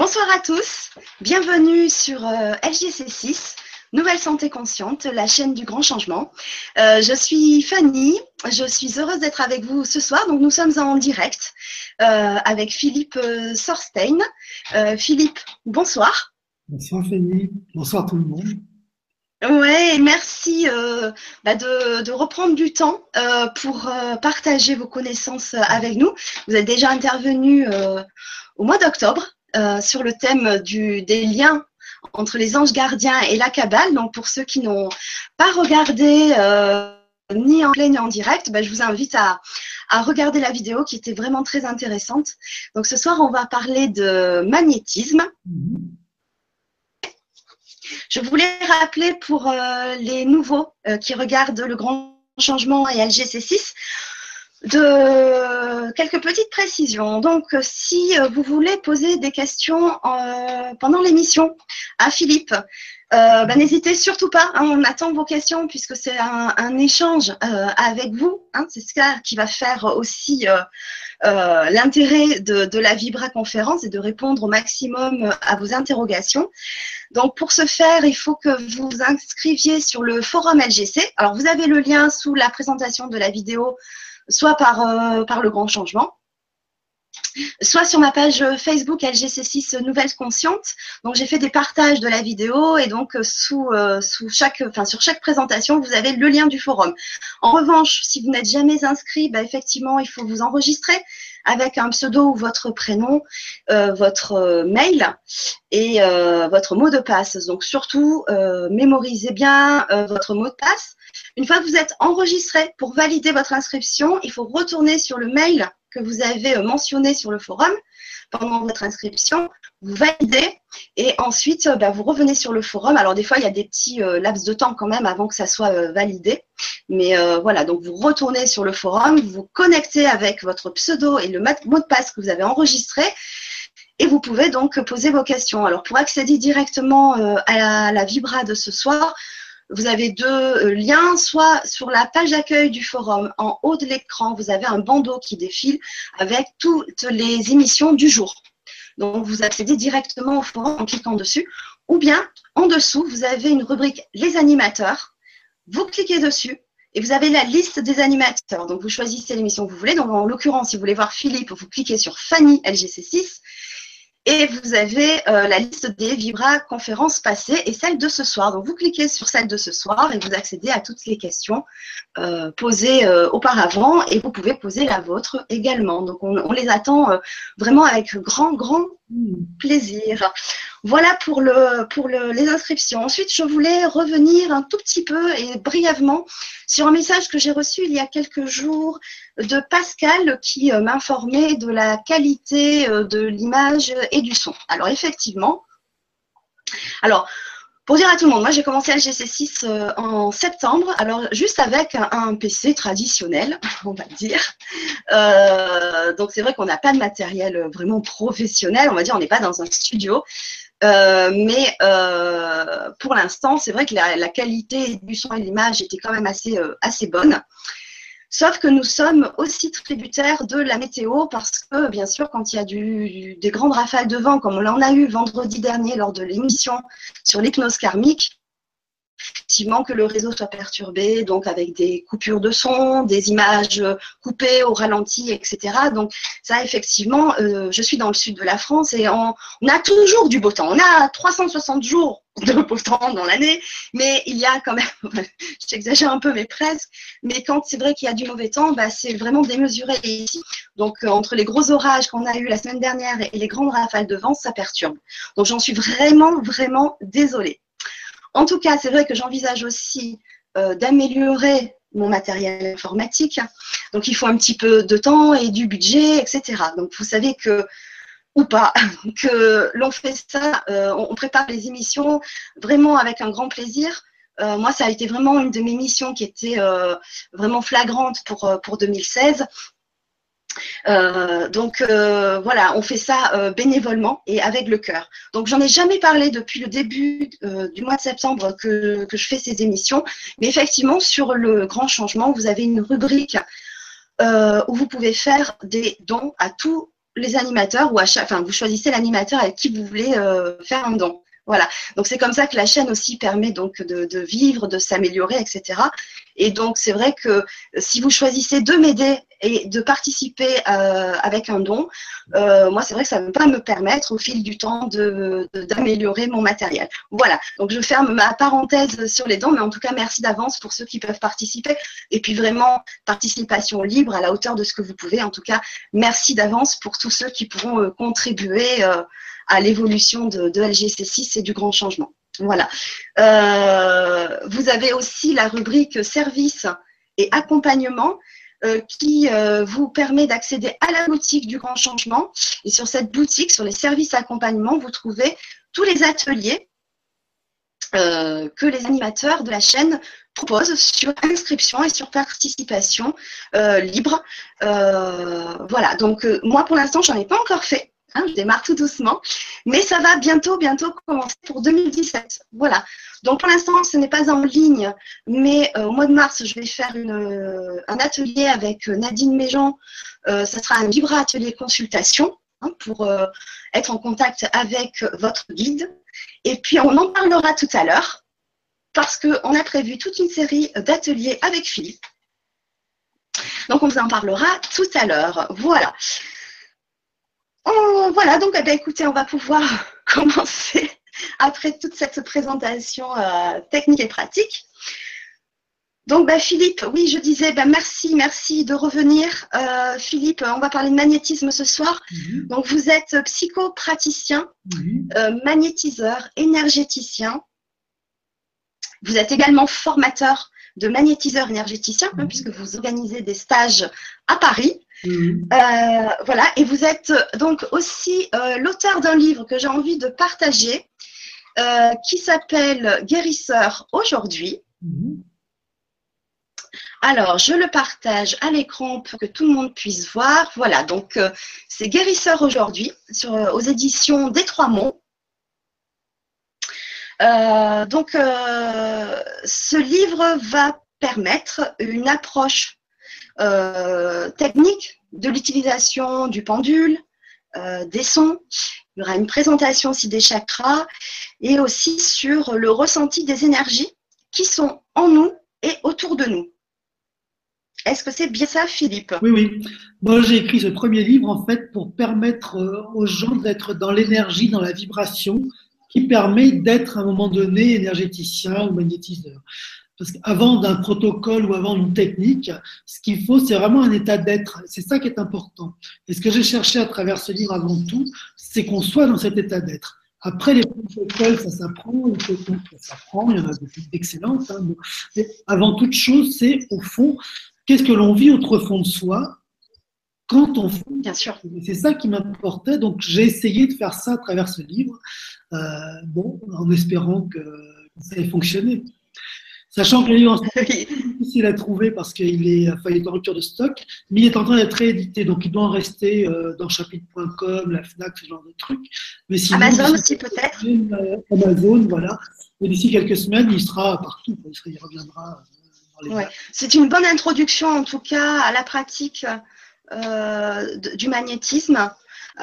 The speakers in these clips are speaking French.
Bonsoir à tous, bienvenue sur euh, LGC6, Nouvelle Santé Consciente, la chaîne du grand changement. Euh, je suis Fanny, je suis heureuse d'être avec vous ce soir. Donc nous sommes en direct euh, avec Philippe Sorstein. Philippe, bonsoir. Bonsoir Fanny, bonsoir tout le monde. Ouais, merci bah, de, reprendre du temps pour partager vos connaissances avec nous. Vous êtes déjà intervenu au mois d'octobre euh, sur le thème des liens entre les anges gardiens et la Kabbale. Donc, pour ceux qui n'ont pas regardé euh, ni en plein ni en direct, ben, je vous invite à, à, regarder la vidéo qui était vraiment très intéressante. Donc, ce soir, on va parler de magnétisme. Je voulais rappeler pour euh, les nouveaux qui regardent le grand changement et LGC6 de quelques petites précisions. Donc, si euh, vous voulez poser des questions euh, pendant l'émission à Philippe, euh, bah, n'hésitez surtout pas. Hein, on attend vos questions puisque c'est un, échange avec vous. Hein, c'est ça qui va faire aussi l'intérêt de, de, la Vibra conférence et de répondre au maximum à vos interrogations. Donc, pour ce faire, il faut que vous vous inscriviez sur le forum LGC. Alors, vous avez le lien sous la présentation de la vidéo soit par, euh, par le grand changement, soit sur ma page Facebook LGC6 Nouvelles Conscientes. Donc j'ai fait des partages de la vidéo et donc euh, sous, euh, sous chaque, enfin, sur chaque présentation, vous avez le lien du forum. En revanche, si vous n'êtes jamais inscrit, bah, effectivement, il faut vous enregistrer avec un pseudo ou votre prénom, votre mail et votre mot de passe. Donc surtout, mémorisez bien votre mot de passe une fois que vous êtes enregistré pour valider votre inscription, il faut retourner sur le mail que vous avez euh, mentionné sur le forum pendant votre inscription, vous validez et ensuite euh, bah, vous revenez sur le forum. Alors des fois, il y a des petits euh, laps de temps quand même avant que ça soit validé. Mais voilà, donc vous retournez sur le forum, vous vous connectez avec votre pseudo et le mot de passe que vous avez enregistré. Et vous pouvez donc poser vos questions. Alors pour accéder directement à la Vibra de ce soir, vous avez deux euh, liens, soit sur la page d'accueil du forum, en haut de l'écran, vous avez un bandeau qui défile avec toutes les émissions du jour. Donc, vous accédez directement au forum en cliquant dessus. Ou bien, en dessous, vous avez une rubrique Les animateurs. Vous cliquez dessus et vous avez la liste des animateurs. Donc, vous choisissez l'émission que vous voulez. Donc, en l'occurrence, si vous voulez voir Philippe, vous cliquez sur Fanny LGC6. Et vous avez euh, la liste des Vibra conférences passées et celle de ce soir. Donc vous cliquez sur celle de ce soir et vous accédez à toutes les questions euh, posées euh, auparavant et vous pouvez poser la vôtre également. Donc on, on les attend vraiment avec grand, grand plaisir. Voilà pour, le, pour le, les inscriptions. Ensuite, je voulais revenir un tout petit peu et brièvement sur un message que j'ai reçu il y a quelques jours de Pascal qui euh, m'informait de la qualité euh, de l'image et du son. Alors effectivement, alors pour dire à tout le monde, moi j'ai commencé à GC6 euh, en septembre, alors juste avec un, PC traditionnel, on va dire. donc c'est vrai qu'on n'a pas de matériel vraiment professionnel, on va dire, on n'est pas dans un studio. mais pour l'instant, c'est vrai que la, qualité du son et de l'image était quand même assez, assez bonne. Sauf que nous sommes aussi tributaires de la météo parce que, bien sûr, quand il y a du, des grandes rafales de vent, comme on en a eu vendredi dernier lors de l'émission sur l'hypnose karmique, effectivement que le réseau soit perturbé, donc avec des coupures de son, des images coupées au ralenti, etc. Donc ça, effectivement, euh, je suis dans le sud de la France et on, a toujours du beau temps. On a 360 jours de beau temps dans l'année, mais il y a quand même, j'exagère un peu, mais presque, mais quand c'est vrai qu'il y a du mauvais temps, bah, c'est vraiment démesuré ici. Donc euh, entre les gros orages qu'on a eu la semaine dernière et les grandes rafales de vent, ça perturbe. Donc j'en suis vraiment, vraiment désolée. En tout cas, c'est vrai que j'envisage aussi euh, d'améliorer mon matériel informatique. Donc, il faut un petit peu de temps et du budget, etc. Donc, vous savez que, ou pas, que l'on fait ça, euh, on prépare les émissions vraiment avec un grand plaisir. Euh, moi, ça a été vraiment une de mes missions qui était vraiment flagrante pour, pour 2016. Euh, donc euh, voilà, on fait ça euh, bénévolement et avec le cœur. Donc j'en ai jamais parlé depuis le début du mois de septembre que, je fais ces émissions, mais effectivement sur le grand changement, vous avez une rubrique où vous pouvez faire des dons à tout les animateurs ou à chaque, enfin, vous choisissez l'animateur avec qui vous voulez faire un don. Voilà. Donc c'est comme ça que la chaîne aussi permet donc de vivre, de s'améliorer, etc. Et donc c'est vrai que si vous choisissez de m'aider et de participer euh, avec un don, euh, moi c'est vrai que ça ne va pas me permettre au fil du temps de d'améliorer mon matériel. Voilà. Donc je ferme ma parenthèse sur les dons, mais en tout cas merci d'avance pour ceux qui peuvent participer. Et puis vraiment participation libre à la hauteur de ce que vous pouvez. En tout cas merci d'avance pour tous ceux qui pourront euh, contribuer. Euh, à l'évolution de, LGC6 et du grand changement. Voilà. Euh, vous avez aussi la rubrique services et accompagnement euh, qui euh, vous permet d'accéder à la boutique du grand changement. Et sur cette boutique, sur les services accompagnement, vous trouvez tous les ateliers que les animateurs de la chaîne proposent sur inscription et sur participation libre. voilà, donc moi pour l'instant, j'en ai pas encore fait. Hein, je démarre tout doucement, mais ça va bientôt, bientôt commencer pour 2017. Voilà. Donc pour l'instant, ce n'est pas en ligne, mais euh, au mois de mars, je vais faire euh, un atelier avec euh, Nadine Méjean. ça sera un libre atelier consultation hein, pour être en contact avec votre guide. Et puis on en parlera tout à l'heure parce qu'on a prévu toute une série d'ateliers avec Philippe. Donc on vous en parlera tout à l'heure. Voilà. Oh, voilà, donc eh ben, écoutez, on va pouvoir commencer après toute cette présentation euh, technique et pratique. Donc, bah, Philippe, oui, je disais, bah, merci, merci de revenir. Euh, Philippe, on va parler de magnétisme ce soir. Mhm. Donc, vous êtes psychopraticien, mhm. euh, magnétiseur, énergéticien. Vous êtes également formateur de magnétiseur énergéticien, hein, mhm. puisque vous organisez des stages à Paris. Mhm. Euh, voilà, et vous êtes donc aussi euh, l'auteur d'un livre que j'ai envie de partager, euh, qui s'appelle Guérisseur aujourd'hui. Mhm. Alors, je le partage à l'écran pour que tout le monde puisse voir. Voilà, donc c'est Guérisseur aujourd'hui aux éditions des Trois Monts. donc, ce livre va permettre une approche euh, technique de l'utilisation du pendule, euh, des sons. Il y aura une présentation aussi des chakras et aussi sur le ressenti des énergies qui sont en nous et autour de nous. Est-ce que c'est bien ça, Philippe? Oui, oui. Moi, j'ai écrit ce premier livre, en fait, pour permettre euh, aux gens d'être dans l'énergie, dans la vibration, qui permet d'être à un moment donné énergéticien ou magnétiseur. Parce qu'avant d'un protocole ou avant une technique, ce qu'il faut, c'est vraiment un état d'être. C'est ça qui est important. Et ce que j'ai cherché à travers ce livre avant tout, c'est qu'on soit dans cet état d'être. Après, les protocoles, ça s'apprend, les techniques, ça s'apprend, il y en a d'excellentes. Hein, mais avant toute chose, c'est au fond, qu'est-ce que l'on vit au fond de soi quand on fait. Bien sûr. C'est ça qui m'importait. Donc, j'ai essayé de faire ça à travers ce livre, euh, bon, en espérant que ça ait fonctionné. Sachant que le livre est difficile à trouver parce qu'il est, enfin, est en rupture de stock, mais il est en train d'être réédité, donc il doit en rester euh, dans chapitre.com, la FNAC, ce genre de trucs. Mais Amazon aussi peut-être euh, Amazon, voilà. Et d'ici quelques semaines, il sera partout, il, reviendra. Euh, ouais. C'est une bonne introduction en tout cas à la pratique du magnétisme.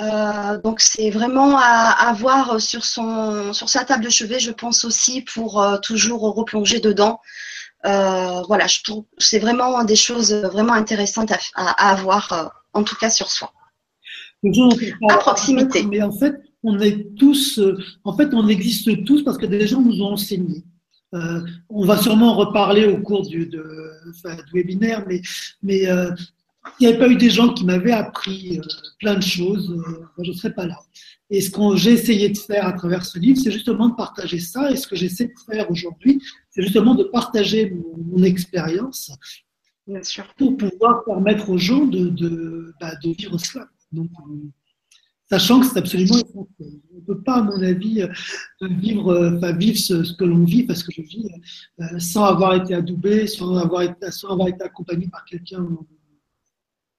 Euh, donc c'est vraiment à, avoir sur, son, sur sa table de chevet, je pense aussi, pour euh, toujours replonger dedans. Euh, voilà, je trouve c'est vraiment des choses vraiment intéressantes à, avoir, en tout cas sur soi. à proximité. Mais en fait, on est tous, en fait, on existe tous parce que des gens nous ont enseigné. on va sûrement reparler au cours du, de, du webinaire, mais, mais n'y avait pas eu des gens qui m'avaient appris euh, plein de choses, euh, je ne serais pas là. Et ce que j'ai essayé de faire à travers ce livre, c'est justement de partager ça. Et ce que j'essaie de faire aujourd'hui, c'est justement de partager mon, expérience pour pouvoir permettre aux gens de, de, bah, de vivre cela. Donc, euh, sachant que c'est absolument essentiel. On ne peut pas, à mon avis, vivre, enfin, vivre ce, que l'on vit, parce que je vis, sans avoir été adoubé, sans avoir été, sans avoir été accompagné par quelqu'un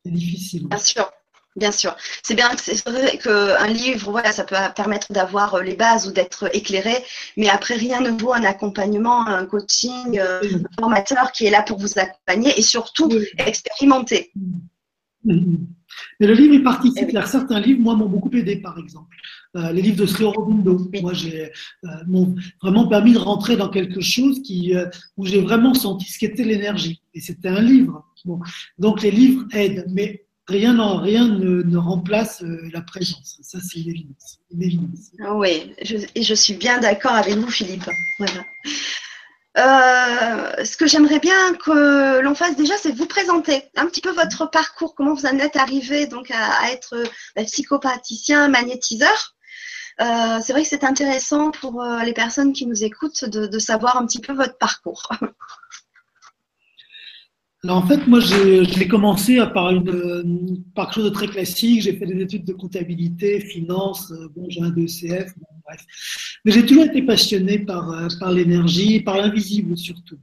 c'est difficile. Bien sûr. Bien sûr. C'est bien qu'un livre, voilà, ça peut permettre d'avoir euh, les bases ou d'être éclairé, mais après, rien ne vaut un accompagnement, un coaching, euh, un formateur qui est là pour vous accompagner et surtout expérimenter. Mais le livre, il participe. Eh certains livres, moi, m'ont beaucoup aidé, par exemple. Euh, les livres de Sri Aurobindo, moi, j'ai euh, m'ont vraiment permis de rentrer dans quelque chose qui, euh, où j'ai vraiment senti ce qu'était l'énergie. Et c'était un livre. Bon. Donc, les livres aident, mais rien, rien ne, ne remplace la présence. Ça, c'est une évidence. Oui, je, et je suis bien d'accord avec vous, Philippe. Voilà. Euh, ce que j'aimerais bien que l'on fasse déjà, c'est vous présenter un petit peu votre parcours, comment vous en êtes arrivé donc à, être bah, psychopathicien, magnétiseur. Euh, c'est vrai que c'est intéressant pour euh, les personnes qui nous écoutent de, savoir un petit peu votre parcours. En fait, moi, je l'ai commencé par, une, par quelque chose de très classique. J'ai fait des études de comptabilité, finance, bon, j'ai un DECF, bref. Mais j'ai toujours été passionné par, euh, par l'énergie, par l'invisible surtout.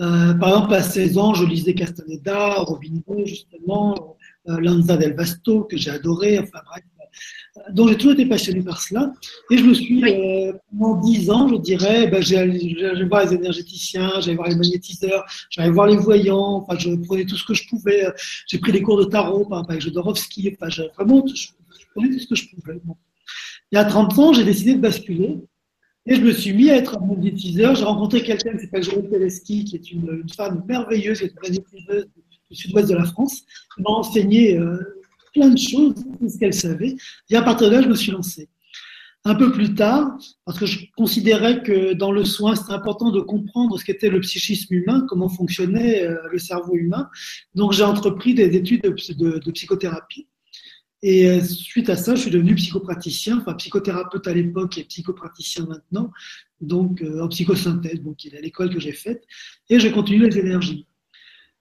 Euh, par exemple, à 16 ans, je lisais Castaneda, Robin justement, euh, Lanza del Vasto, que j'ai adoré, enfin bref. Donc j'ai toujours été passionné par cela. Et je me suis, euh, pendant 10 ans, je dirais, ben, j'allais voir les énergéticiens, j'allais voir les magnétiseurs, j'allais voir les voyants, enfin, je prenais tout ce que je pouvais. J'ai pris des cours de tarot, par exemple, avec Jodorowsky, enfin, vraiment, je, prenais tout ce que je pouvais. Y a 30 ans, j'ai décidé de basculer et je me suis mis à être magnétiseur. J'ai rencontré quelqu'un qui s'appelle Jérôme Teleski, qui est une, femme merveilleuse, qui est du sud-ouest de la France, qui m'a enseigné euh, plein de choses, tout ce qu'elle savait. Et à partir de là, je me suis lancé. Un peu plus tard, parce que je considérais que dans le soin, c'était important de comprendre ce qu'était le psychisme humain, comment fonctionnait euh, le cerveau humain. Donc j'ai entrepris des études de psychothérapie. Et euh, suite à ça, je suis devenu psychopraticien, enfin psychothérapeute à l'époque et psychopraticien maintenant, donc euh, en psychosynthèse, donc il est l'école que j'ai faite, et je continue les énergies.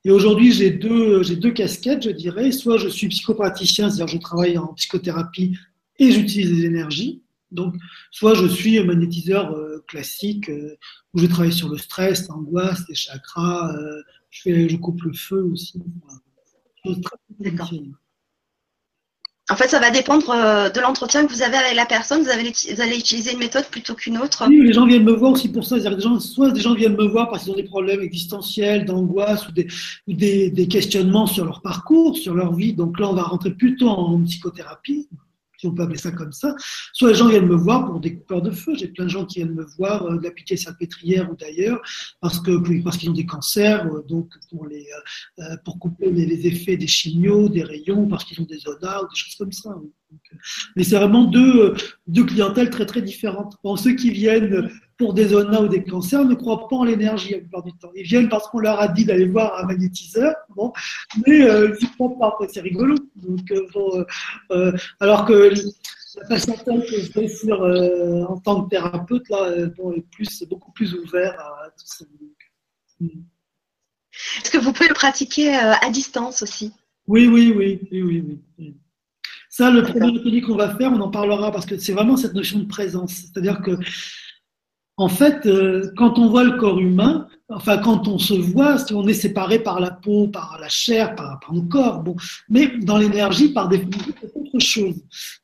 Et aujourd'hui, j'ai deux, j'ai deux casquettes, je dirais. Soit je suis psychopraticien, c'est-à-dire je travaille en psychothérapie et j'utilise les énergies. Donc, soit je suis un magnétiseur euh, classique où je travaille sur le stress, l'angoisse, les chakras, je, fais, je coupe le feu aussi. D'accord. En fait, ça va dépendre euh, de l'entretien que vous avez avec la personne. Vous, avez, allez utiliser une méthode plutôt qu'une autre. Oui, les gens viennent me voir aussi pour ça. Des gens, soit des gens viennent me voir parce qu'ils ont des problèmes existentiels, d'angoisse ou, des, des, questionnements sur leur parcours, sur leur vie. Donc là, on va rentrer plutôt en psychothérapie si on peut appeler ça comme ça. Soit les gens viennent me voir pour des coupeurs de feu. J'ai plein de gens qui viennent me voir euh, d'appliquer salpêtrière ou d'ailleurs parce que parce qu'ils ont des cancers, euh, donc pour les euh, euh, pour couper les, effets des chimios, des rayons, parce qu'ils ont des zonas ou des choses comme ça. Mais c'est vraiment deux, deux clientèles très très différentes. Bon, ceux qui viennent pour des zonas ou des cancers ne croient pas en l'énergie la plupart du temps. Ils viennent parce qu'on leur a dit d'aller voir un magnétiseur, bon, mais euh, ils ne croient pas. C'est rigolo. Donc, euh, bon, euh, alors que la patientèle que je fais sur, en tant que thérapeute là, bon, est plus, beaucoup plus ouvert à tout ça. Hmm. Est-ce que vous pouvez le pratiquer à distance aussi? Oui, oui, oui, oui, oui, oui. Ça, le premier atelier qu'on va faire, on en parlera parce que c'est vraiment cette notion de présence. C'est-à-dire que en fait, euh, quand on voit le corps humain, enfin quand on se voit, si on est séparé par la peau, par la chair, par, par nos corps, bon, mais dans l'énergie, par définition, c'est autre chose.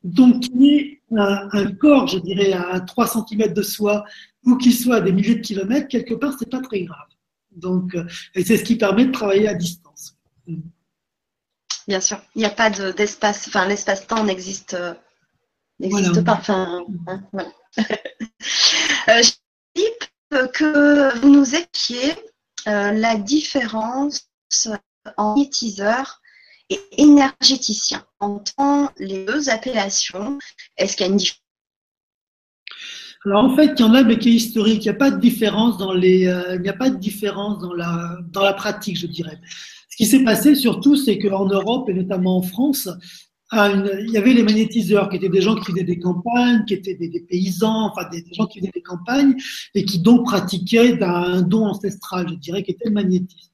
Donc, qu'il y ait un, corps, je dirais, à 3 cm de soi, ou qu'il soit à des milliers de kilomètres, quelque part, c'est pas très grave. Donc, euh, et c'est ce qui permet de travailler à distance. Bien sûr, il n'y a pas d'espace, enfin l'espace-temps n'existe euh, n'existe pas. Enfin, hein, voilà. que vous nous équiez euh, la différence en magnétiseur et énergéticien. Entend les deux appellations, est-ce qu'il y a une différence alors en fait, il y en a, mais qui est historique. Il n'y a pas de différence dans les, euh, il n'y a pas de différence dans la, dans la pratique, je dirais. Ce qui s'est passé surtout, c'est qu'en Europe et notamment en France, il y avait les magnétiseurs qui étaient des gens qui faisaient des campagnes, qui étaient des, paysans, enfin des, gens qui faisaient des campagnes et qui donc pratiquaient un don ancestral, je dirais, qui était le magnétisme.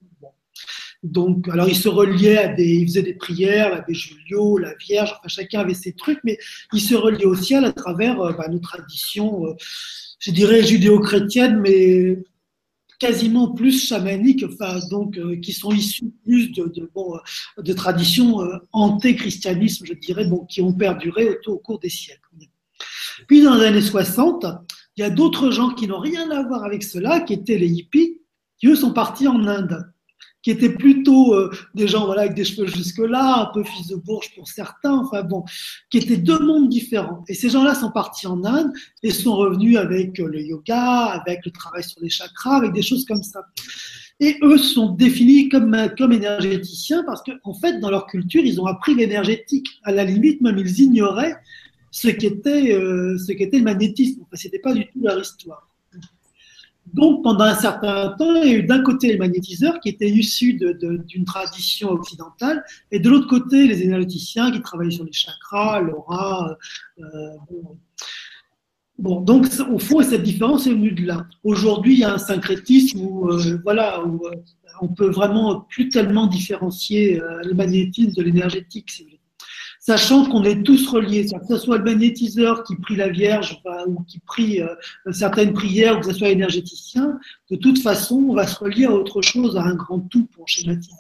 Donc, alors ils se reliaient à des, ils faisaient des prières, l'abbé Julio, la Vierge, enfin chacun avait ses trucs, mais ils se reliaient au ciel à travers euh, bah, nos traditions, euh, je dirais judéo-chrétiennes, mais quasiment plus chamaniques, enfin, donc, euh, qui sont issus plus de, de, bon, euh, de traditions euh, anté-christianisme, je dirais, bon, qui ont perduré au, au, cours des siècles. Puis dans les années 60, il y a d'autres gens qui n'ont rien à voir avec cela, qui étaient les hippies, qui eux sont partis en Inde, qui étaient plutôt euh, des gens voilà, avec des cheveux jusque-là, un peu fils de bourge pour certains, enfin bon, qui étaient deux mondes différents. Et ces gens-là sont partis en Inde et sont revenus avec euh, le yoga, avec le travail sur les chakras, avec des choses comme ça. Et eux sont définis comme, comme énergéticiens parce qu'en en fait, dans leur culture, ils ont appris l'énergétique. À la limite, même ils ignoraient ce qu'était euh, ce le magnétisme. Enfin, c'était pas du tout leur histoire. Donc, pendant un certain temps, il y a eu d'un côté les magnétiseurs qui étaient issus d'une tradition occidentale, et de l'autre côté les énergéticiens qui travaillaient sur les chakras, l'aura. Euh, bon. donc au fond, cette différence est venue de là. Aujourd'hui, il y a un syncrétisme où, euh, voilà, où, euh, on peut vraiment plus tellement différencier le magnétisme de l'énergétique, sachant qu'on est tous reliés, que ce soit le magnétiseur qui prie la Vierge ou qui prie euh, certaines prières, ou que ce soit l'énergéticien, de toute façon, on va se relier à autre chose, à un grand tout pour schématiser.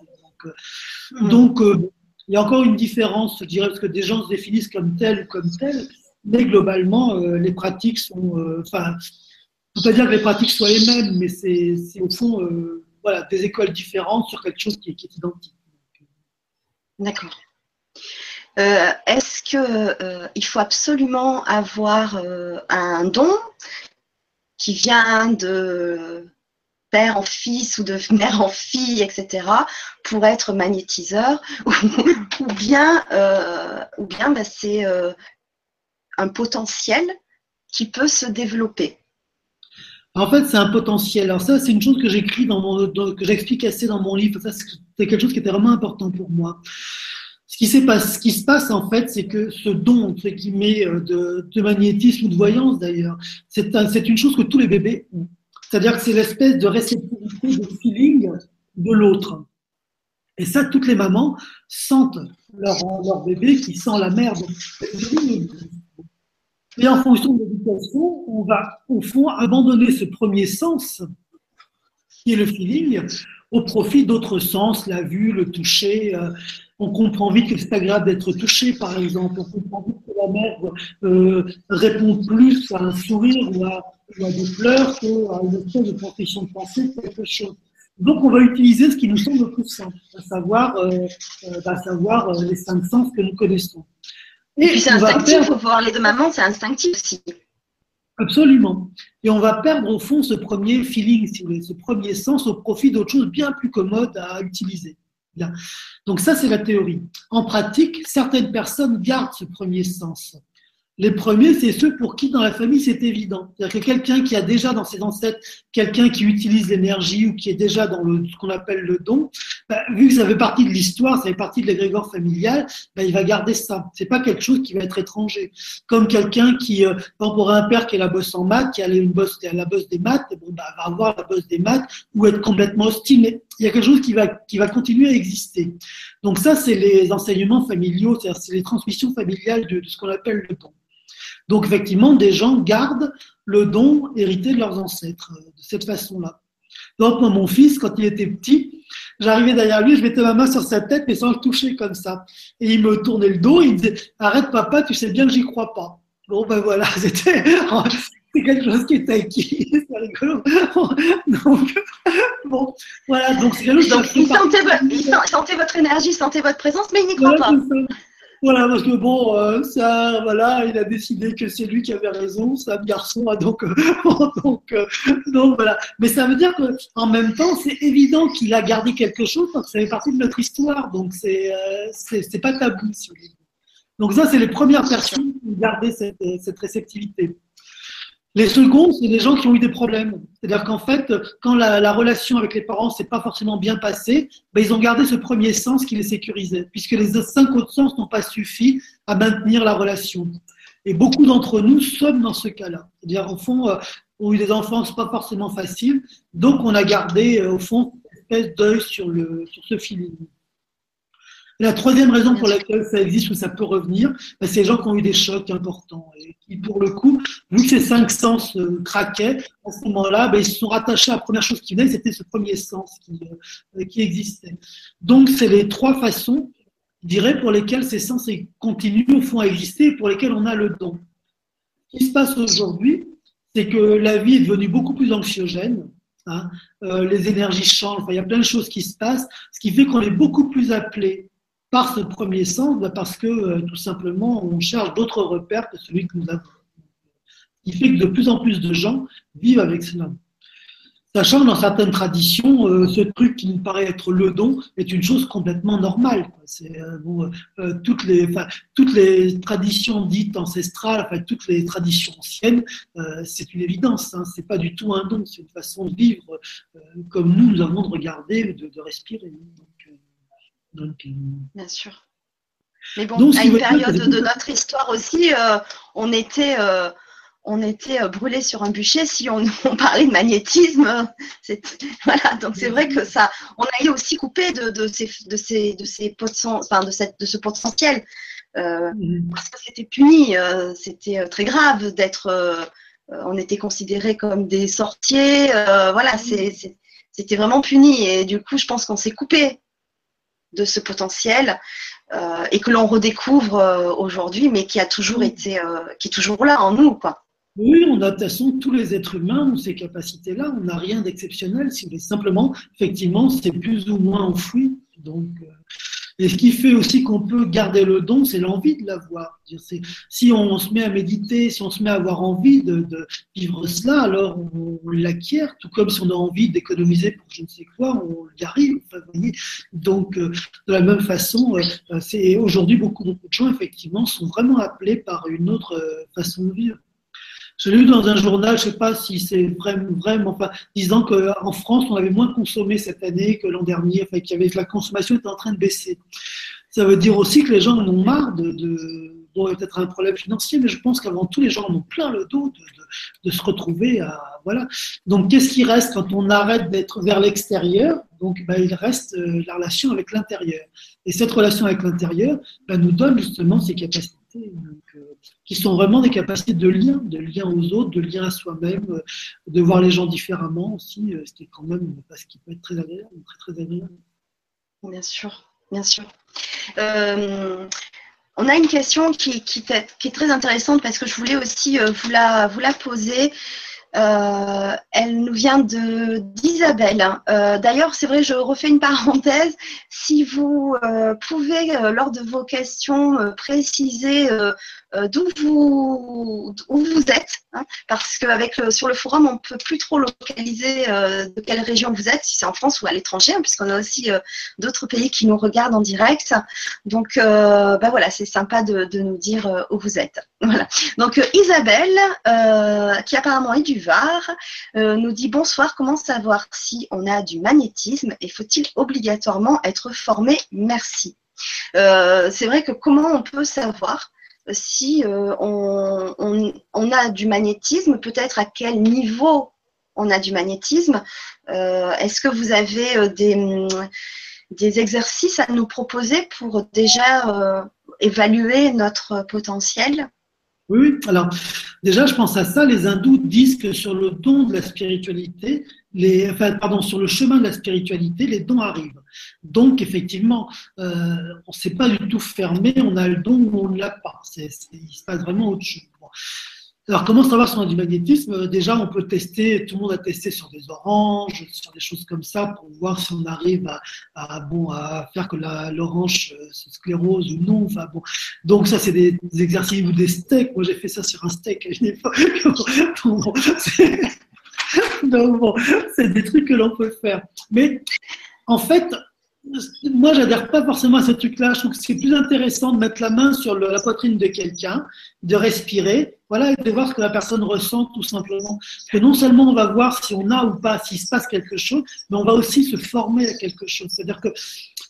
Donc, euh, euh, il y a encore une différence, je dirais, parce que des gens se définissent comme tel ou comme tel, mais globalement, les pratiques sont. Enfin, ne peut pas dire que les pratiques soient les mêmes, mais c'est au fond voilà, des écoles différentes sur quelque chose qui est identique. D'accord. Euh, est-ce qu'il euh, faut absolument avoir euh, un don qui vient de père en fils ou de mère en fille, etc., pour être magnétiseur, ou, bien, ou bien bah, c'est un potentiel qui peut se développer? En fait, c'est un potentiel. Alors ça, c'est une chose que j'écris dans mon, que j'explique assez dans mon livre. C'est quelque chose qui était vraiment important pour moi. Ce qui, ce qui se passe en fait, c'est que ce don, entre guillemets, euh, de, magnétisme ou de voyance d'ailleurs, c'est une chose que tous les bébés ont. C'est-à-dire que c'est l'espèce de réceptivité, de feeling de l'autre. Et ça, toutes les mamans sentent leur, leur bébé qui sent la merde. Et en fonction de l'éducation, on va au fond abandonner ce premier sens, qui est le feeling, au profit d'autres sens, la vue, le toucher, euh, on comprend vite que c'est agréable d'être touché, par exemple. On comprend vite que la mère euh, répond plus à un sourire ou à, des pleurs qu'à une espèce de profession de pensée, quelque chose. Donc, on va utiliser ce qui nous semble le plus simple, à savoir, euh, euh à savoir euh, les cinq sens que nous connaissons. Et, puis, c'est instinctif, il faut voir les deux mamans, c'est instinctif aussi. Absolument. Et on va perdre au fond ce premier feeling, si vous voulez, ce premier sens au profit d'autres choses bien plus commodes à utiliser. Donc ça, c'est la théorie. En pratique, certaines personnes gardent ce premier sens. Les premiers, c'est ceux pour qui dans la famille c'est évident. C'est-à-dire que quelqu'un qui a déjà dans ses ancêtres quelqu'un qui utilise l'énergie ou qui est déjà dans ce qu'on appelle le don, bah, vu que ça fait partie de l'histoire, ça fait partie de l'égrégore familial, bah, il va garder ça. C'est pas quelque chose qui va être étranger. Comme quelqu'un qui, euh, pour un père qui est la bosse en maths, qui a une bosse, la bosse des maths, bon, bah, va avoir la bosse des maths ou être complètement hostile. Il y a quelque chose qui va, qui va continuer à exister. Donc ça, c'est les enseignements familiaux, c'est-à-dire c'est les transmissions familiales de ce qu'on appelle le don. Donc effectivement, des gens gardent le don hérité de leurs ancêtres euh, de cette façon-là. Donc mon fils, quand il était petit, j'arrivais derrière lui, je mettais ma main sur sa tête, mais sans le toucher comme ça. Et il me tournait le dos, il me disait Arrête papa, tu sais bien que j'y crois pas. Bon ben voilà, c'était quelque chose qui était acquis, c'est rigolo. Donc, bon, voilà, donc c'est quelque chose Donc, il sentait, sentait, votre énergie, il sentait votre présence, mais il n'y croit pas. Voilà, parce que bon, euh, ça, voilà, il a décidé que c'est lui qui avait raison, ça, garçon, donc, euh, donc, euh, donc voilà. Mais ça veut dire qu'en même temps, c'est évident qu'il a gardé quelque chose parce que ça fait partie de notre histoire, donc c'est c'est pas tabou. Donc ça, c'est les premières personnes qui ont gardé cette, cette réceptivité. Les seconds, c'est les gens qui ont eu des problèmes. C'est-à-dire qu'en fait, quand la, relation avec les parents s'est pas forcément bien passée, ben, ils ont gardé ce premier sens qui les sécurisait, puisque les cinq autres sens n'ont pas suffi à maintenir la relation. Et beaucoup d'entre nous sommes dans ce cas-là. C'est-à-dire, au fond, euh, ont eu des enfants, c'est pas forcément facile, donc on a gardé, euh, au fond, une espèce d'œil sur, le, sur ce feeling. La troisième raison pour laquelle ça existe ou ça peut revenir, bah, c'est les gens qui ont eu des chocs importants et qui, pour le coup, vu que ces cinq sens euh, craquaient, à ce moment-là, bah, ils se sont rattachés à la première chose qui venait, c'était ce premier sens qui, euh, qui existait. Donc, c'est les trois façons, je dirais, pour lesquelles ces sens continuent au fond à exister et pour lesquelles on a le don. Ce qui se passe aujourd'hui, c'est que la vie est devenue beaucoup plus anxiogène, Hein. les énergies changent. il y a plein de choses qui se passent, ce qui fait qu'on est beaucoup plus appelé par ce premier sens, bah, parce que tout simplement, on cherche d'autres repères que celui que nous avons. Ce qui fait que de plus en plus de gens vivent avec cela. Sachant que dans certaines traditions, euh, ce truc qui nous paraît être le don est une chose complètement normale. Euh, euh, toutes, les, toutes les traditions dites ancestrales, toutes les traditions anciennes, c'est une évidence. Hein, c'est pas du tout un don, c'est une façon de vivre comme nous, nous avons de regarder, de, de respirer. Bien sûr. Mais bon, à une période de notre histoire aussi, on était on était euh, brûlé sur un bûcher si on, parlait de magnétisme. Voilà, donc c'est vrai que ça, on a été aussi coupé de, ces, de ces, de ces enfin de, cette, de ce potentiel, euh, mm-hmm. parce que c'était puni, euh, c'était très grave d'être, on était considérés comme des sorciers, voilà, c'était vraiment puni et du coup, je pense qu'on s'est coupé de ce potentiel. et que l'on redécouvre aujourd'hui, mais qui a toujours été, qui est toujours là en nous, quoi. Oui, on a de toute façon tous les êtres humains ont ces capacités-là. On n'a rien d'exceptionnel. Si simplement, effectivement, c'est plus ou moins enfoui. Donc, euh, et ce qui fait aussi qu'on peut garder le don, c'est l'envie de l'avoir. Si on se met à méditer, si on se met à avoir envie de, vivre cela, alors on, l'acquiert, tout comme si on a envie d'économiser pour je ne sais quoi, on y arrive. Donc, euh, de la même façon, euh, c'est aujourd'hui beaucoup, beaucoup de gens, effectivement, sont vraiment appelés par une autre façon de vivre. Je l'ai lu dans un journal, je ne sais pas si c'est vraiment, enfin, disant qu'en France, on avait moins consommé cette année que l'an dernier, enfin, qu'il y avait, la consommation était en train de baisser. Ça veut dire aussi que les gens en ont marre de, bon, peut-être un problème financier, mais je pense qu'avant tout, les gens en ont plein le dos de, de, se retrouver à, voilà. Donc, qu'est-ce qui reste quand on arrête d'être vers l'extérieur? Donc, ben, il reste euh, la relation avec l'intérieur. Et cette relation avec l'intérieur ben, nous donne justement ces capacités euh, qui sont vraiment des capacités de lien, de lien aux autres, de lien à soi-même, euh, de voir les gens différemment aussi, euh, ce qui est quand même parce qu'il peut être très agréable, très très agréable. Bien sûr, bien sûr. on a une question qui, qui, qui, est très intéressante parce que je voulais aussi vous la poser. Euh, elle nous vient d'Isabelle. Euh, d'ailleurs, c'est vrai, je refais une parenthèse. Si vous euh, pouvez, lors de vos questions, préciser d'où vous, où vous êtes, hein, parce qu'avec sur le forum, on ne peut plus trop localiser de quelle région vous êtes, si c'est en France ou à l'étranger, hein, puisqu'on a aussi d'autres pays qui nous regardent en direct. Donc, bah voilà, c'est sympa de, de, nous dire où vous êtes. Voilà. Donc, Isabelle, qui apparemment est du Var, nous dit bonsoir, comment savoir si on a du magnétisme et faut-il obligatoirement être formé? Merci. c'est vrai que comment on peut savoir si euh, on, a du magnétisme, peut-être à quel niveau on a du magnétisme? Euh, est-ce que vous avez euh, des, exercices à nous proposer pour déjà évaluer notre potentiel? Oui, alors déjà, je pense à ça. Les hindous disent que sur le don de la spiritualité, les, enfin, pardon, sur le chemin de la spiritualité, les dons arrivent. Donc, effectivement, euh, on ne s'est pas du tout fermé, on a le don ou on ne l'a pas. il se passe vraiment autre chose. Alors, comment savoir si on a du magnétisme? Déjà, on peut tester, tout le monde a testé sur des oranges, sur des choses comme ça, pour voir si on arrive à, bon, à faire que l'orange euh, se sclérose ou non. Enfin, bon. Donc, ça, c'est des, exercices ou des steaks. Moi, j'ai fait ça sur un steak à une époque. Donc, bon, c'est des trucs que l'on peut faire. Mais en fait, moi, j'adhère pas forcément à ce truc-là. Je trouve que c'est plus intéressant de mettre la main sur la poitrine de quelqu'un, de respirer, voilà, et de voir ce que la personne ressent tout simplement. Que non seulement on va voir si on a ou pas, s'il se passe quelque chose, mais on va aussi se former à quelque chose. C'est-à-dire que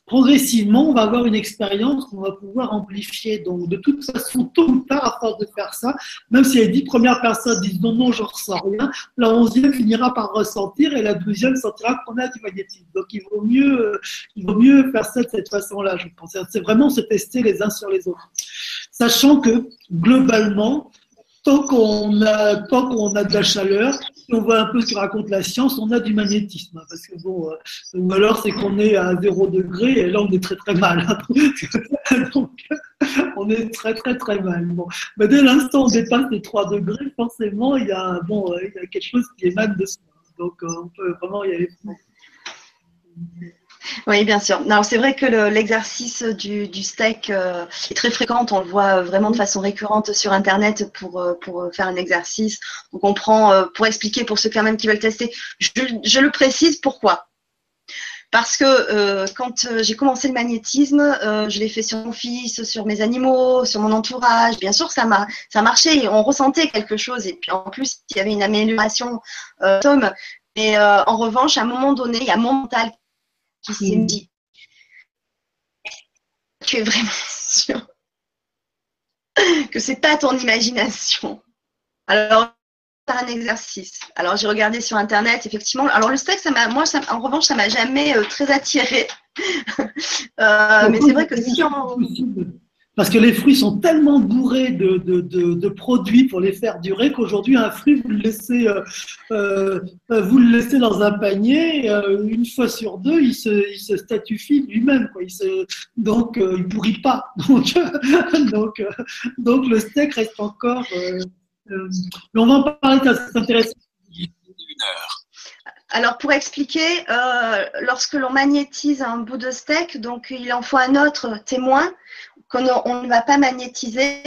progressivement, on va avoir une expérience qu'on va pouvoir amplifier. Donc, de toute façon, tôt ou tard, à force de faire ça, même si les dix premières personnes disent non, non, je ressens rien, la onzième finira par ressentir et la douzième sentira qu'on a du magnétisme. Donc, il vaut mieux, il vaut mieux faire ça de cette façon-là, je pense. C'est vraiment se tester les uns sur les autres. Sachant que, globalement, tant qu'on a, tant qu'on a de la chaleur, si on voit un peu ce que raconte la science, on a du magnétisme. Hein, parce que bon, euh, ou alors c'est qu'on est à 0 degré et là on est très très mal. Hein. Donc, on est très très très mal. Mais dès l'instant on dépasse les 3 degrés, forcément il y a, bon, euh, y a quelque chose qui émane de soi. Donc, on peut vraiment y aller. Oui, bien sûr. Alors, c'est vrai que l'exercice du, steak est très fréquent. On le voit vraiment de façon récurrente sur Internet pour, pour faire un exercice. On prend, pour expliquer pour ceux quand même qui veulent tester, je, le précise pourquoi parce que euh, quand euh, j'ai commencé le magnétisme, euh, je l'ai fait sur mon fils, sur mes animaux, sur mon entourage. Bien sûr, ça m'a ça marchait, on ressentait quelque chose. Et puis en plus, il y avait une amélioration, Tom. Mais en revanche, à un moment donné, il y a mon mental qui s'est mm. dit tu es vraiment sûr que c'est pas ton imagination. Alors un exercice. Alors j'ai regardé sur internet, effectivement. Alors le steak, ça m'a, moi, ça, en revanche, ça m'a jamais euh, très attiré. Euh, mais c'est vrai que si on parce que les fruits sont tellement bourrés de, de, produits pour les faire durer qu'aujourd'hui un fruit vous le laissez euh, vous le laissez dans un panier une fois sur deux il se, il statufie lui-même quoi. Il se, donc il pourrit pas donc donc donc le steak reste encore euh, on va en parler, c'est intéressant. Alors pour expliquer, euh, lorsque l'on magnétise un bout de steak, donc il en faut un autre témoin qu'on ne va pas magnétiser,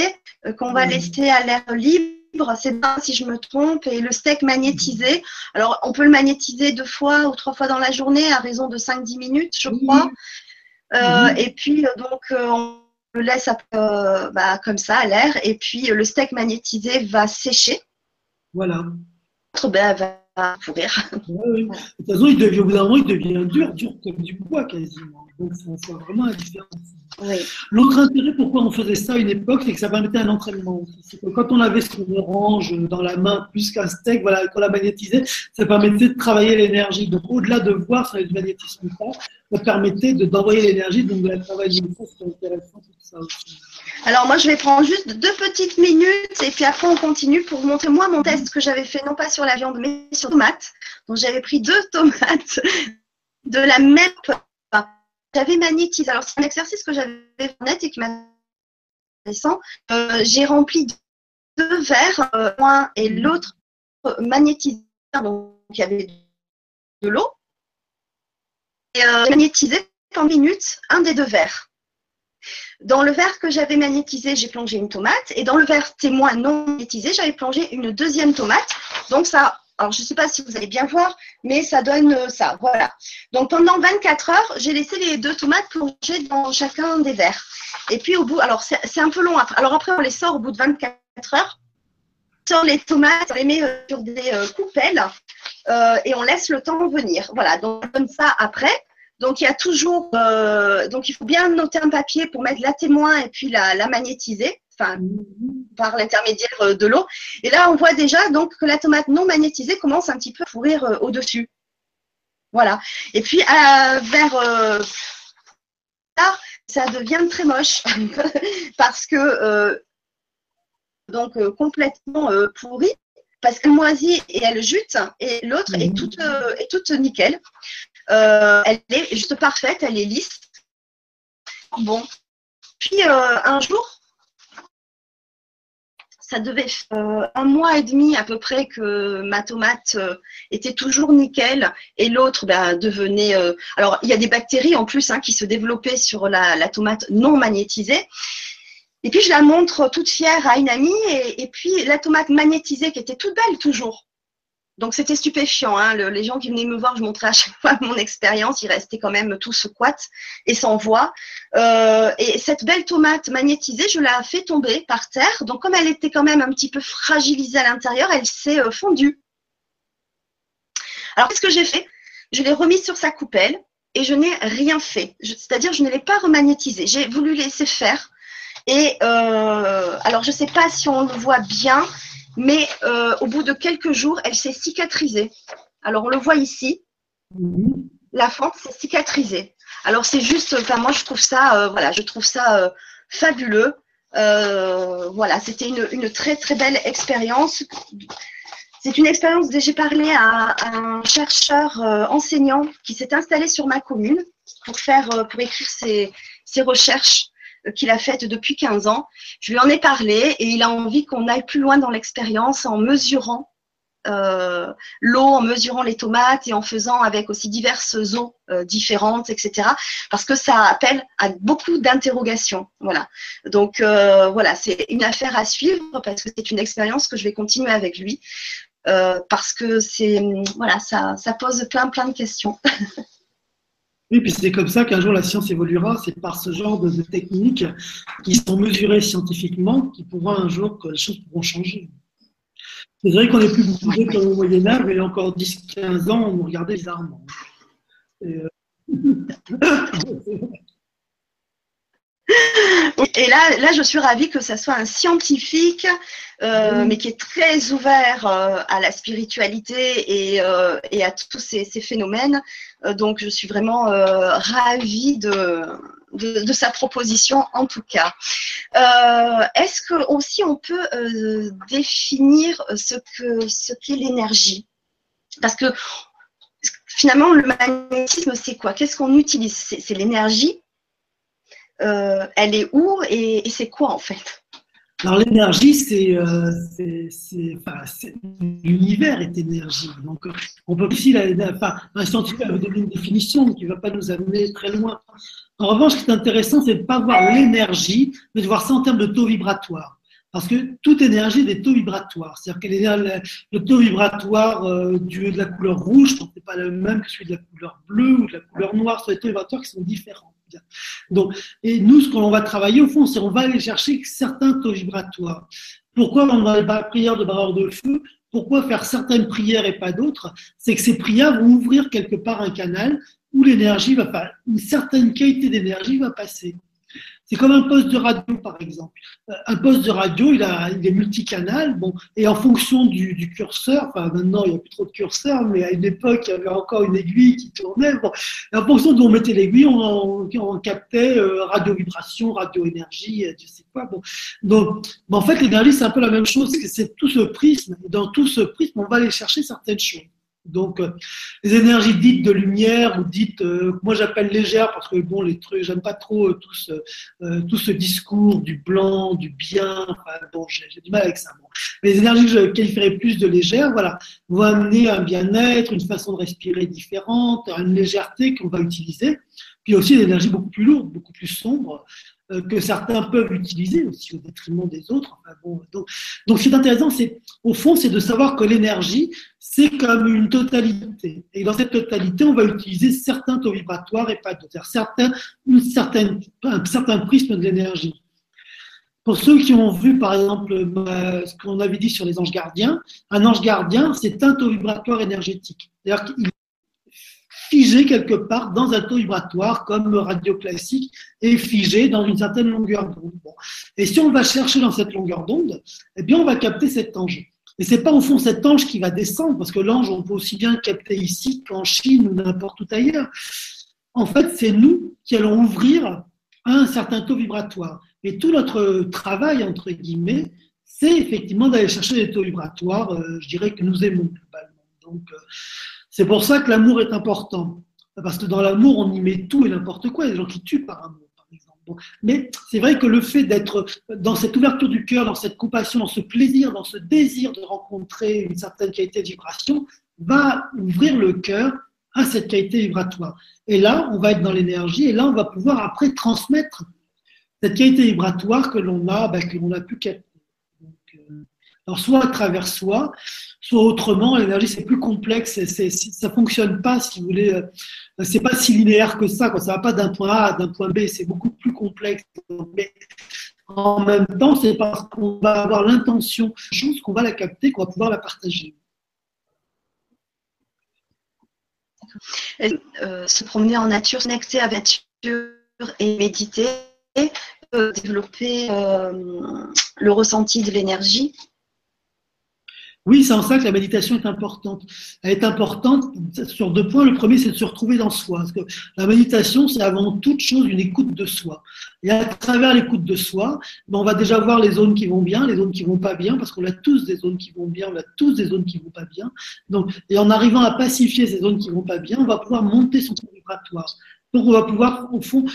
euh, qu'on va laisser à l'air libre. C'est bien si je me trompe. Et le steak magnétisé, alors on peut le magnétiser deux fois ou trois fois dans la journée à raison de 5-10 minutes, je crois. et puis donc on le laisse euh, bah, comme ça à l'air et puis le steak magnétisé va sécher. Voilà. L'autre ben, va pourrir. De toute façon, il devient, au bout d'un moment, il devient dur, dur comme du bois quasiment. Donc, c'est vraiment la différence. L'autre intérêt pourquoi on faisait ça à une époque, c'est que ça permettait un entraînement. Que quand on avait son orange dans la main plus qu'un steak, voilà, qu'on la magnétisait, ça permettait de travailler l'énergie. Donc au-delà de voir si on avait du magnétisme ou pas, ça permettait d'envoyer l'énergie, donc de la travailler. Ça, c'est intéressant pour ça aussi. Alors moi, je vais prendre juste deux petites minutes et puis après on continue pour vous montrer moi mon test que j'avais fait non pas sur la viande mais sur tomates. Donc j'avais pris deux tomates de la même j'avais magnétisé. Alors, c'est un exercice que j'avais fait net et qui m'a euh, J'ai rempli deux verres, euh, un et l'autre euh, magnétisé. Donc, il y avait de l'eau. Et euh, j'ai magnétisé en minutes un des deux verres. Dans le verre que j'avais magnétisé, j'ai plongé une tomate. Et dans le verre témoin non magnétisé, j'avais plongé une deuxième tomate. Donc, ça alors, je ne sais pas si vous allez bien voir, mais ça donne euh, ça. Voilà. Donc, pendant 24 heures, j'ai laissé les deux tomates plonger dans chacun des verres. Et puis, au bout, alors, c'est un peu long. Après. Alors, après, on les sort au bout de 24 heures. On sort les tomates, on les met euh, sur des euh, coupelles et on laisse le temps venir. Voilà. Donc, on donne ça après. Donc, il y a toujours, donc il faut bien noter un papier pour mettre la témoin et puis la magnétiser par l'intermédiaire euh, de l'eau. Et là, on voit déjà donc que la tomate non magnétisée commence un petit peu à pourrir euh, au-dessus. Voilà. Et puis, vers euh, ça devient très moche parce que donc complètement pourrie parce qu'elle moisit et elle jute et l'autre est toute est toute nickel. elle est juste parfaite, elle est lisse. Bon. Puis un jour, ça devait faire euh, un mois et demi à peu près que ma tomate euh, était toujours nickel et l'autre ben, devenait. Euh, alors il y a des bactéries en plus hein, qui se développaient sur la, tomate non magnétisée. Et puis je la montre toute fière à une amie et puis la tomate magnétisée qui était toute belle toujours. Donc c'était stupéfiant. Hein. les gens qui venaient me voir, je montrais à chaque fois mon expérience. Ils restaient quand même tous quat et sans voix. Euh, et cette belle tomate magnétisée, je l'ai fait tomber par terre. Donc comme elle était quand même un petit peu fragilisée à l'intérieur, elle s'est euh, fondue. Alors qu'est-ce que j'ai fait? Je l'ai remise sur sa coupelle et je n'ai rien fait. C'est-à-dire je ne l'ai pas remagnétisée. J'ai voulu laisser faire. Et euh, alors je ne sais pas si on le voit bien, mais euh, au bout de quelques jours, elle s'est cicatrisée. Alors on le voit ici, la fente s'est cicatrisée. Alors c'est juste, enfin moi je trouve ça, euh, voilà, je trouve ça euh, fabuleux. voilà, c'était une, très très belle expérience. C'est une expérience dont j'ai parlé à, un chercheur enseignant qui s'est installé sur ma commune pour faire, pour écrire ses, ses recherches qu'il a faite depuis 15 ans. Je lui en ai parlé et il a envie qu'on aille plus loin dans l'expérience en mesurant euh, l'eau, en mesurant les tomates et en faisant avec aussi diverses eaux euh, différentes, etc. Parce que ça appelle à beaucoup d'interrogations. Voilà. Donc euh, voilà, c'est une affaire à suivre parce que c'est une expérience que je vais continuer avec lui. parce que c'est voilà, ça, ça pose plein plein de questions. Oui, puis c'est comme ça qu'un jour la science évoluera. C'est par ce genre de, techniques qui sont mesurées scientifiquement qui pourront un jour que les choses pourront changer. C'est vrai qu'on est plus bougé comme au Moyen-Âge, mais il y a encore 10-15 ans, on nous regardait bizarrement. Et, euh, Et là, là, je suis ravie que ce soit un scientifique, euh, mais qui est très ouvert euh, à la spiritualité et, euh, et à tous ces, ces phénomènes. donc, je suis vraiment ravie de, de, de, sa proposition, en tout cas. Est-ce que aussi on peut définir ce que ce qu'est l'énergie? Parce que finalement, le magnétisme, c'est quoi? Qu'est-ce qu'on utilise? C'est l'énergie? Euh, elle est où? Et, c'est quoi en fait? Alors l'énergie, c'est, euh, l'univers est énergie. Donc on peut aussi, enfin, un scientifique avait donné une définition qui ne va pas nous amener très loin. En revanche, ce qui est intéressant, c'est de ne pas voir l'énergie, mais de voir ça en termes de taux vibratoire. Parce que toute énergie est des taux vibratoires. C'est-à-dire que le taux vibratoire euh, du, de la couleur rouge n'est pas le même que celui de la couleur bleue ou de la couleur noire. Ce sont des taux vibratoires qui sont différents. Et nous, ce qu'on va travailler au fond, c'est on va aller chercher certains taux vibratoires. Pourquoi dans les prières de barreur de feu? Pourquoi faire certaines prières et pas d'autres? C'est que ces prières vont ouvrir quelque part un canal où l'énergie va pas, une certaine qualité d'énergie va passer. C'est comme un poste de radio, par exemple. Un poste de radio, il, a, il est multicanal, bon, et en fonction du, curseur, enfin maintenant il n'y a plus trop de curseurs, mais à une époque il y avait encore une aiguille qui tournait. Bon, et en fonction d'où on mettait l'aiguille, on, captait euh, radio vibration, radio énergie, euh, je sais pas. Bon, donc, en fait l'énergie c'est un peu la même chose, c'est tout ce prisme. Et dans tout ce prisme, on va aller chercher certaines choses. Donc, euh, les énergies dites de lumière ou dites, euh, moi j'appelle légères parce que bon, les trucs, j'aime pas trop euh, tout, ce, tout ce discours du blanc, du bien. Enfin, bon, j'ai du mal avec ça. Bon. Les énergies que je qualifierais plus de légères, voilà, vont amener un bien-être, une façon de respirer différente, une légèreté qu'on va utiliser. Puis aussi des énergies beaucoup plus lourdes, beaucoup plus sombres, euh, que certains peuvent utiliser aussi au détriment des autres. donc, ce qui est intéressant, c'est au fond, c'est de savoir que l'énergie, c'est comme une totalité. Et dans cette totalité, on va utiliser certains taux vibratoires et pas d'autres. Certains, une certaine, un certain prisme de l'énergie. Pour ceux qui ont vu, par exemple, euh, ce qu'on avait dit sur les anges gardiens, un ange gardien, c'est un taux vibratoire énergétique. C'est-à-dire qu'il figé quelque part dans un taux vibratoire comme radio classique et figé dans une certaine longueur d'onde. Et si on va chercher dans cette longueur d'onde, eh bien on va capter cet ange. Et c'est pas au fond cet ange qui va descendre, parce que l'ange, on peut aussi bien capter ici qu'en Chine ou n'importe où ailleurs. En fait, c'est nous qui allons ouvrir un certain taux vibratoire. Et tout notre travail, entre guillemets, c'est effectivement d'aller chercher des taux vibratoires, euh, je dirais, que nous aimons globalement. Donc, euh, c'est pour ça que l'amour est important. Parce que dans l'amour, on y met tout et n'importe quoi. Il y a des gens qui tuent par amour, par exemple. Mais c'est vrai que le fait d'être dans cette ouverture du cœur, dans cette compassion, dans ce plaisir, dans ce désir de rencontrer une certaine qualité de vibration, va ouvrir le cœur à cette qualité vibratoire. Et là, on va être dans l'énergie et là, on va pouvoir après transmettre cette qualité vibratoire que l'on a, ben, que l'on a pu capter. Alors, soit à travers soi, soit autrement. L'énergie, c'est plus complexe. Ça fonctionne pas, si vous voulez. Euh, c'est pas si linéaire que ça. Quoi. Ça va pas d'un point A à d'un point B. C'est beaucoup plus complexe. Mais en même temps, c'est parce qu'on va avoir l'intention, chose qu'on va la capter, qu'on va pouvoir la partager. Euh, se promener en nature, se connecter à la nature et méditer, développer euh, le ressenti de l'énergie oui, c'est en ça que la méditation est importante. Elle est importante sur deux points. Le premier, c'est de se retrouver dans soi. Parce que la méditation, c'est avant toute chose une écoute de soi. Et à travers l'écoute de soi, ben, on va déjà voir les zones qui vont bien, les zones qui vont pas bien, parce qu'on a tous des zones qui vont bien, on a tous des zones qui vont pas bien. Donc, et en arrivant à pacifier ces zones qui vont pas bien, on va pouvoir monter son vibratoire. Donc, on va pouvoir, au fond,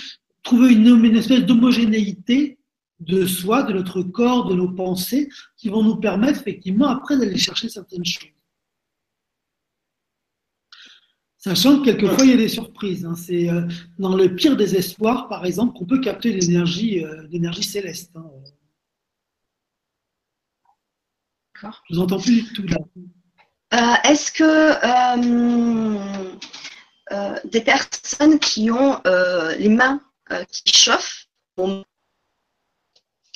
trouver une, une espèce d'homogénéité de soi, de notre corps, de nos pensées, qui vont nous permettre effectivement après d'aller chercher certaines choses. Sachant que quelquefois, il y a des surprises. Hein. C'est euh, dans le pire des espoirs, par exemple, qu'on peut capter l'énergie euh, céleste. Hein. D'accord. Je vous entends plus du tout là. Euh, est-ce que des personnes qui ont les mains qui chauffent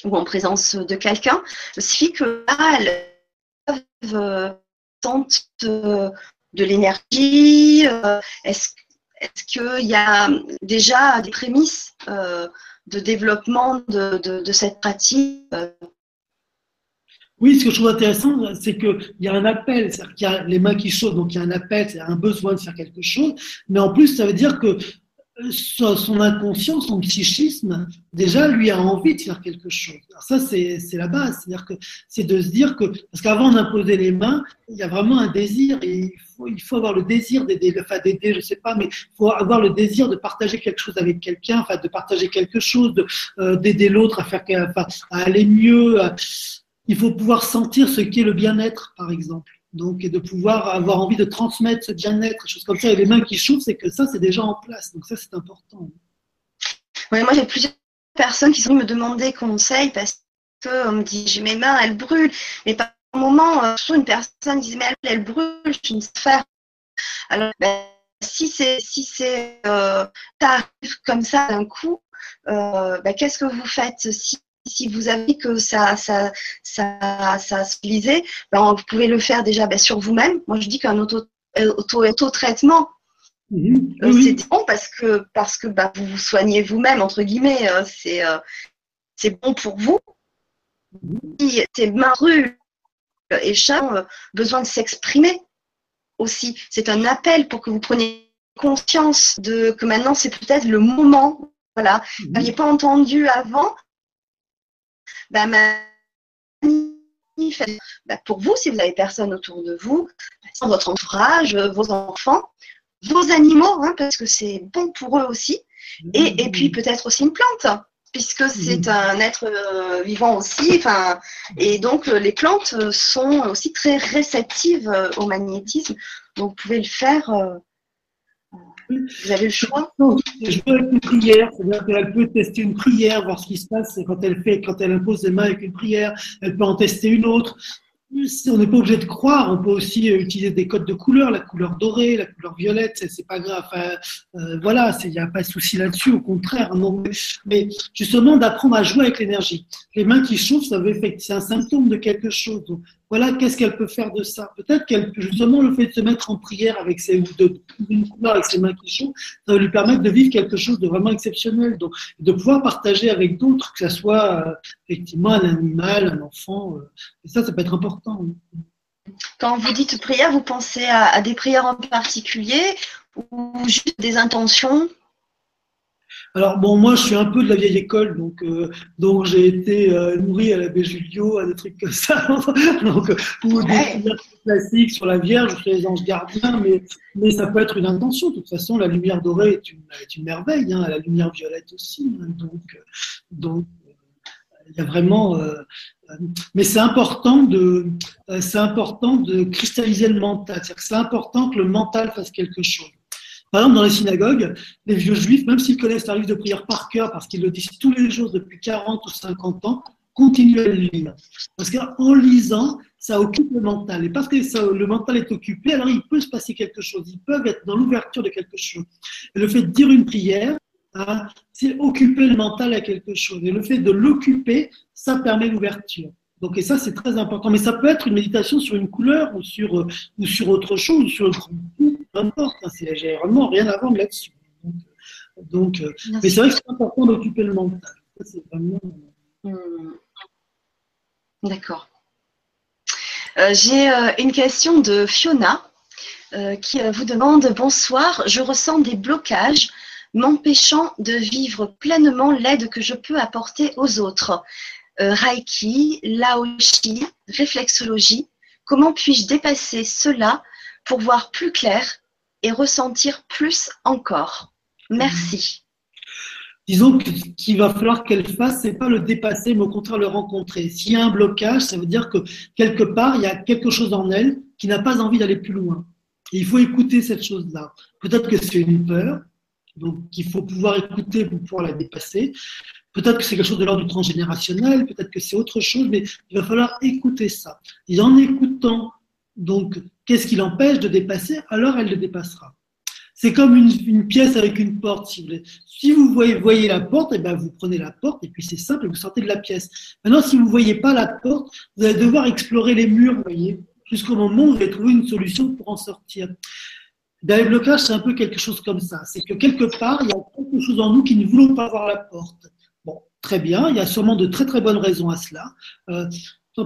ou en présence de quelqu'un, suffit que là, elles peuvent sentir de l'énergie euh, Est-ce qu'il y a déjà des prémices euh, de développement de, cette pratique euh? oui, ce que je trouve intéressant, c'est qu'il y a un appel, c'est-à-dire qu'il y a les mains qui chauffent, donc il y a un appel, c'est un besoin de faire quelque chose, mais en plus, ça veut dire que son inconscient, son psychisme, déjà, lui a envie de faire quelque chose. Alors ça, c'est la base. C'est-à-dire que c'est de se dire que, parce qu'avant d'imposer les mains, il y a vraiment un désir il faut, avoir le désir d'aider, enfin d'aider, je sais pas, mais il faut avoir le désir de partager quelque chose avec quelqu'un, enfin de partager quelque chose, euh, d'aider l'autre à faire, à aller mieux. Il faut pouvoir sentir ce qu'est le bien-être, par exemple. Donc, et de pouvoir avoir envie de transmettre ce bien-être, choses comme ça, et les mains qui chauffent, c'est que ça, c'est déjà en place. Donc, ça, c'est important. Oui, moi, j'ai plusieurs personnes qui sont venues me demander conseil parce qu'on me dit, j'ai mes mains, elles brûlent. Mais par moment, euh, une personne dit, mais elle, elle brûle, je ne sais faire. Alors, ben, si c'est si c'est euh, comme ça d'un coup, euh, ben, qu'est-ce que vous faites si si vous avez que ça, ça, ça, ça se lisait, ben, vous pouvez le faire déjà ben, sur vous-même. Moi, je dis qu'un auto, euh, auto, traitement mhm. euh, c'est bon parce que, parce que ben, vous vous soignez vous-même, entre guillemets. Hein. c'est, euh, c'est bon pour vous. Si tes mains brûlent et ont besoin de s'exprimer aussi. C'est un appel pour que vous preniez conscience de que maintenant, c'est peut-être le moment. Voilà. Vous mhm. n'aviez pas entendu avant, bah, bah, pour vous, si vous n'avez personne autour de vous, bah, votre entourage, vos enfants, vos animaux, hein, parce que c'est bon pour eux aussi, et, et puis peut-être aussi une plante, puisque c'est un être euh, vivant aussi, et donc euh, les plantes sont aussi très réceptives euh, au magnétisme, donc vous pouvez le faire vous avez le choix Je peux avec une prière, c'est-à-dire qu'elle peut tester une prière, voir ce qui se passe quand elle fait, quand elle impose les mains avec une prière, elle peut en tester une autre. On n'est pas obligé de croire, on peut aussi utiliser des codes de couleurs, la couleur dorée, la couleur violette, c'est pas grave. Euh, voilà, il n'y a pas de souci là-dessus, au contraire. Non, mais justement, d'apprendre à jouer avec l'énergie. Les mains qui chauffent, c'est un symptôme de quelque chose. Voilà, qu'est-ce qu'elle peut faire de ça? Peut-être qu'elle, justement, le fait de se mettre en prière avec ses, de, une couleur avec ses mains qui chauffent, ça va lui permettre de vivre quelque chose de vraiment exceptionnel, donc de pouvoir partager avec d'autres, que ce soit euh, effectivement un animal, un enfant. Euh, ça, ça peut être important. Quand vous dites prière, vous pensez à des prières en particulier ou juste des intentions? Alors bon, moi je suis un peu de la vieille école, donc euh, donc j'ai été euh, nourri à l'abbé Julio, à des trucs comme ça, donc ou des classiques sur la Vierge, sur les anges gardiens, mais mais ça peut être une intention. De toute façon, la lumière dorée est une, est une merveille, hein, la lumière violette aussi, hein, donc donc il y a vraiment. Euh, mais c'est important de c'est important de cristalliser le mental. C'est important que le mental fasse quelque chose. Par exemple, dans les synagogues, les vieux juifs, même s'ils connaissent la livre de prière par cœur, parce qu'ils le disent tous les jours depuis 40 ou 50 ans, continuent à le lire. Parce qu'en lisant, ça occupe le mental. Et parce que le mental est occupé, alors il peut se passer quelque chose. Ils peuvent être dans l'ouverture de quelque chose. Le fait de dire une prière, hein, c'est occuper le mental à quelque chose. Et le fait de l'occuper, ça permet l'ouverture. Donc, et ça, c'est très important. Mais ça peut être une méditation sur une couleur ou sur, euh, ou sur autre chose, ou sur un peu importe. Hein, c'est vraiment rien à voir là-dessus. Donc, euh, mais c'est vrai que c'est important d'occuper le mental. Vraiment... Hmm. D'accord. Euh, j'ai une question de Fiona qui vous demande Bonsoir, je ressens des blocages m'empêchant de vivre pleinement l'aide que je peux apporter aux autres. Euh, Reiki, Laoshi, réflexologie. Comment puis-je dépasser cela pour voir plus clair et ressentir plus encore? Merci. Disons qu'il va falloir qu'elle fasse, c'est pas le dépasser, mais au contraire le rencontrer. S'il y a un blocage, ça veut dire que quelque part, il y a quelque chose en elle qui n'a pas envie d'aller plus loin. Il faut écouter cette chose-là. Peut-être que c'est une peur, donc il faut pouvoir écouter pour pouvoir la dépasser. Peut-être que c'est quelque chose de l'ordre du transgénérationnel, peut-être que c'est autre chose, mais il va falloir écouter ça. Et en écoutant, donc, qu'est-ce qui l'empêche de dépasser Alors elle le dépassera. C'est comme une, pièce avec une porte, si vous voulez. Si vous voyez, la porte, et eh ben vous prenez la porte, et puis c'est simple, vous sortez de la pièce. Maintenant, si vous ne voyez pas la porte, vous allez devoir explorer les murs, voyez, jusqu'au moment où vous allez trouver une solution pour en sortir. Dans les blocages, c'est un peu quelque chose comme ça. C'est que quelque part, il y a quelque chose en nous qui ne voulons pas voir la porte. Bon, très bien, il y a sûrement de très très bonnes raisons à cela. Euh,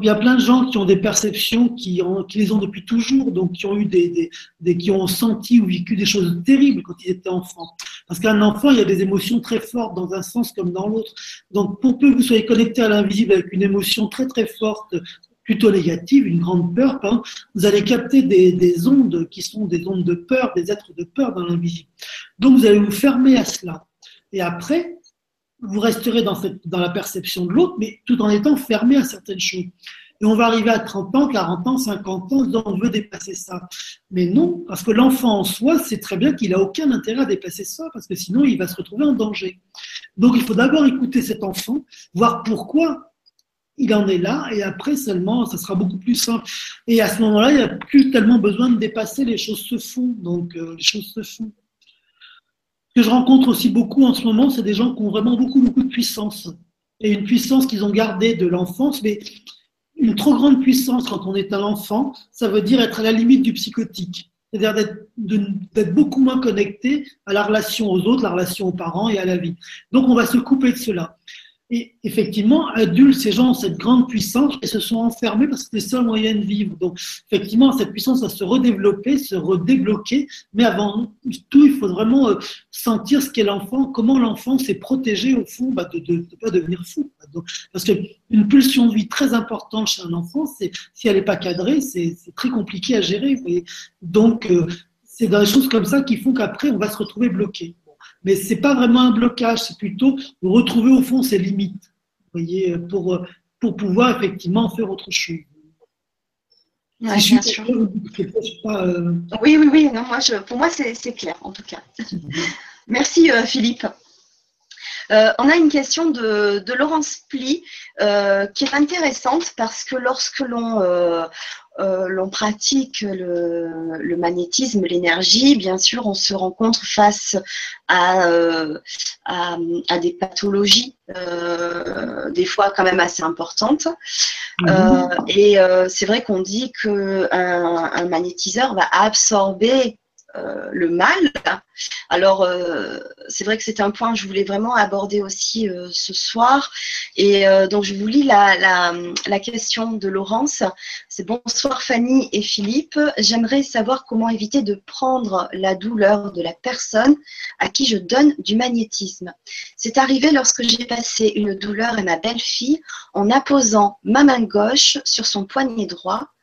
il y a plein de gens qui ont des perceptions qui, les ont depuis toujours, donc qui ont eu des, qui ont senti ou vécu des choses terribles quand ils étaient enfants. Parce qu'un enfant, il y a des émotions très fortes dans un sens comme dans l'autre. Donc, pour peu que vous soyez connecté à l'invisible avec une émotion très très forte, plutôt négative, une grande peur, vous allez capter des, des ondes qui sont des ondes de peur, des êtres de peur dans l'invisible. Donc, vous allez vous fermer à cela. Et après, vous resterez dans la perception de l'autre, mais tout en étant fermé à certaines choses. Et on va arriver à 30 ans, 40 ans, 50 ans, on veut dépasser ça. Mais non, parce que l'enfant en soi sait très bien qu'il n'a aucun intérêt à dépasser ça, parce que sinon il va se retrouver en danger. Donc il faut d'abord écouter cet enfant, voir pourquoi il en est là, et après seulement, ça sera beaucoup plus simple. Et à ce moment-là, il n'y a plus tellement besoin de dépasser, les choses se font. Donc euh, les choses se font que je rencontre aussi beaucoup en ce moment, c'est des gens qui ont vraiment beaucoup, beaucoup de puissance. Et une puissance qu'ils ont gardée de l'enfance, mais une trop grande puissance quand on est un enfant, ça veut dire être à la limite du psychotique. C'est-à-dire d'être beaucoup moins connecté à la relation aux autres, la relation aux parents et à la vie. Donc on va se couper de cela. Et effectivement, adultes, ces gens ont cette grande puissance et se sont enfermés parce que c'est le seul moyen de vivre. Donc, effectivement, cette puissance va se redévelopper, se redébloquer. Mais avant tout, il faut vraiment euh, sentir ce qu'est l'enfant, comment l'enfant s'est protégé au fond bah, de ne pas devenir fou. Donc, parce qu'une pulsion de vie très importante chez un enfant, c'est si elle n'est pas cadrée, c'est très compliqué à gérer. Donc, euh, c'est dans des choses comme ça qui font qu'après, on va se retrouver bloqué mais c'est pas vraiment un blocage, c'est plutôt retrouver au fond ses limites, voyez, pour, pour pouvoir effectivement faire autre chose. bien sûr. Euh, oui, oui, oui. Non, moi, je, pour moi, c'est clair, en tout cas. Merci, euh, Philippe. Euh, on a une question de, de Laurence Pli qui est intéressante parce que lorsque l'on euh, l'on pratique le, magnétisme, l'énergie, bien sûr, on se rencontre face à, euh, des pathologies, euh, des fois quand même assez importantes. Mhm. et c'est vrai qu'on dit qu'un un magnétiseur va absorber euh, le mal. Alors, euh, c'est vrai que c'est un point que je voulais vraiment aborder aussi euh, ce soir. Et donc, je vous lis la, la question de Laurence. C'est bonsoir Fanny et Philippe. J'aimerais savoir comment éviter de prendre la douleur de la personne à qui je donne du magnétisme. C'est arrivé lorsque j'ai passé une douleur à ma belle-fille en apposant ma main gauche sur son poignet droit.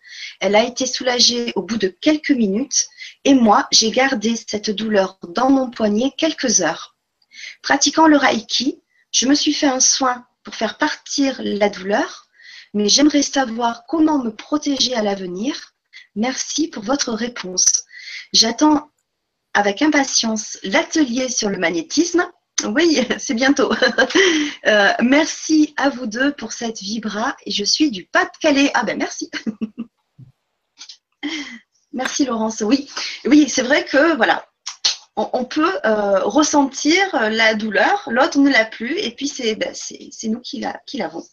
Elle a été soulagée au bout de quelques minutes et moi, j'ai gardé cette douleur dans mon poignet quelques heures. Pratiquant le Reiki, je me suis fait un soin pour faire partir la douleur, mais j'aimerais savoir comment me protéger à l'avenir. Merci pour votre réponse. J'attends avec impatience l'atelier sur le magnétisme. Oui, c'est bientôt. Euh, merci à vous deux pour cette vibra et je suis du Pas-de-Calais. Ah ben merci. Merci Laurence. Oui, oui, c'est vrai que voilà, on, peut euh, ressentir la douleur, l'autre ne l'a plus, et puis c'est ben, nous qui l'avons.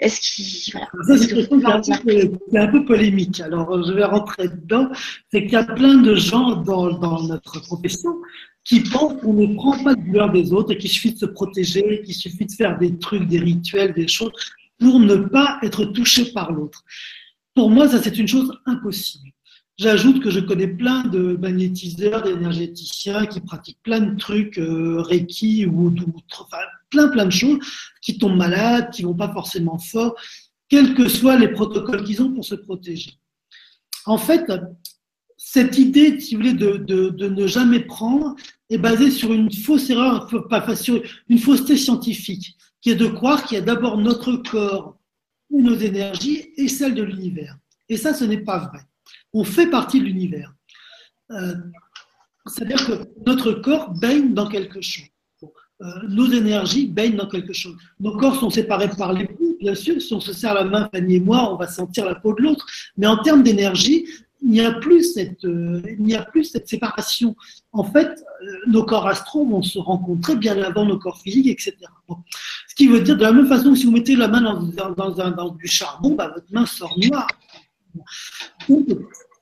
Est-ce qu'il c'est un, peu polémique. Alors je vais rentrer dedans. C'est qu'il y a plein de gens dans, dans notre profession qui pensent qu'on ne prend pas de douleur des autres et qu'il suffit de se protéger, qu'il suffit de faire des trucs, des rituels, des choses pour ne pas être touché par l'autre. Pour moi, ça c'est une chose impossible. J'ajoute que je connais plein de magnétiseurs, d'énergéticiens qui pratiquent plein de trucs, euh, Reiki ou, enfin, plein plein de choses, qui tombent malades, qui vont pas forcément fort, quels que soient les protocoles qu'ils ont pour se protéger. En fait, cette idée, si vous voulez, de, de, de ne jamais prendre est basée sur une fausse erreur, pas sur une fausseté scientifique, qui est de croire qu'il y a d'abord notre corps ou nos énergies et celle de l'univers. Et ça, ce n'est pas vrai on fait partie de l'univers. c'est-à-dire que notre corps baigne dans quelque chose. Euh, nos énergies baignent dans quelque chose. Nos corps sont séparés par les pouls, bien sûr. Si on se serre la main, Fanny et moi, on va sentir la peau de l'autre. Mais en termes d'énergie, il n'y a plus cette, euh, il n'y a plus cette séparation. En fait, euh, nos corps astraux vont se rencontrer bien avant nos corps physiques, etc. Ce qui veut dire, de la même façon que si vous mettez la main dans, dans, dans, du charbon, bah, votre main sort noire.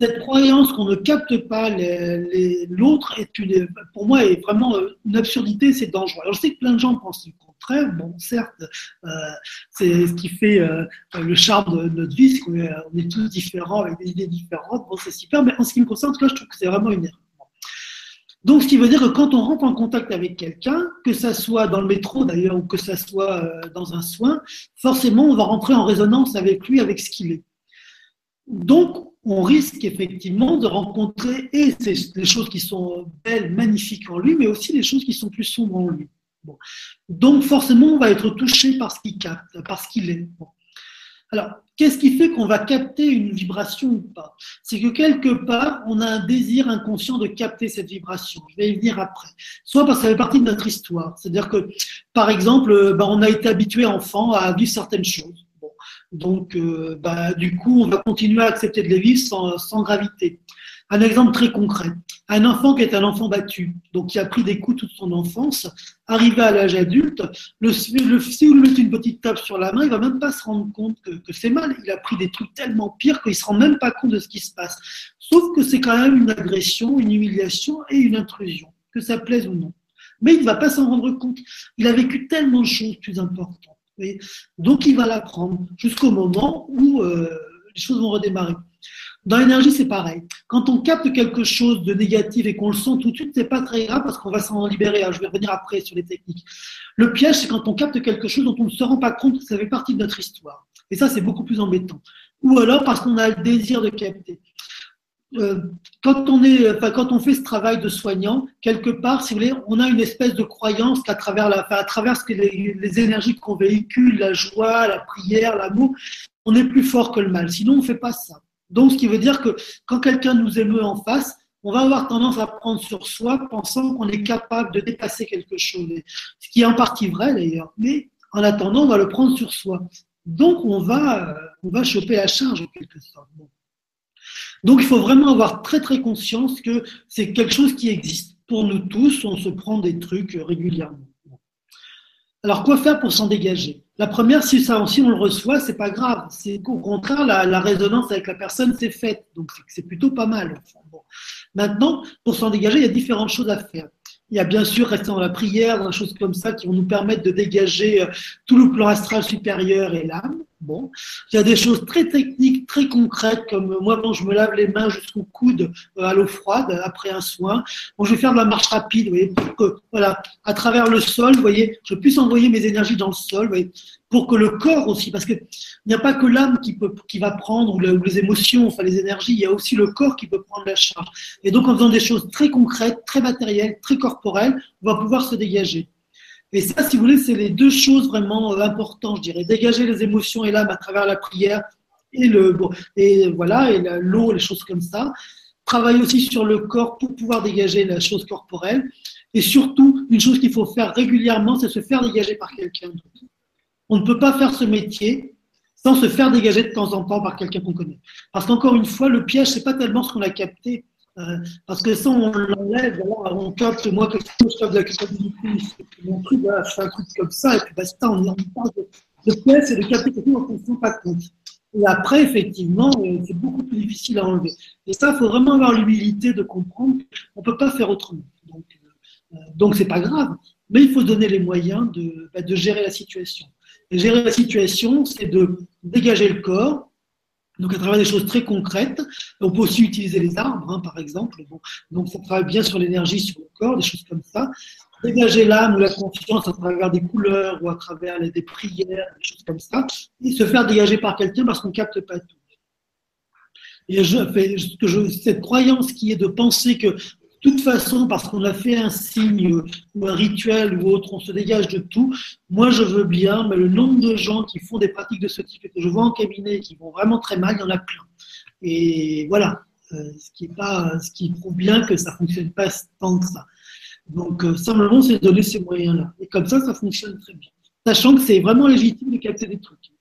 Cette croyance qu'on ne capte pas l'autre pour moi, est vraiment euh, une absurdité, c'est dangereux. Je sais que plein de gens pensent le contraire. Bon, certes, euh, c'est ce qui fait euh, le charme de notre vie, c'est qu'on est, on tous différents avec des idées différentes. Bon, c'est super, mais en ce qui me concerne, là, je trouve que c'est vraiment une erreur. Donc, ce qui veut dire que quand on rentre en contact avec quelqu'un, que ça soit dans le métro d'ailleurs ou que ça soit dans un soin, forcément, on va rentrer en résonance avec lui, avec ce qu'il est. Donc, on risque effectivement de rencontrer et les choses qui sont belles, magnifiques en lui, mais aussi les choses qui sont plus sombres en lui. Donc forcément, on va être touché par ce qu'il capte, par ce qu'il est. Alors, qu'est-ce qui fait qu'on va capter une vibration ou pas? C'est que quelque part, on a un désir inconscient de capter cette vibration. Je vais y venir après. Soit parce que ça fait partie de notre histoire. C'est-à-dire que, par exemple, ben, on a été habitué enfant à vivre certaines choses. Donc, euh, bah, du coup, on va continuer à accepter de les vivre sans, sans, gravité. Un exemple très concret. Un enfant qui est un enfant battu, donc qui a pris des coups toute son enfance, arrivé à l'âge adulte, le, si vous lui mettez une petite tape sur la main, il va même pas se rendre compte que, que c'est mal. Il a pris des trucs tellement pires qu'il se rend même pas compte de ce qui se passe. Sauf que c'est quand même une agression, une humiliation et une intrusion, que ça plaise ou non. Mais il ne va pas s'en rendre compte. Il a vécu tellement de choses plus importantes. Donc il va l'apprendre jusqu'au moment où euh, les choses vont redémarrer. Dans l'énergie, c'est pareil. Quand on capte quelque chose de négatif et qu'on le sent tout de suite, c'est pas très grave parce qu'on va s'en libérer. je vais revenir après sur les techniques. Le piège, c'est quand on capte quelque chose dont on ne se rend pas compte que ça fait partie de notre histoire. Et ça, c'est beaucoup plus embêtant. Ou alors parce qu'on a le désir de capter. Euh, quand on fait ce travail de soignant, quelque part, si vous voulez, on a une espèce de croyance qu'à travers les, énergies qu'on véhicule, la joie, la prière, l'amour, on est plus fort que le mal. Sinon, on fait pas ça. Donc, ce qui veut dire que quand quelqu'un nous émeut en face, on va avoir tendance à prendre sur soi, pensant qu'on est capable de dépasser quelque chose. Ce qui est en partie vrai d'ailleurs. Mais en attendant, on va le prendre sur soi. Donc, on va, on va choper la charge en quelque sorte. Donc il faut vraiment avoir très très conscience que c'est quelque chose qui existe. Pour nous tous, on se prend des trucs régulièrement. Alors quoi faire pour s'en dégager? La première, si ça aussi on le reçoit, c'est pas grave. C'est au contraire la, résonance avec la personne c'est faite, donc c'est plutôt pas mal. Maintenant, pour s'en dégager, il y a différentes choses à faire. Il y a bien sûr rester dans la prière, dans des choses comme ça qui vont nous permettre de dégager euh, tout le plan astral supérieur et l'âme. Il y a des choses très techniques, très concrètes, comme moi je me lave les mains jusqu'au coude euh, à l'eau froide après un soin. Je vais faire de la marche rapide, pour que, voilà, à travers le sol, vous voyez, je puisse envoyer mes énergies dans le sol, vous pour que le corps aussi, parce que il n'y a pas que l'âme qui va prendre ou, les émotions, enfin les énergies, il y a aussi le corps qui peut prendre la charge. Et donc, en faisant des choses très concrètes, très matérielles, très corporelles, on va pouvoir se dégager. Et ça, si vous voulez, c'est les deux choses vraiment importantes, je dirais. Dégager les émotions et l'âme à travers la prière et le et voilà et l'eau, les choses comme ça. Travailler aussi sur le corps pour pouvoir dégager la chose corporelle. Et surtout, une chose qu'il faut faire régulièrement, c'est se faire dégager par quelqu'un. On ne peut pas faire ce métier sans se faire dégager de temps en temps par quelqu'un qu'on connaît. Parce qu'encore une fois, le piège, c'est pas tellement ce qu'on a capté, euh, parce que ça, on l'enlève, on capte, moi, chose, je de la culpabilité, mon truc, voilà, je fais un truc comme ça, et puis basta, on, on parle de, de pièce et de dont on ne se rend pas compte. Et après, effectivement, euh, c'est beaucoup plus difficile à enlever. Et ça, il faut vraiment avoir l'humilité de comprendre qu'on ne peut pas faire autrement. Donc, euh, donc c'est pas grave. Mais il faut donner les moyens de, bah, de gérer la situation. Et gérer la situation, c'est de dégager le corps, donc à travers des choses très concrètes, on peut aussi utiliser les arbres, hein, par exemple. donc ça travaille bien sur l'énergie, sur le corps, des choses comme ça. Dégager l'âme ou la conscience à travers des couleurs ou à travers des prières, des choses comme ça, et se faire dégager par quelqu'un parce qu'on ne capte pas tout. Et je, cette croyance qui est de penser que toute façon, parce qu'on a fait un signe ou un rituel ou autre, on se dégage de tout. Moi, je veux bien, mais le nombre de gens qui font des pratiques de ce type et que je vois en cabinet qui vont vraiment très mal, il y en a plein. Et voilà, ce qui est prouve bien que ça fonctionne pas tant que ça. Donc simplement, c'est donner ces moyens-là. Et comme ça, ça fonctionne très bien, sachant que c'est vraiment légitime de capter des trucs.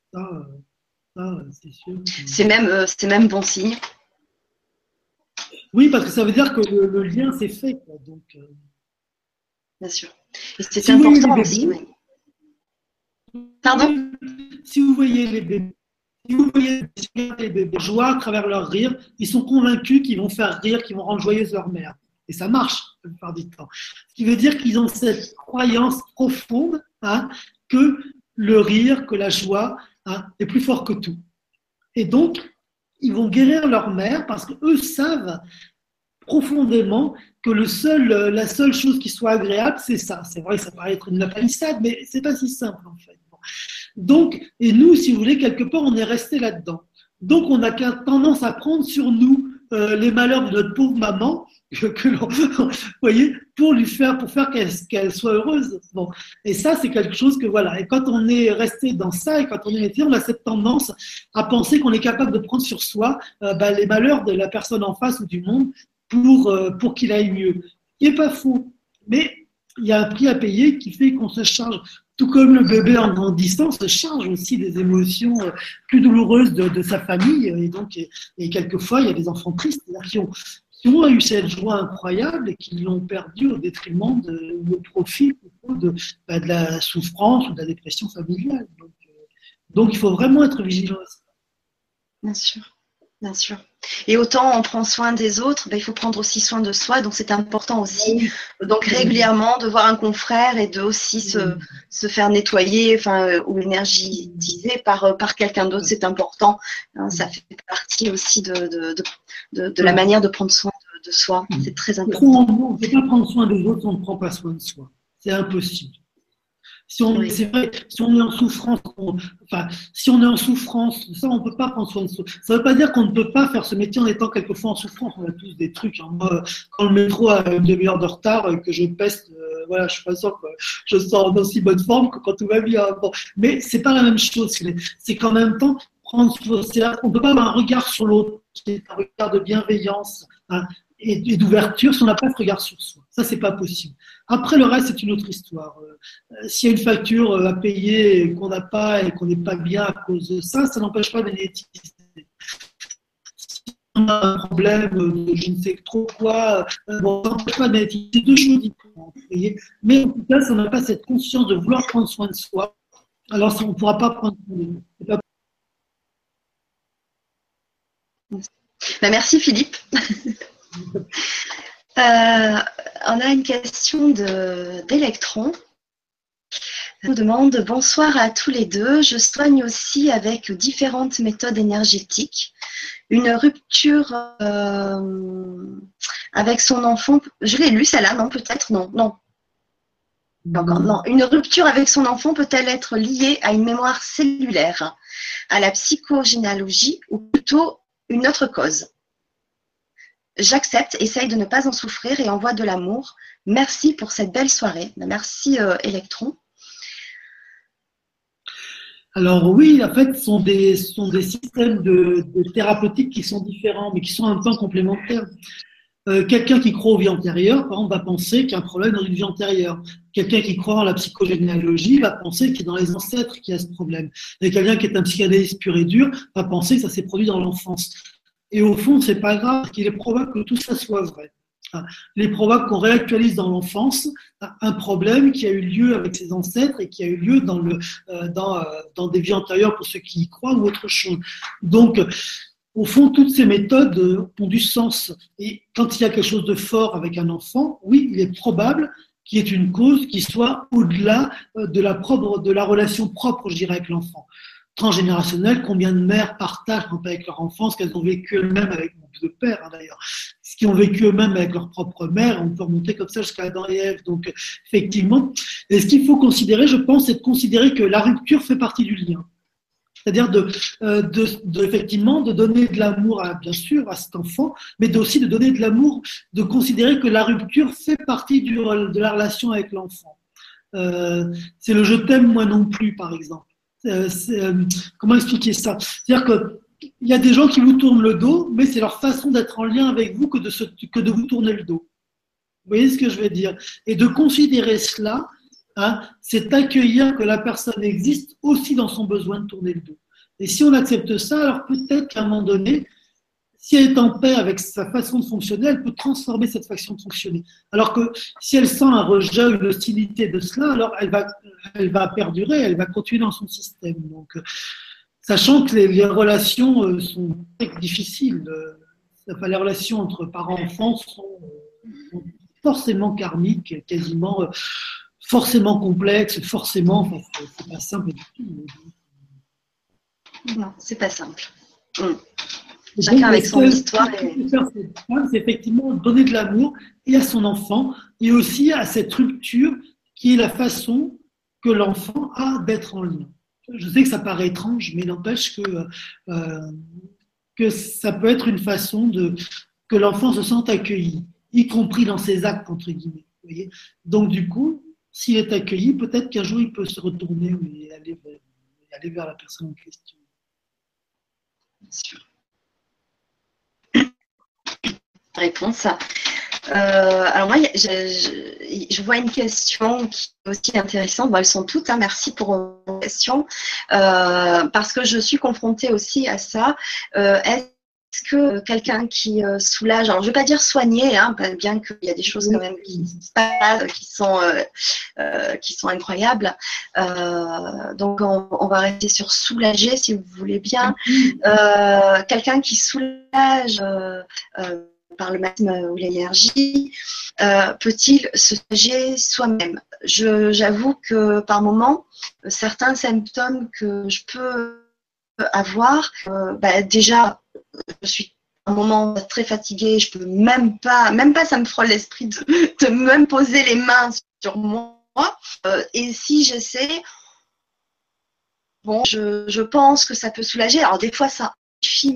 c'est même, c'est même bon signe. Oui, parce que ça veut dire que le, lien s'est fait. Donc, Bien sûr. Et c'est important aussi. Pardon? Si vous voyez les bébés, si vous voyez les bébés jouer à travers leur rire, ils sont convaincus qu'ils vont faire rire, qu'ils vont rendre joyeuse leur mère. Et ça marche la plupart du temps. Ce qui veut dire qu'ils ont cette croyance profonde hein, que le rire, que la joie hein, est plus fort que tout. Et donc, ils vont guérir leur mère parce qu'eux savent profondément que le seul, la seule chose qui soit agréable, c'est ça. C'est vrai que ça paraît être une palissade, mais c'est pas si simple en fait. Donc, et nous, si vous voulez, quelque part, on est resté là-dedans. Donc, on a tendance à prendre sur nous euh, les malheurs de notre pauvre maman, que, vous voyez, pour lui faire, pour faire qu'elle soit heureuse. Bon. Et ça, c'est quelque chose que voilà. Et quand on est resté dans ça, et quand on est resté, on a cette tendance à penser qu'on est capable de prendre sur soi euh, bah, les malheurs de la personne en face ou du monde pour, euh, pour qu'il aille mieux. Ce n'est pas faux. Mais il y a un prix à payer qui fait qu'on se charge tout comme le bébé en grandissant se charge aussi des émotions euh, plus douloureuses de, sa famille. Et donc, et, quelquefois, il y a des enfants tristes qui ont, qui ont eu cette joie incroyable et qui l'ont perdu au détriment de, au profit de, bah, de, la souffrance ou de la dépression familiale. Donc, euh, donc il faut vraiment être vigilant à ça. Bien sûr, bien sûr. Et autant on prend soin des autres, ben, il faut prendre aussi soin de soi. Donc c'est important aussi. Donc régulièrement de voir un confrère et de aussi se, se faire nettoyer, enfin euh, ou énergiser par euh, par quelqu'un d'autre, c'est important. Hein, ça fait partie aussi de de, de, de, la manière de prendre soin de, soi. C'est très important. On ne peut pas prendre soin des autres, on ne prend pas soin de soi. C'est impossible. Si on, c'est vrai, si on est en souffrance, enfin, si on est en souffrance, ça, on ne peut pas prendre soin de soi. Ça ne veut pas dire qu'on ne peut pas faire ce métier en étant quelquefois en souffrance. On a tous des trucs. Hein. Moi, quand le métro a une demi-heure de retard, et que je peste, euh, voilà, je suis pas sûr que je sors en aussi bonne forme que quand tout va bien. Bon. Mais c'est pas la même chose. C'est qu'en même temps, prendre, on ne peut pas avoir un regard sur l'autre, un regard de bienveillance, hein, et, d'ouverture si on n'a pas ce regard sur soi. Ça, c'est pas possible. Après, le reste, c'est une autre histoire. Euh, s'il y a une facture euh, à payer qu'on n'a pas et qu'on n'est pas bien à cause de ça, ça n'empêche pas de Si on a un problème de je ne sais trop quoi, euh, ça n'empêche pas C'est deux choses différentes. Mais en tout cas, si on n'a pas cette conscience de vouloir prendre soin de soi, alors on ne pourra pas prendre soin de nous. Merci Philippe. Euh, on a une question d'Electron. On nous demande Bonsoir à tous les deux. Je soigne aussi avec différentes méthodes énergétiques. Une rupture euh, avec son enfant. Je l'ai lu celle-là, non Peut-être Non, non. non. Une rupture avec son enfant peut-elle être liée à une mémoire cellulaire, à la psychogénéalogie ou plutôt une autre cause? J'accepte, essaye de ne pas en souffrir et envoie de l'amour. Merci pour cette belle soirée. Merci euh, Electron. Alors oui, en fait, ce sont des, systèmes de, thérapeutiques qui sont différents, mais qui sont un peu complémentaires. Euh, quelqu'un qui croit aux vies antérieures, par exemple, va penser qu'il y a un problème dans une vie antérieure. Quelqu'un qui croit en la psychogénéalogie va penser qu'il est dans les ancêtres qu'il y a ce problème. Et quelqu'un qui est un psychanalyste pur et dur va penser que ça s'est produit dans l'enfance. Et au fond, c'est pas grave, qu'il est probable que tout ça soit vrai. Il est probable qu'on réactualise dans l'enfance un problème qui a eu lieu avec ses ancêtres et qui a eu lieu euh, euh, dans des vies antérieures pour ceux qui y croient ou autre chose. Donc, au fond, toutes ces méthodes euh, ont du sens. Et quand il y a quelque chose de fort avec un enfant, oui, il est probable qu'il y ait une cause qui soit au-delà de la, propre, de la relation propre, je dirais, avec l'enfant transgénérationnel, combien de mères partagent avec leur enfant ce qu'elles ont vécu elles-mêmes avec de père hein, d'ailleurs, ce qu'ils ont vécu eux-mêmes avec leur propre mère, on peut remonter comme ça jusqu'à Adam et Ève. Donc effectivement, et ce qu'il faut considérer, je pense, c'est de considérer que la rupture fait partie du lien. C'est-à-dire de, euh, de, de, effectivement de donner de l'amour à bien sûr à cet enfant, mais aussi de donner de l'amour, de considérer que la rupture fait partie du, de la relation avec l'enfant. Euh, c'est le je t'aime moi non plus par exemple. Euh, euh, comment expliquer ça? C'est-à-dire que il y a des gens qui vous tournent le dos, mais c'est leur façon d'être en lien avec vous que de, que de vous tourner le dos. Vous voyez ce que je veux dire? Et de considérer cela, hein, c'est accueillir que la personne existe aussi dans son besoin de tourner le dos. Et si on accepte ça, alors peut-être qu'à un moment donné, si elle est en paix avec sa façon de fonctionner, elle peut transformer cette façon de fonctionner. Alors que si elle sent un rejet une hostilité de cela, alors elle va, elle va perdurer, elle va continuer dans son système. Donc, sachant que les, relations euh, sont difficiles. Euh, les relations entre parents-enfants sont, forcément karmiques, quasiment, euh, forcément complexes, forcément, enfin, c'est pas simple du tout. Non, c'est pas simple. Hum. Chacun avec son histoire. C'est effectivement donner de l'amour et à son enfant et aussi à cette rupture qui est la façon que l'enfant a d'être en lien. Je sais que ça paraît étrange, mais n'empêche que, euh, que ça peut être une façon de que l'enfant se sente accueilli, y compris dans ses actes, entre guillemets. Donc du coup, s'il est accueilli, peut-être qu'un jour il peut se retourner et aller vers, aller vers la personne en question. Bien sûr réponse. Euh, alors moi, je, vois une question qui est aussi intéressante. Bon, elles sont toutes. Hein, merci pour vos questions. Euh, parce que je suis confrontée aussi à ça. Euh, est-ce que quelqu'un qui soulage, alors je ne vais pas dire soigner, hein, bien qu'il y a des choses quand même qui se passent, qui sont, qui sont incroyables. donc on, on, va rester sur soulager si vous voulez bien. quelqu'un qui soulage par le matin ou l'énergie, euh, peut-il se soulager soi-même? J'avoue que par moment, certains symptômes que je peux avoir, euh, bah, déjà, je suis un moment très fatiguée, je peux même pas, même pas, ça me frôle l'esprit de, de, même poser les mains sur moi. Euh, et si j'essaie, bon, je, je, pense que ça peut soulager. Alors des fois, ça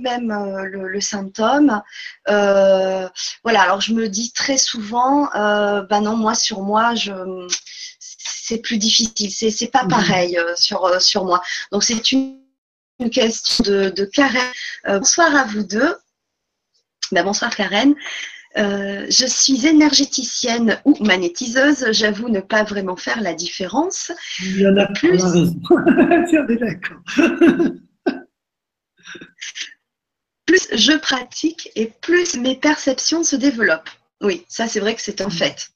même euh, le, symptôme. Euh, voilà, alors je me dis très souvent, euh, ben non, moi sur moi, je c'est plus difficile, c'est, c'est pas mhm. pareil sur, sur moi. Donc c'est une, question de, de Karen. bonsoir à vous deux. Ben, bonsoir Karen. je suis énergéticienne ou magnétiseuse. J'avoue ne pas vraiment faire la différence. Il y en a plus. d'accord. plus je pratique et plus mes perceptions se développent. Oui, ça c'est vrai que c'est un fait.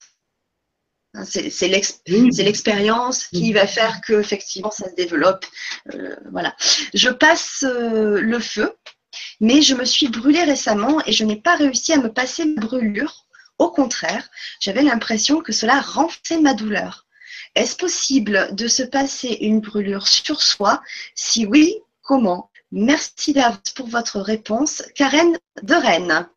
Hein, c'est l'expérience qui va faire que effectivement ça se développe. Euh, voilà. Je passe euh, le feu, mais je me suis brûlée récemment et je n'ai pas réussi à me passer ma brûlure. Au contraire, j'avais l'impression que cela renforçait ma douleur. Est-ce possible de se passer une brûlure sur soi? Si oui, comment? Merci d'avance pour votre réponse. Karen de Rennes.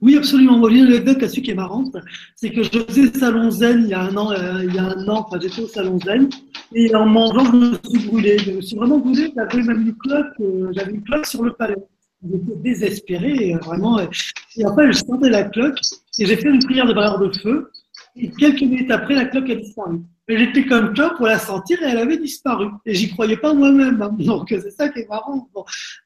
oui, absolument. Moi, une anecdote là-dessus qui est marrante, c'est que je faisais Salon Zen il y a un an, euh, il y a un an, enfin, j'étais au Salon Zen, et en mangeant, je me suis brûlé. Je me suis vraiment brûlé, j'avais même une cloque, euh, j'avais une sur le palais. J'étais désespéré, euh, vraiment. Et après, je sentais la cloque, et j'ai fait une prière de barrière de feu, quelques minutes après, la cloque a disparu. Mais j'étais comme toi pour la sentir et elle avait disparu. Et j'y croyais pas moi-même. Hein. Donc c'est ça qui est marrant.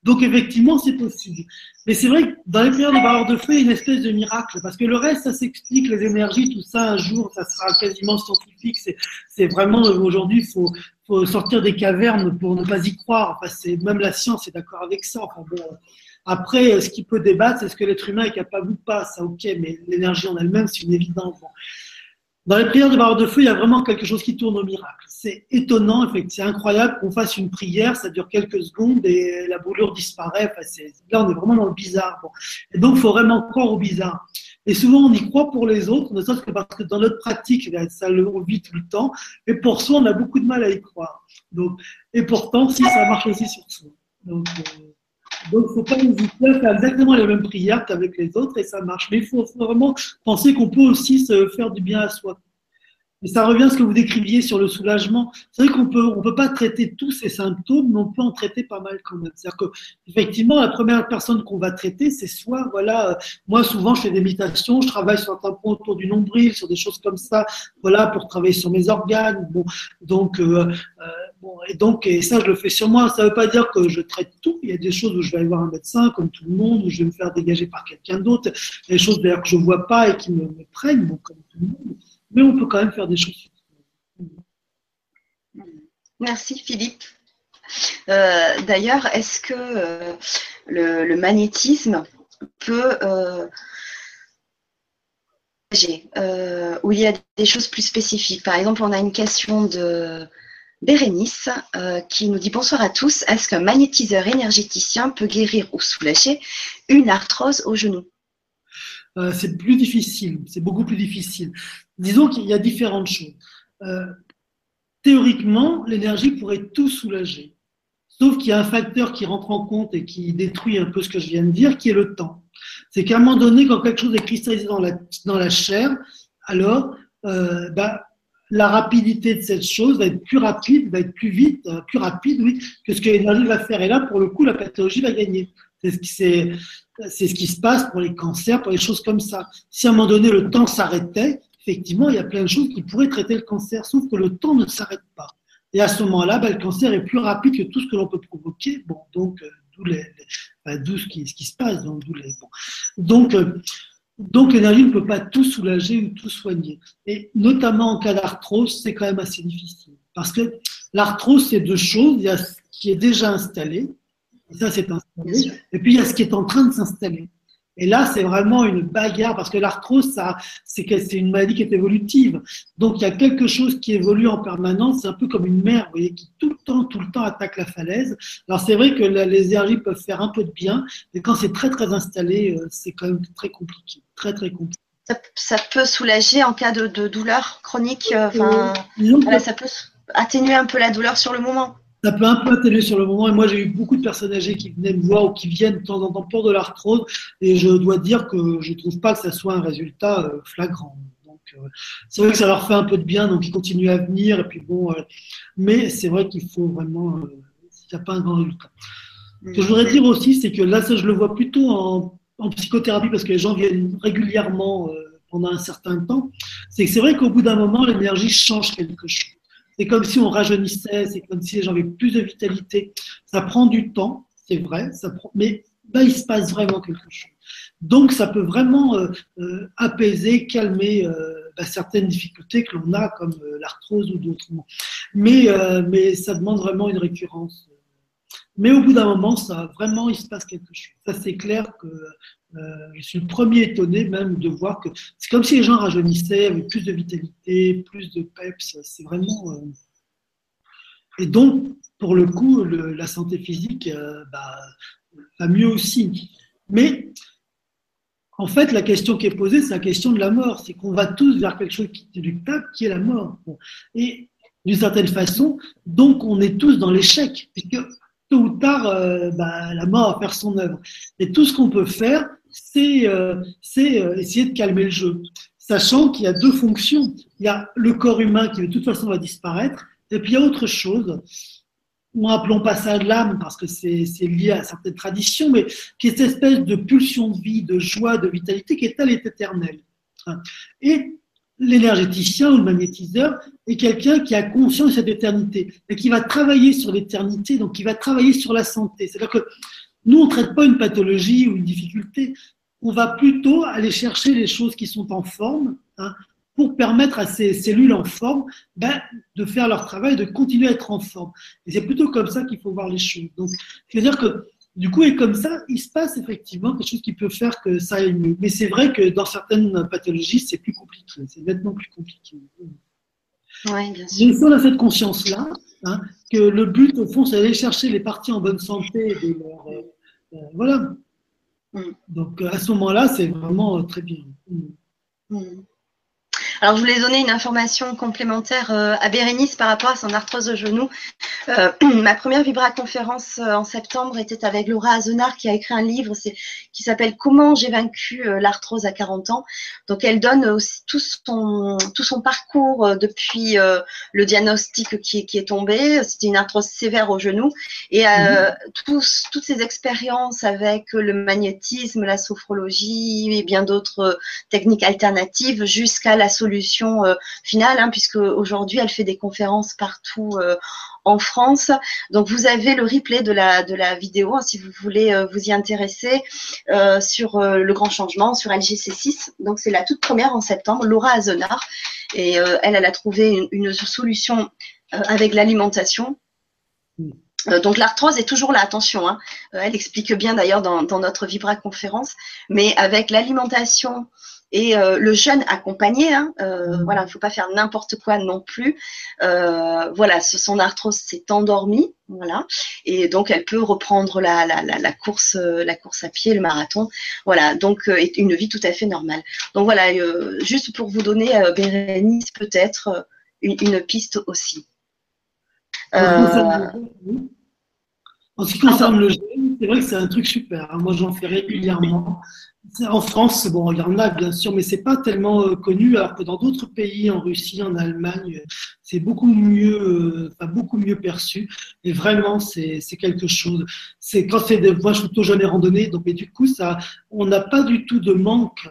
Donc effectivement, c'est possible. Mais c'est vrai que dans les périodes de barrière de feu, il y a une espèce de miracle. Parce que le reste, ça s'explique, les énergies, tout ça, un jour, ça sera quasiment scientifique. C'est vraiment, aujourd'hui, il faut, sortir des cavernes pour ne pas y croire. Enfin, c'est même la science est d'accord avec ça. Après, ce qui peut débattre, c'est ce que l'être humain est capable ou pas. Ça, ok, mais l'énergie en elle-même, c'est une évidence. Dans les prières de barre de feu, il y a vraiment quelque chose qui tourne au miracle. C'est étonnant, c'est incroyable qu'on fasse une prière, ça dure quelques secondes et la brûlure disparaît. là, on est vraiment dans le bizarre. Et donc, il faut vraiment croire au bizarre. Et souvent, on y croit pour les autres, ne serait-ce que parce que dans notre pratique, ça le vit tout le temps. Et pour soi, on a beaucoup de mal à y croire. Donc, et pourtant, si ça marche aussi sur soi. Donc, euh, donc, il ne faut pas hésiter à faire exactement les mêmes prières qu'avec les autres et ça marche. Mais il faut, vraiment penser qu'on peut aussi se faire du bien à soi. Et ça revient à ce que vous décriviez sur le soulagement. C'est vrai qu'on peut, on peut pas traiter tous ces symptômes, mais on peut en traiter pas mal quand même. C'est-à-dire que, effectivement, la première personne qu'on va traiter, c'est soit, voilà, euh, moi souvent je fais des méditations, je travaille sur un tampon autour du nombril, sur des choses comme ça, voilà, pour travailler sur mes organes. Bon, donc, euh, euh, bon, et donc, et ça je le fais sur moi. Ça veut pas dire que je traite tout. Il y a des choses où je vais aller voir un médecin, comme tout le monde, où je vais me faire dégager par quelqu'un d'autre. Il y a des choses d'ailleurs que je vois pas et qui me, me prennent, bon, comme tout le monde mais on peut quand même faire des choses. Merci Philippe. Euh, d'ailleurs, est-ce que euh, le, magnétisme peut euh, où il y a des choses plus spécifiques? Par exemple, on a une question de Bérénice qui nous dit bonsoir à tous. Est-ce qu'un magnétiseur énergéticien peut guérir ou soulager une arthrose au genou? C'est plus difficile, c'est beaucoup plus difficile. Disons qu'il y a différentes choses. Euh, théoriquement, l'énergie pourrait tout soulager. Sauf qu'il y a un facteur qui rentre en compte et qui détruit un peu ce que je viens de dire, qui est le temps. C'est qu'à un moment donné, quand quelque chose est cristallisé dans la, dans la chair, alors euh, bah, la rapidité de cette chose va être plus rapide, va être plus vite, euh, plus rapide, oui, que ce que l'énergie va faire. Et là, pour le coup, la pathologie va gagner. C'est ce qui, c'est, c'est ce qui se passe pour les cancers, pour les choses comme ça. Si à un moment donné, le temps s'arrêtait, effectivement, il y a plein de choses qui pourraient traiter le cancer, sauf que le temps ne s'arrête pas. Et à ce moment-là, ben, le cancer est plus rapide que tout ce que l'on peut provoquer. Bon, donc, euh, d'où les, ben, ce, qui, ce qui se passe. Donc, les, bon. donc, euh, donc l'énergie ne peut pas tout soulager ou tout soigner. Et notamment en cas d'arthrose, c'est quand même assez difficile. Parce que l'arthrose, c'est deux choses. Il y a ce qui est déjà installé, et ça c'est installé, et puis il y a ce qui est en train de s'installer. Et là, c'est vraiment une bagarre parce que l'arthrose, c'est une maladie qui est évolutive. Donc, il y a quelque chose qui évolue en permanence. C'est un peu comme une mer, vous voyez, qui tout le temps, tout le temps attaque la falaise. Alors, c'est vrai que les énergies peuvent faire un peu de bien, mais quand c'est très, très installé, euh, c'est quand même très compliqué. Très, très compliqué. Ça, peut soulager en cas de, douleur chronique. Euh, voilà, ça peut atténuer un peu la douleur sur le moment ça peut un peu atténuer sur le moment. Et moi, j'ai eu beaucoup de personnes âgées qui venaient me voir ou qui viennent de temps en temps pour de l'arthrose. Et je dois dire que je ne trouve pas que ça soit un résultat euh, flagrant. Donc, euh, c'est vrai que ça leur fait un peu de bien, donc ils continuent à venir. Et puis bon, euh, mais c'est vrai qu'il faut vraiment, il n'y a pas un grand résultat. Ce que je voudrais dire aussi, c'est que là, ça, je le vois plutôt en, en psychothérapie parce que les gens viennent régulièrement pendant un certain temps. C'est que c'est vrai qu'au bout d'un moment, l'énergie change quelque chose. C'est comme si on rajeunissait, c'est comme si avaient plus de vitalité. Ça prend du temps, c'est vrai, mais là, il se passe vraiment quelque chose. Donc, ça peut vraiment euh, euh, apaiser, calmer euh, bah, certaines difficultés que l'on a, comme l'arthrose ou d'autres. Mais, mais ça demande vraiment une récurrence. Mais au bout d'un moment, ça vraiment, il se passe quelque chose. Ça, c'est clair que euh, je suis le premier étonné même de voir que c'est comme si les gens rajeunissaient avec plus de vitalité, plus de peps. C'est vraiment. Euh, et donc, pour le coup, la santé physique euh, bah, va mieux aussi. Mais en fait, la question qui est posée, c'est la question de la mort. C'est qu'on va tous vers quelque chose qui est inéluctable, qui est la mort. Et d'une certaine façon, donc on est tous dans l'échec, puisque tôt ou tard, bah, la mort va faire son œuvre. Et tout ce qu'on peut faire, c'est euh, euh, essayer de calmer le jeu, sachant qu'il y a deux fonctions. Il y a le corps humain qui de toute façon va disparaître, et puis il y a autre chose. Nous appelons pas ça l'âme parce que c'est lié à certaines traditions, mais qui est cette espèce de pulsion de vie, de joie, de vitalité qui est elle est éternelle. Et l'énergéticien ou le magnétiseur est quelqu'un qui a conscience de cette éternité et qui va travailler sur l'éternité, donc qui va travailler sur la santé. C'est-à-dire que nous, on ne traite pas une pathologie ou une difficulté, on va plutôt aller chercher les choses qui sont en forme hein, pour permettre à ces cellules en forme ben, de faire leur travail, de continuer à être en forme. Et c'est plutôt comme ça qu'il faut voir les choses. Donc, c'est-à-dire que du coup, et comme ça, il se passe effectivement quelque chose qui peut faire que ça aille mieux. Mais c'est vrai que dans certaines pathologies, c'est plus compliqué, c'est nettement plus compliqué. Oui, bien sûr. on a cette conscience-là, hein, que le but, au fond, c'est d'aller chercher les parties en bonne santé de leur, euh, euh, voilà. Mm. Donc euh, à ce moment-là, c'est vraiment très bien. Mm. Mm. Alors, je voulais donner une information complémentaire euh, à Bérénice par rapport à son arthrose de genou. Euh, ma première Vibra-conférence euh, en septembre était avec Laura Azenard qui a écrit un livre qui s'appelle Comment j'ai vaincu l'arthrose à 40 ans. Donc, elle donne aussi tout son, tout son parcours depuis le diagnostic qui, qui est tombé. C'était une arthrose sévère au genou. Et mmh. tous, toutes ses expériences avec le magnétisme, la sophrologie et bien d'autres techniques alternatives jusqu'à la solution euh, finale, hein, puisque aujourd'hui elle fait des conférences partout euh, en France. Donc vous avez le replay de la de la vidéo hein, si vous voulez euh, vous y intéresser sur le grand changement sur LGC6. Donc c'est la toute première en septembre, Laura Azenard, et elle elle a trouvé une, solution avec l'alimentation. Donc l'arthrose est toujours là, attention. Hein. Elle explique bien d'ailleurs dans, dans, notre Vibra conférence, mais avec l'alimentation et euh, le jeûne accompagné, hein, euh, voilà, il ne faut pas faire n'importe quoi non plus. Euh, voilà, son arthrose s'est endormie, voilà, et donc elle peut reprendre la, la, la, la course, euh, la course à pied, le marathon, voilà, donc euh, une vie tout à fait normale. Donc voilà, juste pour vous donner, Bérénice, peut-être une, une, piste aussi. En ce qui concerne le jeûne, c'est vrai que c'est un truc super. Hein. Moi, j'en fais régulièrement. En France, bon, il y en a bien sûr, mais c'est pas tellement euh, connu. Alors que dans d'autres pays, en Russie, en Allemagne, c'est beaucoup mieux, euh, beaucoup mieux perçu. Et vraiment, c'est quelque chose. C'est quand c'est des, moi, je suis plutôt et randonnée, donc, et du coup, ça, on n'a pas du tout de manque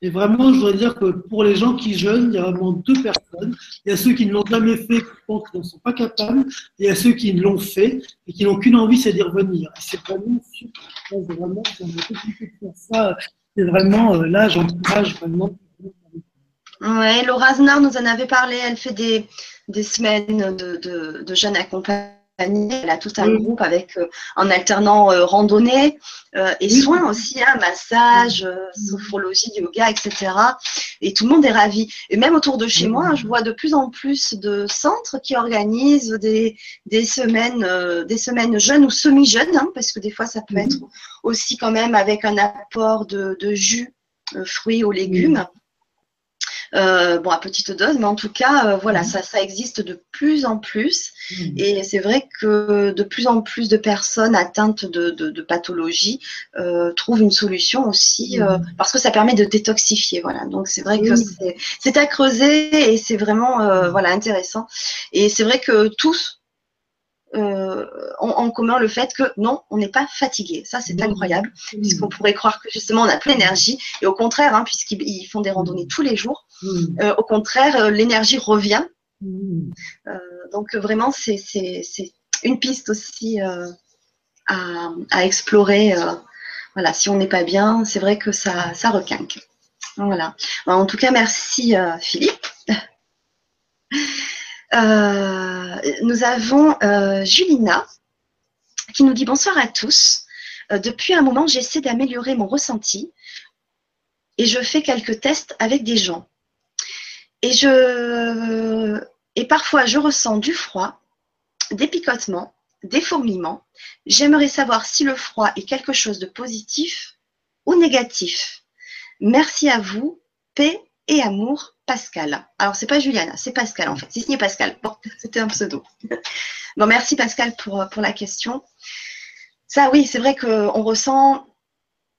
et vraiment, je voudrais dire que pour les gens qui jeûnent, il y a vraiment deux personnes. Il y a ceux qui ne l'ont jamais fait, qui pensent qu'ils ne sont pas capables, et il y a ceux qui l'ont fait et qui n'ont qu'une envie, c'est d'y revenir. C'est vraiment super. C'est vraiment, c'est ça. C'est vraiment, euh, là, j'encourage vraiment. Ouais, Laura Aznar nous en avait parlé. Elle fait des, des semaines de, de, de jeûne accompagné elle a tout un groupe avec euh, en alternant euh, randonnée euh, et soins aussi, hein, massage, sophrologie, yoga, etc. Et tout le monde est ravi. Et même autour de chez moi, je vois de plus en plus de centres qui organisent des, des semaines, des semaines jeunes ou semi-jeunes, hein, parce que des fois ça peut être aussi quand même avec un apport de, de jus, fruits ou légumes. Euh, bon, à petite dose, mais en tout cas, euh, voilà, mhm. ça, ça existe de plus en plus. Mhm. Et c'est vrai que de plus en plus de personnes atteintes de, de, de pathologies euh, trouvent une solution aussi, euh, mhm. parce que ça permet de détoxifier. Voilà, donc c'est vrai que c'est à creuser et c'est vraiment voilà intéressant. Et c'est vrai que tous euh, en, commun le fait que non, on n'est pas fatigué. Ça, c'est incroyable, puisqu'on pourrait croire que justement on a plein d'énergie. Et au contraire, hein, puisqu'ils font des randonnées tous les jours, euh, au contraire, euh, l'énergie revient. Euh, donc vraiment, c'est une piste aussi à, à, explorer. voilà, si on n'est pas bien, c'est vrai que ça, ça requinque. Voilà. En tout cas, merci Philippe. Euh, nous avons euh, Julina qui nous dit bonsoir à tous. Euh, depuis un moment, j'essaie d'améliorer mon ressenti et je fais quelques tests avec des gens. Et, parfois, je ressens du froid, des picotements, des fourmillements. J'aimerais savoir si le froid est quelque chose de positif ou négatif. Merci à vous. Paix et amour Pascal. Alors, c'est pas Juliana, c'est Pascal en fait. C'est signé Pascal. Bon, c'était un pseudo. bon, merci Pascal pour, pour la question. Ça, oui, c'est vrai qu'on ressent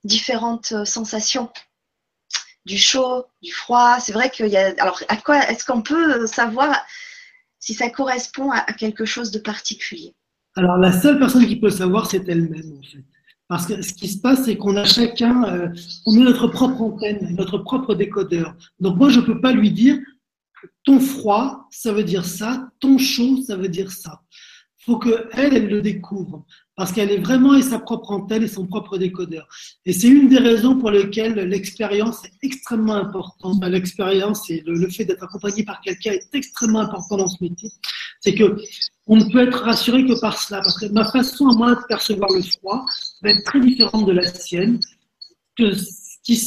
différentes sensations. Du chaud, du froid. C'est vrai qu'il y a. Alors, à quoi est-ce qu'on peut savoir si ça correspond à quelque chose de particulier? Alors, la seule personne qui peut savoir, c'est elle-même, en fait. Parce que ce qui se passe, c'est qu'on a chacun, euh, on a notre propre antenne, notre propre décodeur. Donc moi, je ne peux pas lui dire, ton froid, ça veut dire ça, ton chaud, ça veut dire ça. Il faut qu'elle, elle le découvre. Parce qu'elle est vraiment et sa propre antenne et son propre décodeur. Et c'est une des raisons pour lesquelles l'expérience est extrêmement importante. L'expérience et le, le fait d'être accompagné par quelqu'un est extrêmement important dans ce métier. C'est que on ne peut être rassuré que par cela, parce que ma façon à moi de percevoir le froid va être très différente de la sienne. Que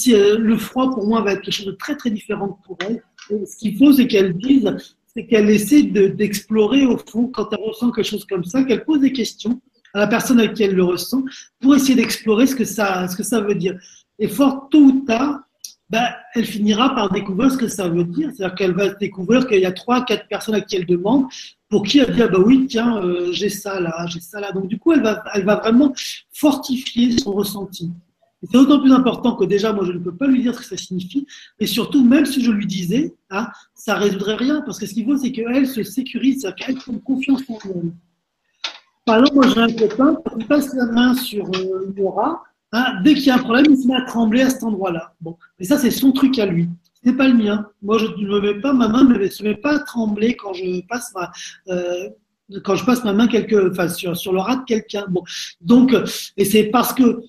euh, le froid pour moi va être quelque chose de très très différent pour elle. Et ce qu'il faut, c'est qu'elle dise, c'est qu'elle essaie d'explorer au fond quand elle ressent quelque chose comme ça, qu'elle pose des questions à la personne avec qui elle le ressent pour essayer d'explorer ce que ça, ce que ça veut dire. Et fort tôt ou tard, ben, elle finira par découvrir ce que ça veut dire. C'est-à-dire qu'elle va découvrir qu'il y a trois, quatre personnes à qui elle demande, pour qui elle dit ah bah oui, tiens, euh, j'ai ça là, j'ai ça là. Donc du coup, elle va, elle va vraiment fortifier son ressenti. C'est d'autant plus important que déjà, moi, je ne peux pas lui dire ce que ça signifie. Et surtout, même si je lui disais, hein, ça résoudrait rien. Parce que ce qu'il faut, c'est qu'elle se sécurise, qu'elle prenne confiance en elle. Par exemple, moi, j'ai un copain, qui passe la main sur euh, Laura, hein, dès qu'il y a un problème, il se met à trembler à cet endroit-là. Bon, mais ça, c'est son truc à lui. Ce n'est pas le mien. Moi, je ne me mets pas, ma main ne se met pas à trembler quand je passe ma, euh, quand je passe ma main quelque, enfin, sur, sur le rat de quelqu'un. Bon, donc, et c'est parce que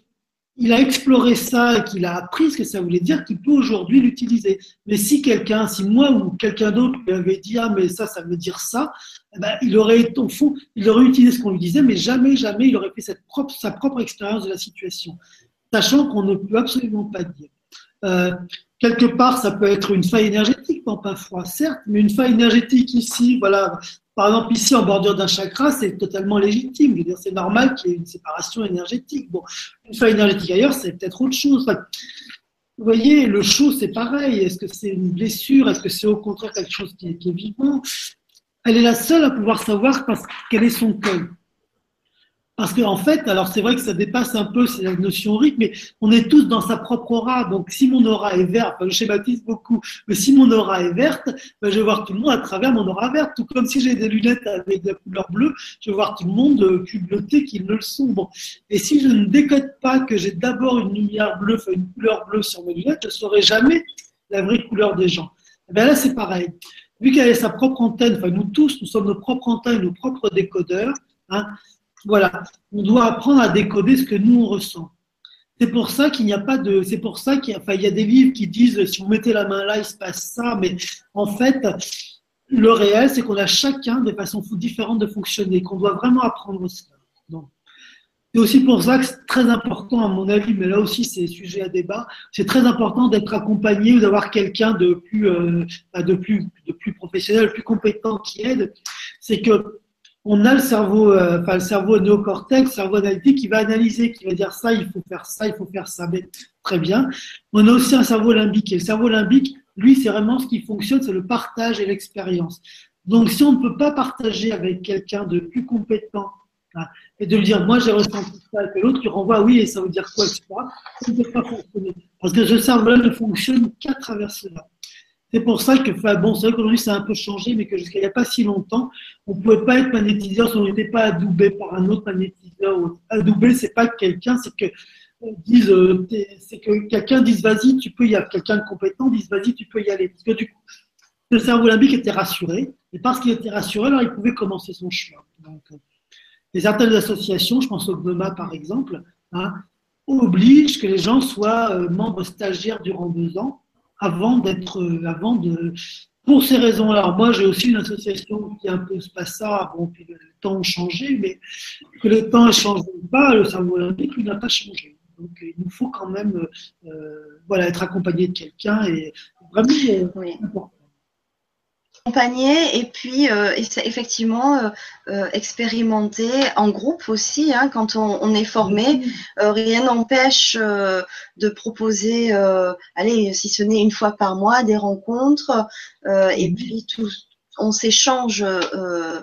il a exploré ça et qu'il a appris ce que ça voulait dire, qu'il peut aujourd'hui l'utiliser. Mais si quelqu'un, si moi ou quelqu'un d'autre lui avait dit ah mais ça, ça veut dire ça, eh ben, il aurait au fond, il aurait utilisé ce qu'on lui disait, mais jamais, jamais il aurait fait sa propre expérience de la situation, sachant qu'on ne peut absolument pas dire. Euh, quelque part, ça peut être une faille énergétique, pas pas froid, certes, mais une faille énergétique ici, voilà, par exemple, ici, en bordure d'un chakra, c'est totalement légitime. C'est normal qu'il y ait une séparation énergétique. Bon, une faille énergétique ailleurs, c'est peut-être autre chose. vous voyez, le chaud, c'est pareil. Est-ce que c'est une blessure? Est-ce que c'est au contraire quelque chose qui est, vivant? Elle est la seule à pouvoir savoir parce quel est son cœur. Parce qu'en en fait, alors c'est vrai que ça dépasse un peu la notion rythme, mais on est tous dans sa propre aura. Donc si mon aura est verte, je schématise beaucoup, mais si mon aura est verte, ben, je vais voir tout le monde à travers mon aura verte. Tout comme si j'ai des lunettes avec de la couleur bleue, je vais voir tout le monde euh, bleuté qu'ils ne le sont. Bon. Et si je ne décode pas que j'ai d'abord une lumière bleue, enfin une couleur bleue sur mes lunettes, je ne saurai jamais la vraie couleur des gens. Et ben là, c'est pareil. Vu qu'elle a sa propre antenne, enfin nous tous, nous sommes nos propres antennes, nos propres décodeurs, hein, voilà, on doit apprendre à décoder ce que nous on ressent. C'est pour ça qu'il n'y a pas de, c'est pour ça qu'il y a, enfin, il y a des livres qui disent si vous mettez la main là, il se passe ça, mais en fait, le réel, c'est qu'on a chacun des façons différentes de fonctionner, qu'on doit vraiment apprendre cela. C'est aussi pour ça que c'est très important, à mon avis, mais là aussi c'est sujet à débat, c'est très important d'être accompagné ou d'avoir quelqu'un de plus, euh, de plus, de plus professionnel, plus compétent qui aide. C'est que on a le cerveau, euh, enfin le cerveau néocortex, le cerveau analytique qui va analyser, qui va dire ça, il faut faire ça, il faut faire ça. Mais très bien. On a aussi un cerveau limbique. Et le cerveau limbique, lui, c'est vraiment ce qui fonctionne, c'est le partage et l'expérience. Donc, si on ne peut pas partager avec quelqu'un de plus compétent hein, et de lui dire, moi j'ai ressenti ça, et l'autre lui renvoie, oui, et ça veut dire quoi, etc., ça ne peut pas fonctionner. Parce que ce cerveau-là ne fonctionne qu'à travers cela. C'est pour ça que, enfin, bon, c'est vrai qu'aujourd'hui ça a un peu changé, mais que jusqu'à il n'y a pas si longtemps, on ne pouvait pas être magnétiseur si on n'était pas adoubé par un autre magnétiseur. Adoubé, c'est pas quelqu'un, que euh, euh, c'est que quelqu'un dise vas-y, tu peux y aller. Quelqu'un de compétent dise vas-y, tu peux y aller. Parce que du coup, le cerveau limbique était rassuré, et parce qu'il était rassuré, alors il pouvait commencer son chemin. Donc, euh, les certaines associations, je pense au GNOMA par exemple, hein, obligent que les gens soient membres stagiaires durant deux ans avant d'être, euh, avant de, pour ces raisons-là. Moi, j'ai aussi une association qui un peu se passe ça. Bon, puis le temps a changé, mais que le temps ne change pas, le cerveau olympique, lui, n'a pas changé. Donc, il nous faut quand même, euh, voilà, être accompagné de quelqu'un et vraiment euh, important accompagner et puis euh, effectivement euh, euh, expérimenter en groupe aussi hein, quand on, est formé. rien n'empêche de proposer, allez, si ce n'est une fois par mois, des rencontres et puis tout, on s'échange euh,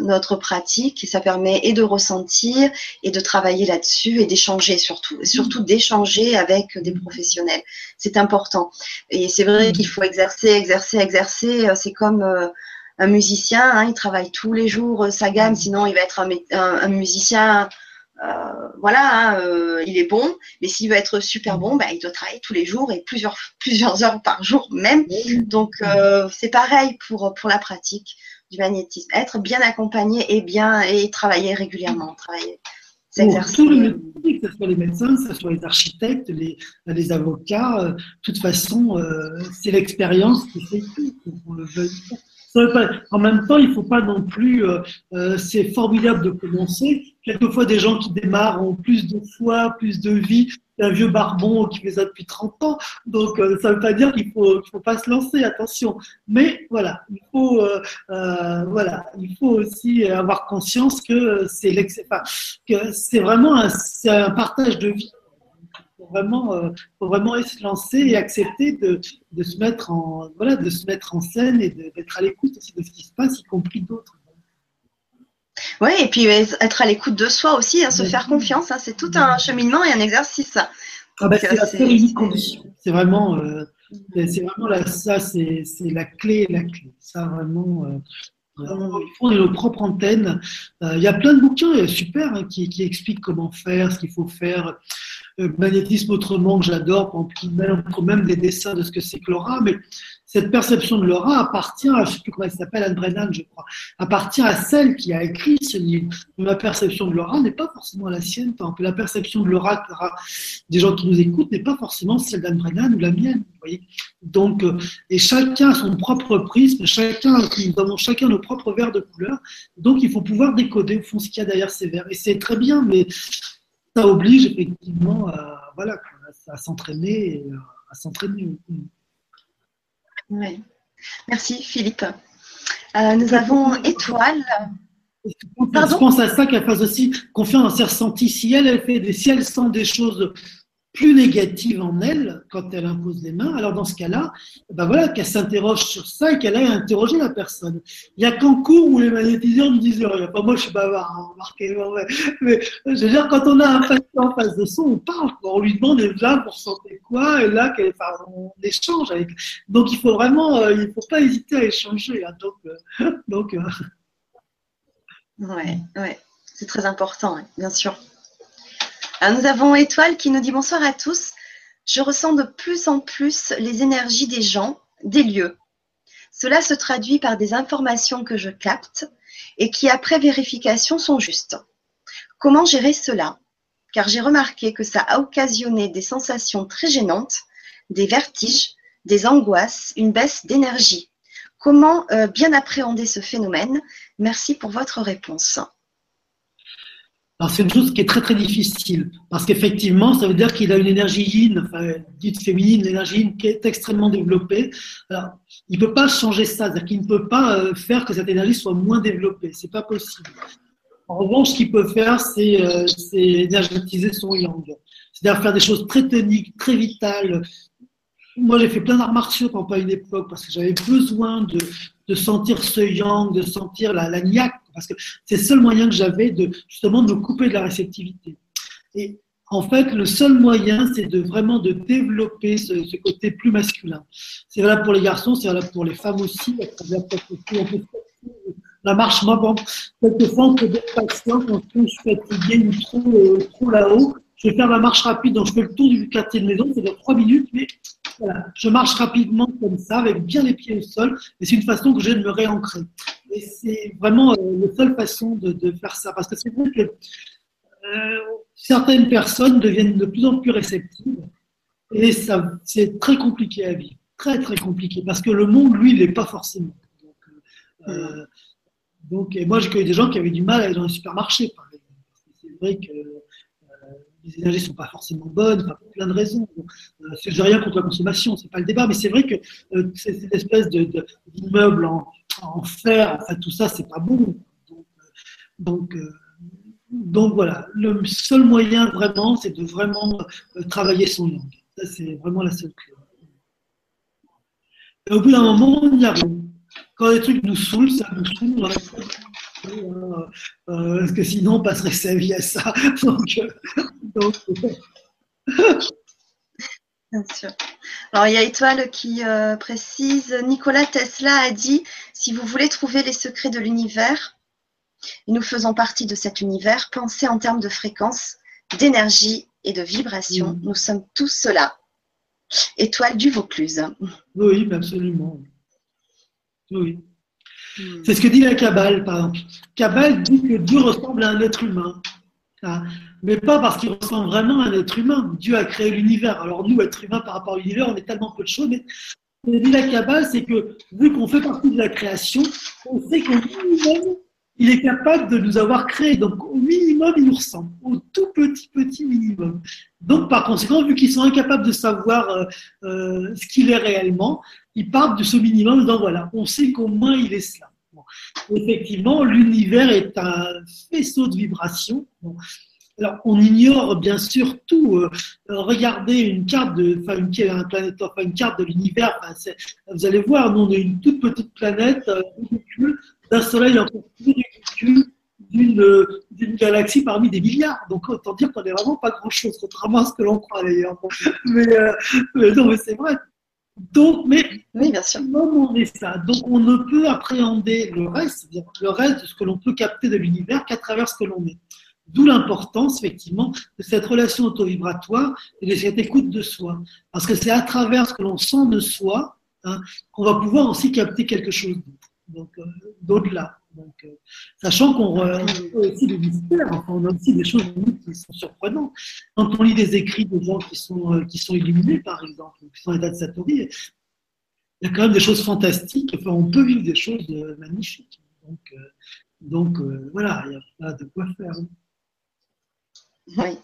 notre pratique et ça permet et de ressentir et de travailler là-dessus et d'échanger surtout, et surtout d'échanger avec des professionnels. C'est important. Et c'est vrai qu'il faut exercer, exercer, exercer. C'est comme euh, un musicien, hein, il travaille tous les jours sa gamme, sinon il va être un, un, musicien. Euh, voilà, hein, il est bon, mais s'il veut être super bon, bah, il doit travailler tous les jours et plusieurs, plusieurs heures par jour même. Donc c'est pareil pour, pour la pratique du magnétisme. Être bien accompagné et bien et travailler régulièrement. Travailler, tous les que ce soit les médecins, que ce soit les architectes, les, les avocats, euh, de toute façon, euh, c'est l'expérience qui fait tout. En même temps, il ne faut pas non plus. Euh, c'est formidable de commencer. Quelquefois, des gens qui démarrent ont plus de foi, plus de vie un vieux barbon qui fait ça depuis 30 ans. Donc, euh, ça ne veut pas dire qu'il faut, faut pas se lancer, attention. Mais voilà, il faut, euh, euh, voilà, il faut aussi avoir conscience que c'est enfin, que c'est vraiment un, partage de vie. Faut vraiment, euh, faut vraiment se lancer et accepter de, de, se mettre en, voilà, de se mettre en scène et d'être à l'écoute aussi de ce qui se passe, y compris d'autres. Oui, et puis être à l'écoute de soi aussi, hein, se faire confiance, hein, c'est tout un cheminement et un exercice. Ah bah, c'est la C'est vraiment, euh, c'est vraiment la, ça, c'est la clé, la clé. Ça vraiment. Euh, il faut nos propres antennes. Euh, il y a plein de bouquins super hein, qui, qui, expliquent comment faire, ce qu'il faut faire. Euh, magnétisme autrement que j'adore, qui même des dessins de ce que c'est que l'aura, mais cette perception de l'aura appartient à, je ne sais Anne Brennan, je crois, appartient à celle qui a écrit ce livre. Ma perception de l'aura n'est pas forcément la sienne, tant que la perception de l'aura des gens qui nous écoutent n'est pas forcément celle d'Anne Brennan ou la mienne. Vous voyez Donc, euh, et chacun a son propre prisme, chacun, nous avons chacun nos propres verres de couleur. Donc, il faut pouvoir décoder au fond ce qu'il y a derrière ces verres. Et c'est très bien, mais ça oblige effectivement à, voilà, à s'entraîner et à s'entraîner. Oui. Merci Philippe. Euh, nous avons Étoile. Je pense à ça qu'elle fasse aussi confiance dans ses ressentis. Si elle, elle fait des, si elle sent des choses plus négative en elle quand elle impose les mains, alors dans ce cas-là, ben voilà, qu'elle s'interroge sur ça et qu'elle aille interroger la personne. Il y a qu'en cours où les magnétiseurs ne disent rien. Enfin, moi, je suis bavard, hein, remarquez. Mais je veux dire, quand on a un patient en face de son, on parle. On lui demande, et là, vous ressentez quoi Et là, enfin, on échange. Avec... Donc, il faut vraiment, euh, ne faut pas hésiter à échanger. Hein. donc, euh, euh... ouais, ouais. c'est très important, bien sûr nous avons Étoile qui nous dit bonsoir à tous. Je ressens de plus en plus les énergies des gens, des lieux. Cela se traduit par des informations que je capte et qui, après vérification, sont justes. Comment gérer cela? Car j'ai remarqué que ça a occasionné des sensations très gênantes, des vertiges, des angoisses, une baisse d'énergie. Comment euh, bien appréhender ce phénomène? Merci pour votre réponse. Alors c'est une chose qui est très très difficile. Parce qu'effectivement ça veut dire qu'il a une énergie yin, enfin dite féminine, une énergie yin qui est extrêmement développée. Il peut pas changer ça, c'est-à-dire qu'il ne peut pas euh, faire que cette énergie soit moins développée, c'est pas possible. En revanche, ce qu'il peut faire, c'est euh, énergétiser son yang, c'est-à-dire faire des choses très toniques, très vitales, moi, j'ai fait plein d'arts martiaux pendant une époque parce que j'avais besoin de, de, sentir ce yang, de sentir la, la niaque, parce que c'est le seul moyen que j'avais de justement de me couper de la réceptivité. Et en fait, le seul moyen, c'est de vraiment de développer ce, côté plus masculin. C'est valable pour les garçons, c'est valable pour les femmes aussi. La marche, moi, bon, quelquefois, on peut être patient quand je suis fatigué ou trop, euh, trop là-haut. Je vais faire ma marche rapide, donc je fais le tour du quartier de maison, c'est dans trois minutes, mais je marche rapidement comme ça, avec bien les pieds au sol, et c'est une façon que j'ai de me réancrer. Et c'est vraiment euh, la seule façon de, faire ça, parce que c'est vrai que euh, certaines personnes deviennent de plus en plus réceptives, et ça, c'est très compliqué à vivre, très très compliqué, parce que le monde, lui, il n'est pas forcément. Donc, euh, donc, et moi, j'ai connu des gens qui avaient du mal à aller dans les supermarchés. C'est vrai que les énergies ne sont pas forcément bonnes, pour plein de raisons. Je n'ai rien contre la consommation, ce n'est pas le débat, mais c'est vrai que euh, cette espèce d'immeuble en, en, fer, enfin, tout ça, c'est pas bon. Donc, euh, donc, voilà, le seul moyen vraiment, c'est de vraiment travailler son langue. Ça, c'est vraiment la seule clé. Au bout d'un moment, on y arrive. Quand les trucs nous saoulent, ça nous saoule, euh, parce que sinon on passerait sa vie à ça. Donc, Bien sûr. Alors, il y a Étoile qui euh, précise Nicolas Tesla a dit si vous voulez trouver les secrets de l'univers, et nous faisons partie de cet univers, pensez en termes de fréquence, d'énergie et de vibration. Mm. Nous sommes tous cela. Étoile du Vaucluse. Oui, absolument. Oui. Hmm. C'est ce que dit la Kabbale, par exemple. Kabbale dit que Dieu ressemble à un être humain. Hein. Mais pas parce qu'il ressemble vraiment à un être humain. Dieu a créé l'univers. Alors nous, êtres humains par rapport à l'univers, on est tellement peu de choses. Mais dit la Kabbale, c'est que vu qu'on fait partie de la création, on sait qu'au minimum, il est capable de nous avoir créé. Donc au minimum, il nous ressemble. Au tout petit, petit minimum. Donc par conséquent, vu qu'ils sont incapables de savoir euh, euh, ce qu'il est réellement, ils partent de ce minimum Donc voilà, on sait qu'au moins il est cela. Effectivement, l'univers est un faisceau de vibrations. Alors, on ignore bien sûr tout. Euh, regardez une carte de, enfin, une, un planète, enfin, une carte de l'univers. vous allez voir, nous, on est une toute petite planète euh, d'un soleil encore plus ridicule d'une, d'une galaxie parmi des milliards. Donc, autant dire qu'on n'est vraiment pas grand-chose, contrairement à ce que l'on croit d'ailleurs. Mais, euh, mais non, mais c'est vrai. Donc, mais oui, bien sûr. on est ça. Donc, on ne peut appréhender le reste, le reste de ce que l'on peut capter de l'univers qu'à travers ce que l'on est. D'où l'importance, effectivement, de cette relation auto-vibratoire et de cette écoute de soi. Parce que c'est à travers ce que l'on sent de soi hein, qu'on va pouvoir aussi capter quelque chose donc euh, d'au-delà. Euh, sachant qu'on a aussi des mystères, enfin, on a aussi des choses qui sont surprenantes. Quand on lit des écrits de gens qui sont, euh, qui sont illuminés, par exemple, qui sont état de Satori, il y a quand même des choses fantastiques. Enfin, on peut vivre des choses magnifiques. Donc, donc voilà, il y a pas de quoi faire. Oui.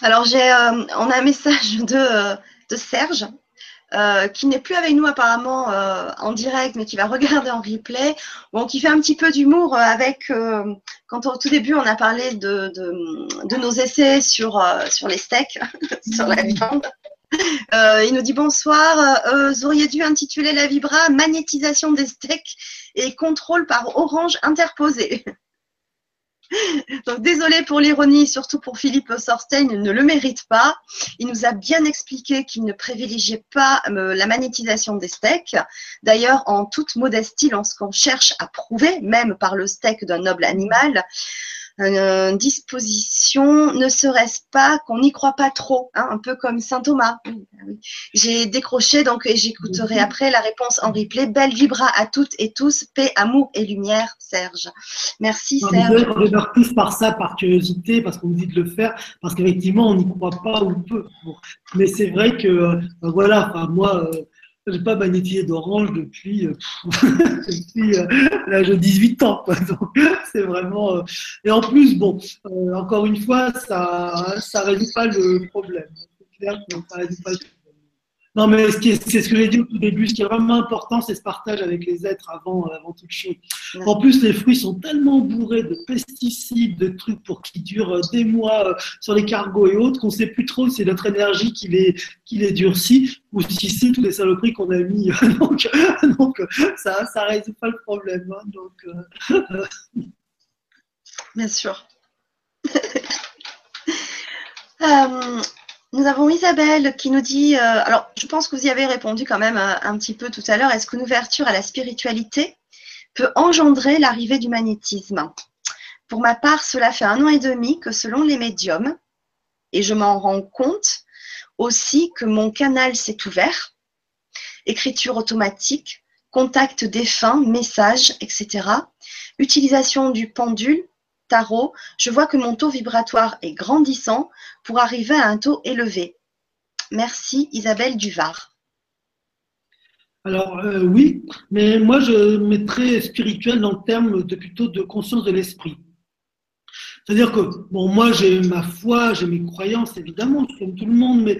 Alors, j'ai, euh, on a un message de, euh, Serge. Euh, qui n'est plus avec nous apparemment en direct, mais qui va regarder en replay, bon, qui fait un petit peu d'humour avec, quand au tout début on a parlé de, nos essais sur, sur les steaks, sur la viande. il nous dit bonsoir, vous auriez dû intituler la Vibra Magnétisation des steaks et contrôle par orange interposé. Donc désolé pour l'ironie, surtout pour Philippe Sorstein, il ne le mérite pas. Il nous a bien expliqué qu'il ne privilégiait pas euh, la magnétisation des steaks. D'ailleurs, en toute modestie, lorsqu'on cherche à prouver, même par le steak d'un noble animal, euh, disposition, ne serait-ce pas qu'on n'y croit pas trop, hein, un peu comme saint Thomas. Bah J'ai décroché donc et j'écouterai mhm. après la réponse en replay. Belle vibra à toutes et tous, paix, amour et lumière, Serge. Merci Serge. On démarre tous par ça, par curiosité, parce qu'on nous dit de le faire, parce qu'effectivement on n'y croit pas ou peu. Mais c'est vrai que euh, voilà, enfin, moi. Euh, je n'ai pas magnétisé d'orange depuis, euh, depuis euh, l'âge de 18 ans. c'est vraiment. Euh, et en plus, bon, encore une fois, ça ne résout pas le problème. C'est clair que ça résout pas le problème. Non, mais c'est ce que j'ai dit au tout début. Ce qui est vraiment important, c'est ce partage avec les êtres avant, avant toute chose. En plus, les fruits sont tellement bourrés de pesticides, de trucs pour qui durent des mois sur les cargos et autres qu'on ne sait plus trop si c'est notre énergie qui les, qui les durcit ou si c'est tous les saloperies qu'on a mis. donc, donc, ça ne résout pas le problème. Hein. donc, euh, Bien sûr. euh, nous avons Isabelle qui nous dit, euh, alors je pense que vous y avez répondu quand même euh, un, petit peu tout à l'heure, est-ce qu'une ouverture à la spiritualité peut engendrer l'arrivée du magnétisme? Pour ma part, cela fait un an et demi que selon les médiums, et je m'en rends compte aussi que mon canal s'est ouvert, écriture automatique, contact défunt, messages, etc. Utilisation du pendule, tarot, je vois que mon taux vibratoire est grandissant pour arriver à un taux élevé. Merci Isabelle Duvar. Alors euh, oui, mais moi je mettrais spirituel dans le terme de plutôt de conscience de l'esprit. C'est-à-dire que, bon, moi j'ai ma foi, j'ai mes croyances, évidemment, comme tout le monde, mais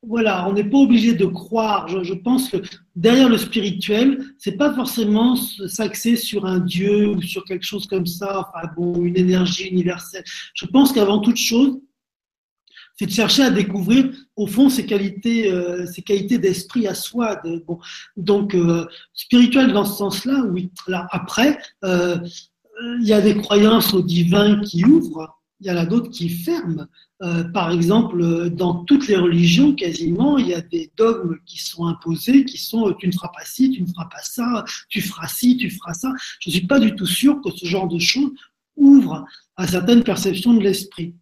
voilà, on n'est pas obligé de croire. Je, pense que derrière le spirituel, c'est pas forcément s'axer sur un Dieu ou sur quelque chose comme ça, enfin bon, une énergie universelle. Je pense qu'avant toute chose, c'est de chercher à découvrir au fond ses qualités, euh, ses qualités d'esprit à soi. donc euh, spirituel dans ce sens-là, oui. Alors après, euh, il y a des croyances au divin qui ouvrent il y en a d'autres qui ferment. Euh, par exemple, dans toutes les religions, quasiment, il y a des dogmes qui sont imposés, qui sont tu ne feras pas ci, tu ne feras pas ça, tu feras ci, tu feras ça. Je ne suis pas du tout sûr que ce genre de choses ouvre à certaines perceptions de l'esprit.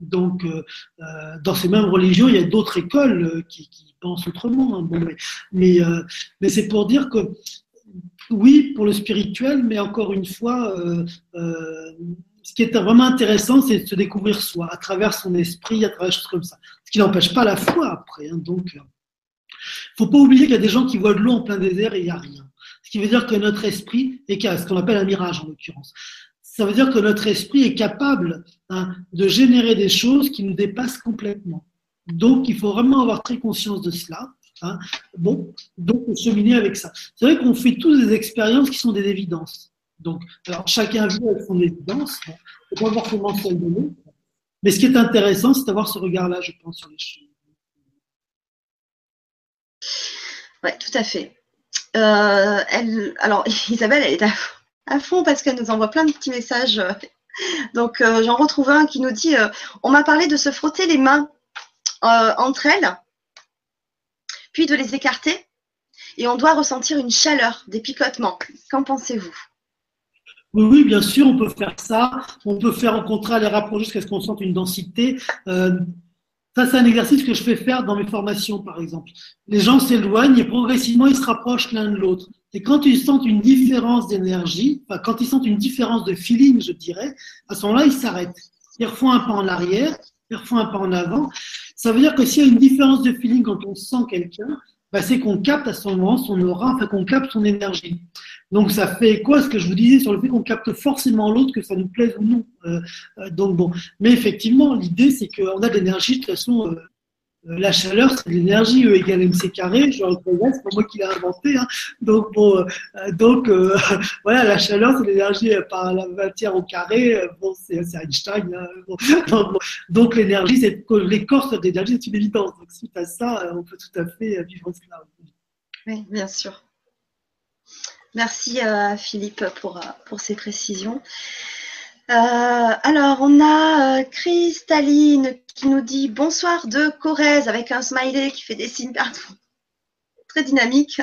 Donc, euh, euh, dans ces mêmes religions, il y a d'autres écoles qui, pensent autrement. Hein. mais mais, mais c'est pour dire que oui, pour le spirituel, mais encore une fois, ce qui est vraiment intéressant, c'est de se découvrir soi, à travers son esprit, à travers des choses comme ça. Ce qui n'empêche pas la foi après. Hein, donc, euh, faut pas oublier qu'il y a des gens qui voient de l'eau en plein désert et il n'y a rien. Ce qui veut dire que notre esprit est ce qu'on appelle un mirage en l'occurrence. Ça veut dire que notre esprit est capable hein, de générer des choses qui nous dépassent complètement. Donc, il faut vraiment avoir très conscience de cela. Hein. Bon, donc cheminer avec ça. C'est vrai qu'on fait tous des expériences qui sont des évidences. Donc, alors chacun vit avec son évidence, il ne faut pas forcément celle de l'autre. Mais ce qui est intéressant, c'est d'avoir ce regard-là, je pense, sur les choses. Oui, tout à fait. Euh, elle, alors, Isabelle, elle est à, fond parce qu'elle nous envoie plein de petits messages. Donc, euh, j'en retrouve un qui nous dit euh, On m'a parlé de se frotter les mains entre elles, puis de les écarter, et on doit ressentir une chaleur, des picotements. Qu'en pensez-vous? Oui, bien sûr, on peut faire ça. On peut faire au contraire les rapprocher jusqu'à ce qu'on sente une densité. Ça, c'est un exercice que je fais faire dans mes formations, par exemple. Les gens s'éloignent et progressivement, ils se rapprochent l'un de l'autre. Et quand ils sentent une différence d'énergie, quand ils sentent une différence de feeling, je dirais, à ce moment-là, ils s'arrêtent. Ils refont un pas en arrière, ils refont un pas en avant. Ça veut dire que s'il y a une différence de feeling quand on sent quelqu'un, bah, c'est qu'on capte à ce moment son aura, enfin qu'on capte son énergie. Donc ça fait quoi ce que je vous disais sur le fait qu'on capte forcément l'autre, que ça nous plaise ou non. Euh, euh, donc bon, mais effectivement, l'idée c'est qu'on a de l'énergie de toute façon. Euh, la chaleur, c'est l'énergie, E égale mc carré. Je le c'est pas moi qui l'ai inventé. Hein. Donc bon, donc voilà, la chaleur, c'est l'énergie par la matière au carré. Bon, c'est Einstein. Hein. Donc, l'énergie, c'est l'écorce de l'énergie, c'est une évidence. Donc suite à ça, on peut tout à fait vivre cela. Oui, bien sûr. Merci euh, Philippe pour, euh, pour ces précisions. Euh, alors, on a Cristalline qui nous dit bonsoir de Corrèze avec un smiley qui fait des signes partout. Très dynamique.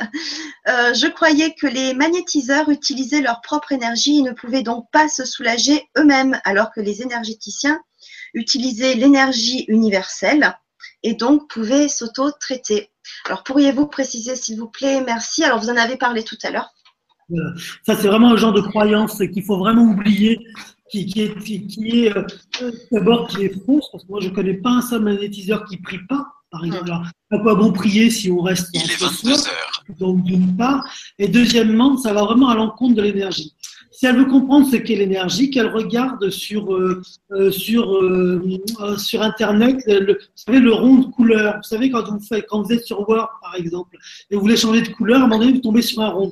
je croyais que les magnétiseurs utilisaient leur propre énergie et ne pouvaient donc pas se soulager eux-mêmes, alors que les énergéticiens utilisaient l'énergie universelle et donc pouvaient s'auto-traiter. Alors, pourriez-vous préciser, s'il vous plaît? Merci. Alors, vous en avez parlé tout à l'heure. Ça, c'est vraiment un genre de croyance qu'il faut vraiment oublier, qui, qui est, qui, est euh, d'abord qui est fausse, parce que moi, je ne connais pas un seul magnétiseur qui ne prie pas, par exemple. Alors, à quoi bon prier si on reste Il est 22 heures. Donc, d'une part? Et deuxièmement, ça va vraiment à l'encontre de l'énergie si elle veut comprendre ce qu'est l'énergie, qu'elle regarde sur, euh, euh, sur, euh, sur Internet, le, vous savez, le rond de couleur. Vous savez, quand vous, faites, quand vous êtes sur Word, par exemple, et vous voulez changer de couleur, à un moment donné, vous tombez sur un rond.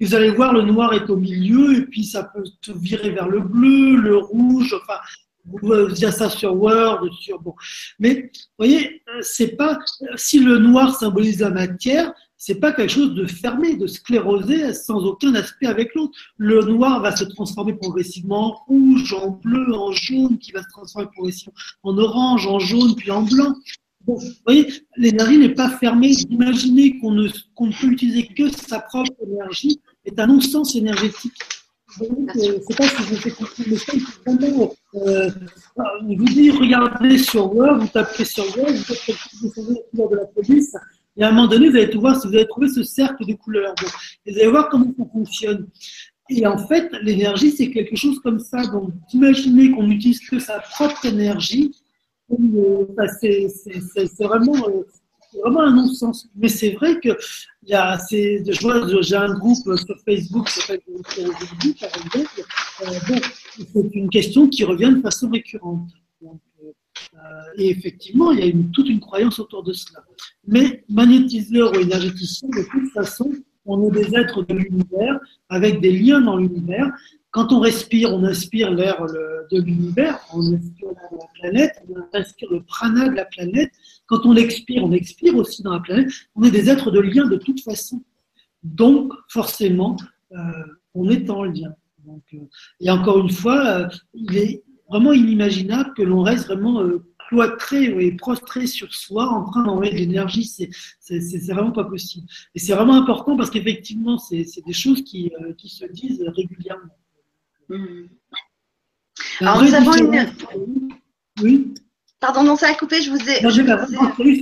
Vous allez voir, le noir est au milieu, et puis ça peut se virer vers le bleu, le rouge, enfin, vous avez ça sur Word, sur bon. Mais vous voyez, c'est pas si le noir symbolise la matière, c'est pas quelque chose de fermé, de sclérosé sans aucun aspect avec l'autre. Le noir va se transformer progressivement en rouge, en bleu, en jaune, qui va se transformer progressivement en orange, en jaune, puis en blanc. Vous voyez, l'énergie n'est pas fermée. Imaginer qu'on ne, qu'on peut utiliser que sa propre énergie est un non-sens énergétique. Je ne sais pas si je fais comprendre, mais vraiment, euh, vous dites, regardez sur Word, vous tapez sur Word, vous faites quelque chose de la police, et à un moment donné, vous allez tout voir si vous allez trouver ce cercle de couleurs. vous allez voir comment ça fonctionne. Et en fait, l'énergie, c'est quelque chose comme ça. Donc, imaginez qu'on n'utilise que sa propre énergie. Euh, c'est vraiment, un non-sens. Mais c'est vrai que j'ai un groupe sur Facebook. Euh, c'est une question qui revient de façon récurrente. Euh, et effectivement, il y a toute une croyance autour de cela. Mais magnétiseur ou énergéticien, de toute façon, on est des êtres de l'univers avec des liens dans l'univers. Quand on respire, on inspire l'air de l'univers, on inspire l'air de la planète, on inspire le prana de la planète. Quand on expire, on expire aussi dans la planète. On est des êtres de lien de toute façon. Donc, forcément, euh, on est en lien. Donc, euh, et encore une fois, il est vraiment inimaginable que l'on reste vraiment euh, cloîtré et prostré sur soi en train d'envoyer de l'énergie. C'est, c'est, vraiment pas possible. Et c'est vraiment important parce qu'effectivement, c'est, des choses euh, qui, se disent régulièrement. Mmh. Alors, nous avons une. Oui. Pardon, non, ça a coupé, je vous ai. Non, je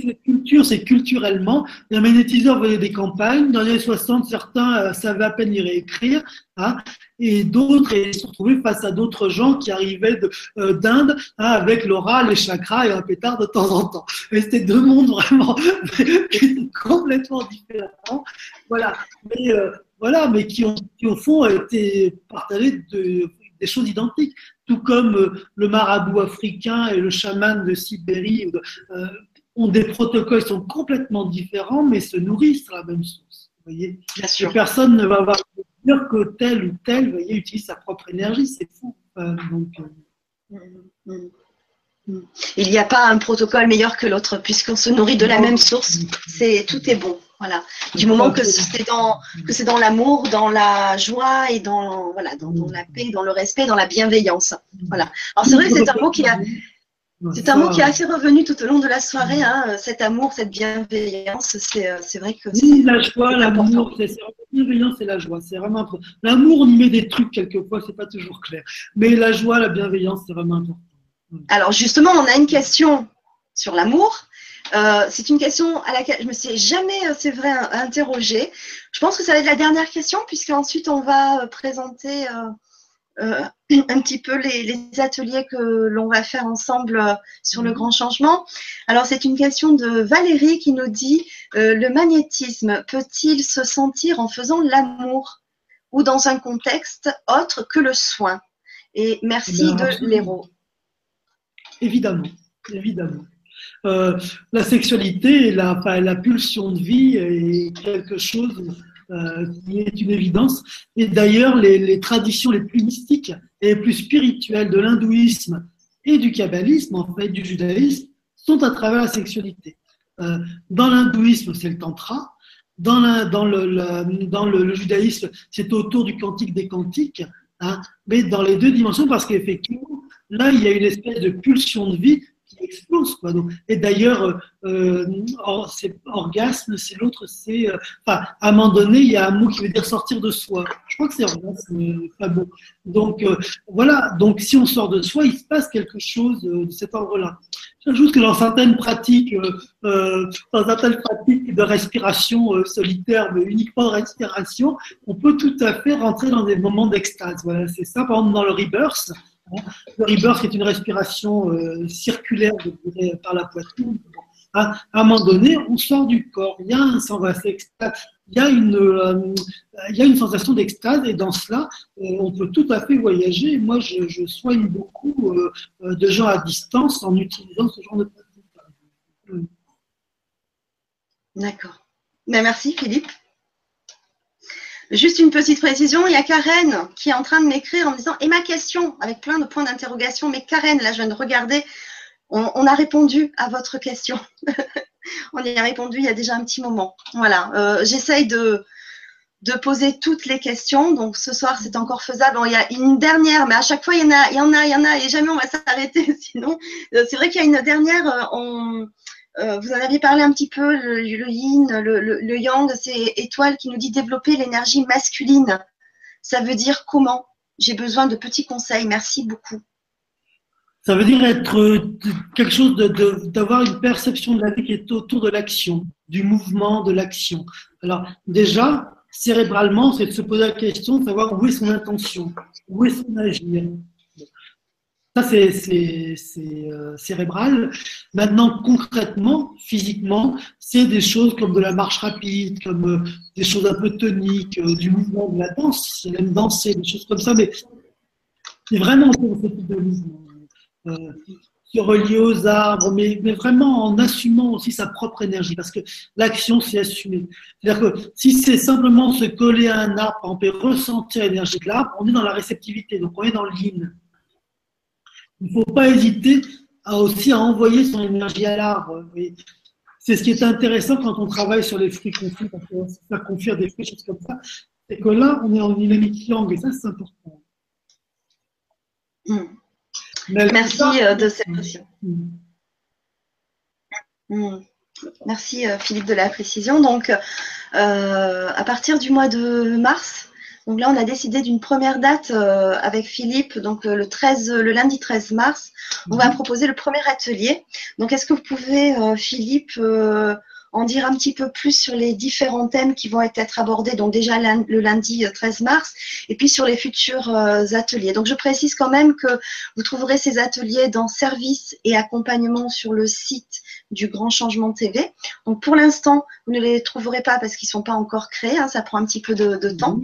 c'est culture, c'est culturellement. Les magnétiseurs venaient des campagnes. Dans les années 60, certains euh, savaient à peine lire et écrire. Hein, et d'autres se retrouvaient face à d'autres gens qui arrivaient euh, d'Inde hein, avec l'aura, les chakras et un pétard de temps en temps. Et c'était deux mondes vraiment complètement différents. Voilà. Mais, euh, voilà, mais qui, ont, qui au fond été partagés de, des choses identiques tout comme euh, le marabout africain et le chaman de Sibérie euh, ont des protocoles qui sont complètement différents, mais se nourrissent de la même source. Vous voyez Bien sûr. personne ne va avoir dire que tel ou tel, voyez, utilise sa propre énergie, c'est fou. donc, mm, mm, mm. il n'y a pas un protocole meilleur que l'autre, puisqu'on se nourrit de la même source. C'est tout est bon. Voilà. Du moment que c'est dans que c'est dans l'amour, dans la joie et dans voilà dans, dans, la paix, dans le respect, dans la bienveillance. Voilà. Alors c'est vrai que c'est un mot qui a c'est un mot qui est assez revenu tout au long de la soirée, hein, cet amour, cette bienveillance. C'est, euh, vrai que oui, la joie, l'amour, c'est, la bienveillance et la joie. C'est vraiment important. L'amour, on y met des trucs quelquefois, c'est pas toujours clair. Mais la joie, la bienveillance, c'est vraiment important. Alors justement, on a une question sur l'amour. Euh, c'est une question à laquelle je me suis jamais, euh, c'est vrai, interrogée. Je pense que ça va être la dernière question, puisqu'ensuite on va présenter euh, un petit peu les, ateliers que l'on va faire ensemble sur le mhm. grand changement. Alors c'est une question de Valérie qui nous dit le magnétisme peut-il se sentir en faisant l'amour ou dans un contexte autre que le soin? Et merci eh de l'héros. Évidemment, évidemment. La sexualité, la, la pulsion de vie est quelque chose euh, qui est une évidence. Et d'ailleurs, les, traditions les plus mystiques et les plus spirituelles de l'hindouisme et du kabbalisme, en fait, du judaïsme, sont à travers la sexualité. Euh, dans l'hindouisme, c'est le tantra. Dans, dans, le, dans le, judaïsme, c'est autour du cantique des cantiques. Hein, mais dans les deux dimensions, parce qu'effectivement, là, il y a une espèce de pulsion de vie explose. Quoi. Donc, et d'ailleurs, euh, c'est orgasme, c'est l'autre, c'est. Euh, enfin, à un moment donné, il y a un mot qui veut dire sortir de soi. Je crois que c'est orgasme, euh, pas bon. Donc, euh, voilà. Donc, si on sort de soi, il se passe quelque chose de cet ordre-là. J'ajoute que dans certaines pratiques, dans certaines pratiques de respiration solitaire, mais uniquement de respiration, on peut tout à fait rentrer dans des moments d'extase. Voilà, c'est ça. Par exemple, dans le rebirth, le rebirth est une respiration euh, circulaire, par la poitrine. À, un moment donné, on sort du corps. Il y a un il une, euh, il y a une sensation d'extase et dans cela, euh, on peut tout à fait voyager. Moi, je, soigne beaucoup de gens à distance en utilisant ce genre de pratique. D'accord. Ben, merci Philippe. Juste une petite précision, il y a Karen qui est en train de m'écrire en me disant Et ma question avec plein de points d'interrogation. Mais Karen, là, je viens de regarder, on, a répondu à votre question. on y a répondu il y a déjà un petit moment. Voilà, euh, j'essaye de, de poser toutes les questions. Donc ce soir, c'est encore faisable. il y a une dernière, mais à chaque fois, il y en a, il y en a, il y en a, et jamais on va s'arrêter. Sinon, euh, c'est vrai qu'il y a une dernière. Euh, euh, vous en aviez parlé un petit peu, le, yin, le, yang, c'est Étoile qui nous dit développer l'énergie masculine. Ça veut dire comment? J'ai besoin de petits conseils. Merci beaucoup. Ça veut dire être euh, quelque chose d'avoir une perception de la vie qui est autour de l'action, du mouvement, de l'action. Alors déjà, cérébralement, c'est de se poser la question de savoir où est son intention, où est son agir. Ça, c'est euh, cérébral. Maintenant, concrètement, physiquement, c'est des choses comme de la marche rapide, comme euh, des choses un peu toniques, euh, du mouvement, de la danse. J'aime danser, des choses comme ça, mais c'est vraiment ce type de mouvement. se relier aux arbres, mais, mais, vraiment en assumant aussi sa propre énergie, parce que l'action, c'est assumer. C'est-à-dire que si c'est simplement se coller à un arbre, on peut ressentir l'énergie de l'arbre, on est dans la réceptivité, donc on est dans le yin. Il ne faut pas hésiter à aussi à envoyer son énergie à l'arbre. C'est ce qui est intéressant quand on travaille sur les fruits confits, quand on faire confire des fruits, choses comme ça, c'est que là, on est en dynamique yang, et ça, c'est important. Hmm. Merci euh, de cette précision. Hmm. Hmm. Merci euh, Philippe de la précision. Donc, euh, à partir du mois de mars, donc là, on a décidé d'une première date euh, avec Philippe, donc euh, le 13, le lundi 13 mars. On va mhm. proposer le premier atelier. Donc, est-ce que vous pouvez, euh, Philippe, en dire un petit peu plus sur les différents thèmes qui vont être abordés, donc déjà le lundi 13 mars, et puis sur les futurs ateliers? Donc je précise quand même que vous trouverez ces ateliers dans service et accompagnement sur le site du Grand Changement TV. Donc pour l'instant, vous ne les trouverez pas parce qu'ils ne sont pas encore créés, hein, ça prend un petit peu de, temps.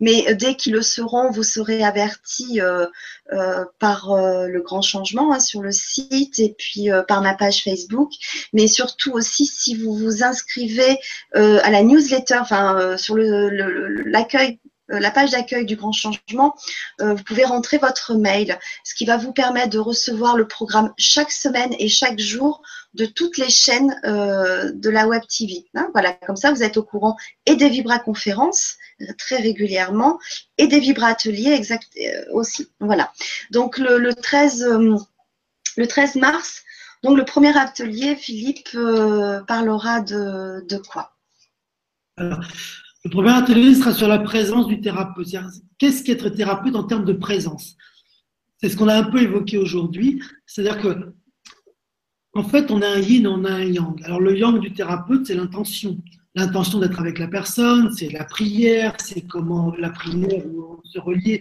Mais euh, dès qu'ils le seront, vous serez avertis euh, euh, par le Grand Changement hein, sur le site et puis par ma page Facebook. Mais surtout aussi, si vous vous inscrivez à la newsletter, enfin sur l'accueil euh, la page d'accueil du grand changement, euh, vous pouvez rentrer votre mail, ce qui va vous permettre de recevoir le programme chaque semaine et chaque jour de toutes les chaînes euh, de la Web TV. Hein. voilà, comme ça, vous êtes au courant et des Vibra conférences très régulièrement et des Vibra ateliers aussi. Voilà. Donc le, 13, le 13 mars, donc le premier atelier, Philippe parlera de quoi? Le premier atelier sera sur la présence du thérapeute. Qu'est-ce qu'être thérapeute en termes de présence? C'est ce qu'on a un peu évoqué aujourd'hui. C'est-à-dire que, en fait, on a un yin, on a un yang. Alors, le yang du thérapeute, c'est l'intention. L'intention d'être avec la personne, c'est la prière, c'est comment la prière se relier,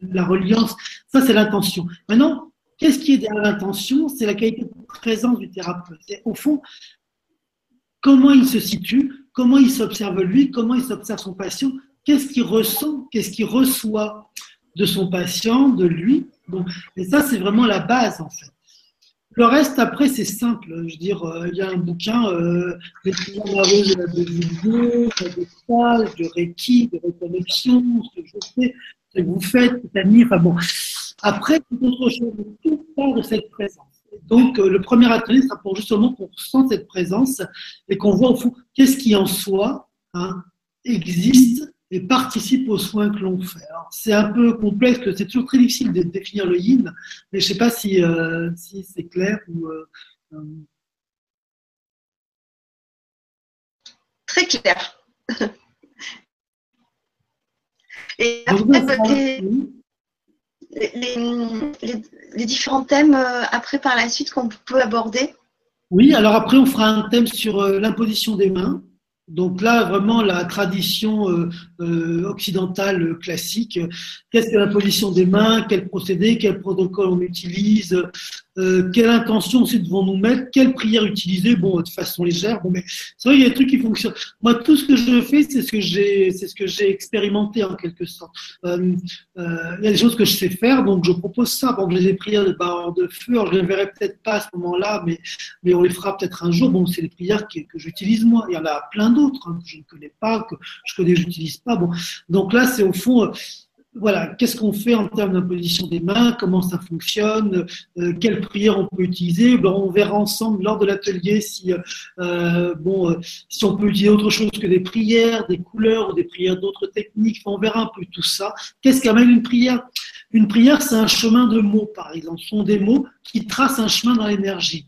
la reliance. Ça, c'est l'intention. Maintenant, qu'est-ce qui est derrière l'intention? C'est la qualité de présence du thérapeute. Au fond, comment il se situe, comment il s'observe lui, comment il s'observe son patient, qu'est-ce qu'il ressent, qu'est-ce qu'il reçoit de son patient, de lui? et ça, c'est vraiment la base, en fait. Le reste, après, c'est simple. Je veux dire, euh, il y a un bouquin, euh, Les de la vidéo, des pages, de Reiki, de reconnexion, ce que je fais, ce que vous faites, amis, enfin bon. Après, tout autre chose, tout part de cette présence. Donc, euh, le premier atelier sera pour justement qu'on sente cette présence et qu'on voit au fond qu'est-ce qui en soi hein, existe et participe aux soins que l'on fait. C'est un peu complexe, c'est toujours très difficile de définir le yin, mais je ne sais pas si, euh, c'est clair ou. Euh, très clair. et après, les, différents thèmes euh, après par la suite qu'on peut aborder? Oui, alors après on fera un thème sur euh, l'imposition des mains. Donc là, vraiment, la tradition euh, occidentale classique. Qu'est-ce que l'imposition des mains? Quel procédé? Quel protocole on utilise? Euh, quelle intention aussi devons nous mettre, quelle prière utiliser, bon, de façon légère, bon, mais c'est vrai qu'il y a des trucs qui fonctionnent. Moi, tout ce que je fais, c'est ce que j'ai, c'est ce que j'ai expérimenté en quelque sorte. Euh, euh, il y a des choses que je sais faire, donc je propose ça. Bon, les prières de barre de feu, alors je les verrai peut-être pas à ce moment-là, mais, mais on les fera peut-être un jour. Bon, c'est les prières que, j'utilise moi. Il y en a plein d'autres hein, que je ne connais pas, que je connais, j'utilise pas. Bon, donc là, c'est au fond voilà, qu'est-ce qu'on fait en termes d'imposition des mains, comment ça fonctionne, euh, quelles prières on peut utiliser. on verra ensemble lors de l'atelier si, euh, bon, euh, si on peut utiliser autre chose que des prières, des couleurs ou des prières d'autres techniques. on verra un peu tout ça. Qu'est-ce qu'amène une prière? Une prière, c'est un chemin de mots, par exemple. Ce sont des mots qui tracent un chemin dans l'énergie.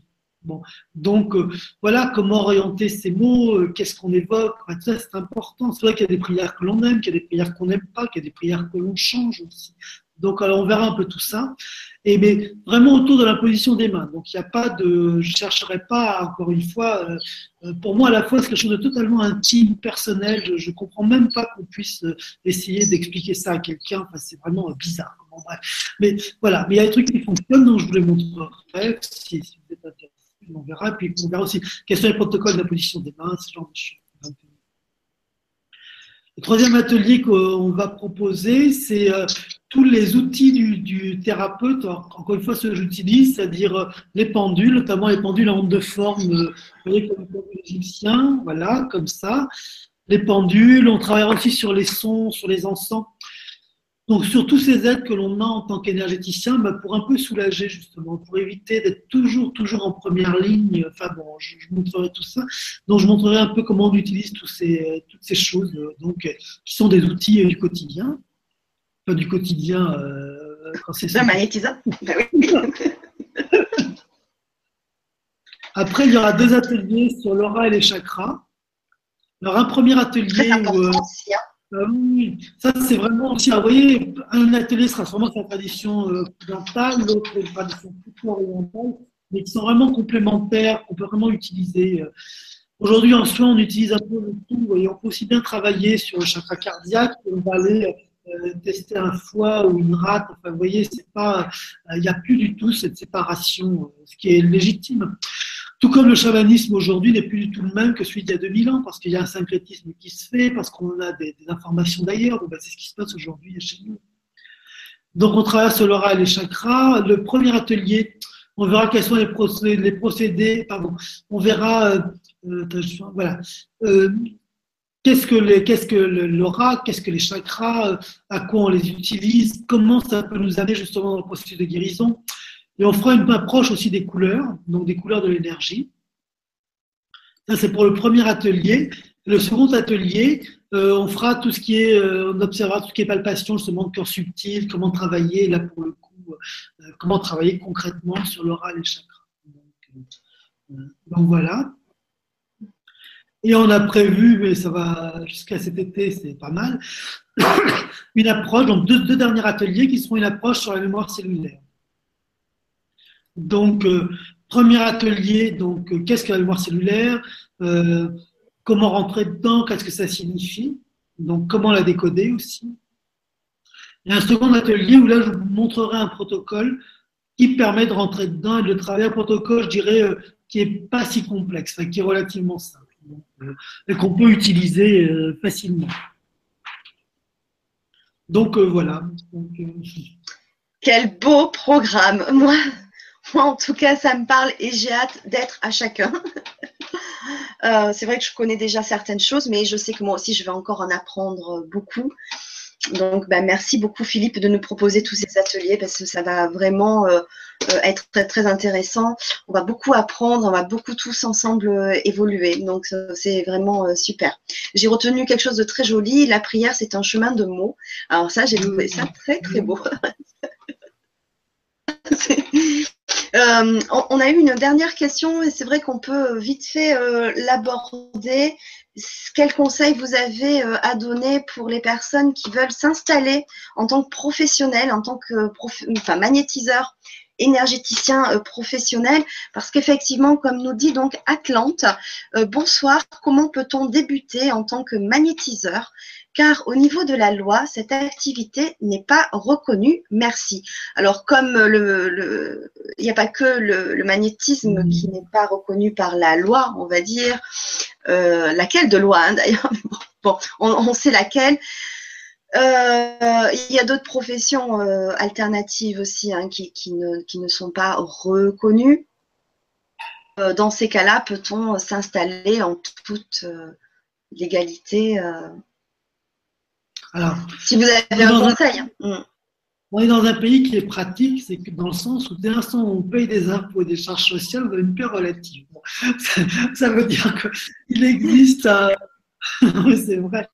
Donc euh, voilà comment orienter ces mots, euh, qu'est-ce qu'on évoque, ça c'est important. C'est vrai qu'il y a des prières que l'on aime, qu'il y a des prières qu'on n'aime pas, qu'il y a des prières que l'on change aussi. Donc alors on verra un peu tout ça. Et mais vraiment autour de la position des mains. Donc il n'y a pas de, je chercherai pas encore une fois. Euh, pour moi à la fois c'est quelque chose de totalement intime, personnel. Je, ne comprends même pas qu'on puisse essayer d'expliquer ça à quelqu'un. C'est vraiment bizarre. Mais voilà, mais il y a des trucs qui fonctionnent, donc je vous les montrerai si, si vous êtes intéressé on verra. Puis on verra aussi quels sont les protocoles des mains, ce genre. Le troisième atelier qu'on va proposer, c'est euh, tous les outils du, thérapeute, encore une fois ceux que j'utilise, c'est-à-dire euh, les pendules, notamment les pendules en onde de forme, euh, vous voyez, comme les égyptiens, voilà, comme ça. Les pendules, on travaille aussi sur les sons, sur les encens. Donc, sur tous ces aides que l'on a en tant qu'énergéticien, bah, pour un peu soulager justement, pour éviter d'être toujours, toujours en première ligne. Enfin bon, je, montrerai tout ça. Donc, je montrerai un peu comment on utilise tous ces, toutes ces choses, euh, donc qui sont des outils euh, du quotidien, pas du quotidien euh, quand c'est ça. magnétisant. Bah Après, il y aura deux ateliers sur l'aura et les chakras. Alors, un premier atelier où, euh, ah ça c'est vraiment aussi, vous voyez, un atelier sera sûrement sa tradition euh, occidentale, l'autre une tradition plutôt orientale, mais qui sont vraiment complémentaires, qu'on peut vraiment utiliser. Euh. Aujourd'hui, en soi, on utilise un peu le tout, et on peut aussi bien travailler sur le chakra cardiaque, on va aller euh, tester un foie ou une rate, enfin, vous voyez, c'est pas, il n'y a plus du tout cette séparation, ce qui est légitime. Tout comme le chamanisme aujourd'hui n'est plus du tout le même que celui d'il y a 2000 ans, parce qu'il y a un syncrétisme qui se fait, parce qu'on a des, informations d'ailleurs. Ben, c'est ce qui se passe aujourd'hui chez nous. Donc on sur l'aura et les chakras. Le premier atelier, on verra quels sont les procédés, les procédés pardon, on verra, euh, euh, voilà, euh, qu'est-ce que qu'est-ce que l'aura, qu'est-ce que les chakras, à quoi on les utilise, comment ça peut nous amener justement dans le processus de guérison. Et on fera une approche aussi des couleurs, donc des couleurs de l'énergie. Ça, c'est pour le premier atelier. Le second atelier, euh, on fera tout ce qui est, euh, on observera tout ce qui est palpation, justement, corps subtil, comment travailler, là, pour le coup, euh, comment travailler concrètement sur l'aura et les chakras. Donc, voilà. Et on a prévu, mais ça va jusqu'à cet été, c'est pas mal, une approche, donc deux, derniers ateliers qui seront une approche sur la mémoire cellulaire. Donc, premier atelier, donc qu'est-ce que la mémoire cellulaire comment rentrer dedans, qu'est-ce que ça signifie, donc comment la décoder aussi. Et un second atelier où là, je vous montrerai un protocole qui permet de rentrer dedans et de travailler un protocole, je dirais, euh, qui n'est pas si complexe, qui est relativement simple euh, et qu'on peut utiliser euh, facilement. Donc voilà. Quel beau programme. Moi, moi, en tout cas, ça me parle et j'ai hâte d'être à chacun. Euh, c'est vrai que je connais déjà certaines choses, mais je sais que moi aussi, je vais encore en apprendre beaucoup. Donc, ben, merci beaucoup Philippe de nous proposer tous ces ateliers parce que ça va vraiment euh, euh, être très, très intéressant. On va beaucoup apprendre, on va beaucoup tous ensemble évoluer. Donc, c'est vraiment super. J'ai retenu quelque chose de très joli. La prière, c'est un chemin de mots. Alors ça, j'ai trouvé ça très, très beau. Euh, on a eu une dernière question et c'est vrai qu'on peut vite fait euh, l'aborder. Quel conseil vous avez euh, à donner pour les personnes qui veulent s'installer en tant que professionnels, en tant que enfin, magnétiseur énergéticien professionnel? Parce qu'effectivement, comme nous dit donc Atlante, bonsoir, comment peut-on débuter en tant que magnétiseur? Car au niveau de la loi, cette activité n'est pas reconnue. Merci. Alors, comme le, il n'y a pas que le, magnétisme mmh. qui n'est pas reconnu par la loi, on va dire, euh, laquelle de loi hein, d'ailleurs, bon, on, sait laquelle. Euh, il y a d'autres professions euh, alternatives aussi hein, qui, ne, qui, ne, sont pas reconnues. dans ces cas-là, peut-on s'installer en toute légalité alors, si vous avez un conseil. Hein. On est dans un pays qui est pratique, c'est que dans le sens où dès l'instant où on paye des impôts et des charges sociales, on a une paix relative. ça, veut dire qu'il existe c'est vrai.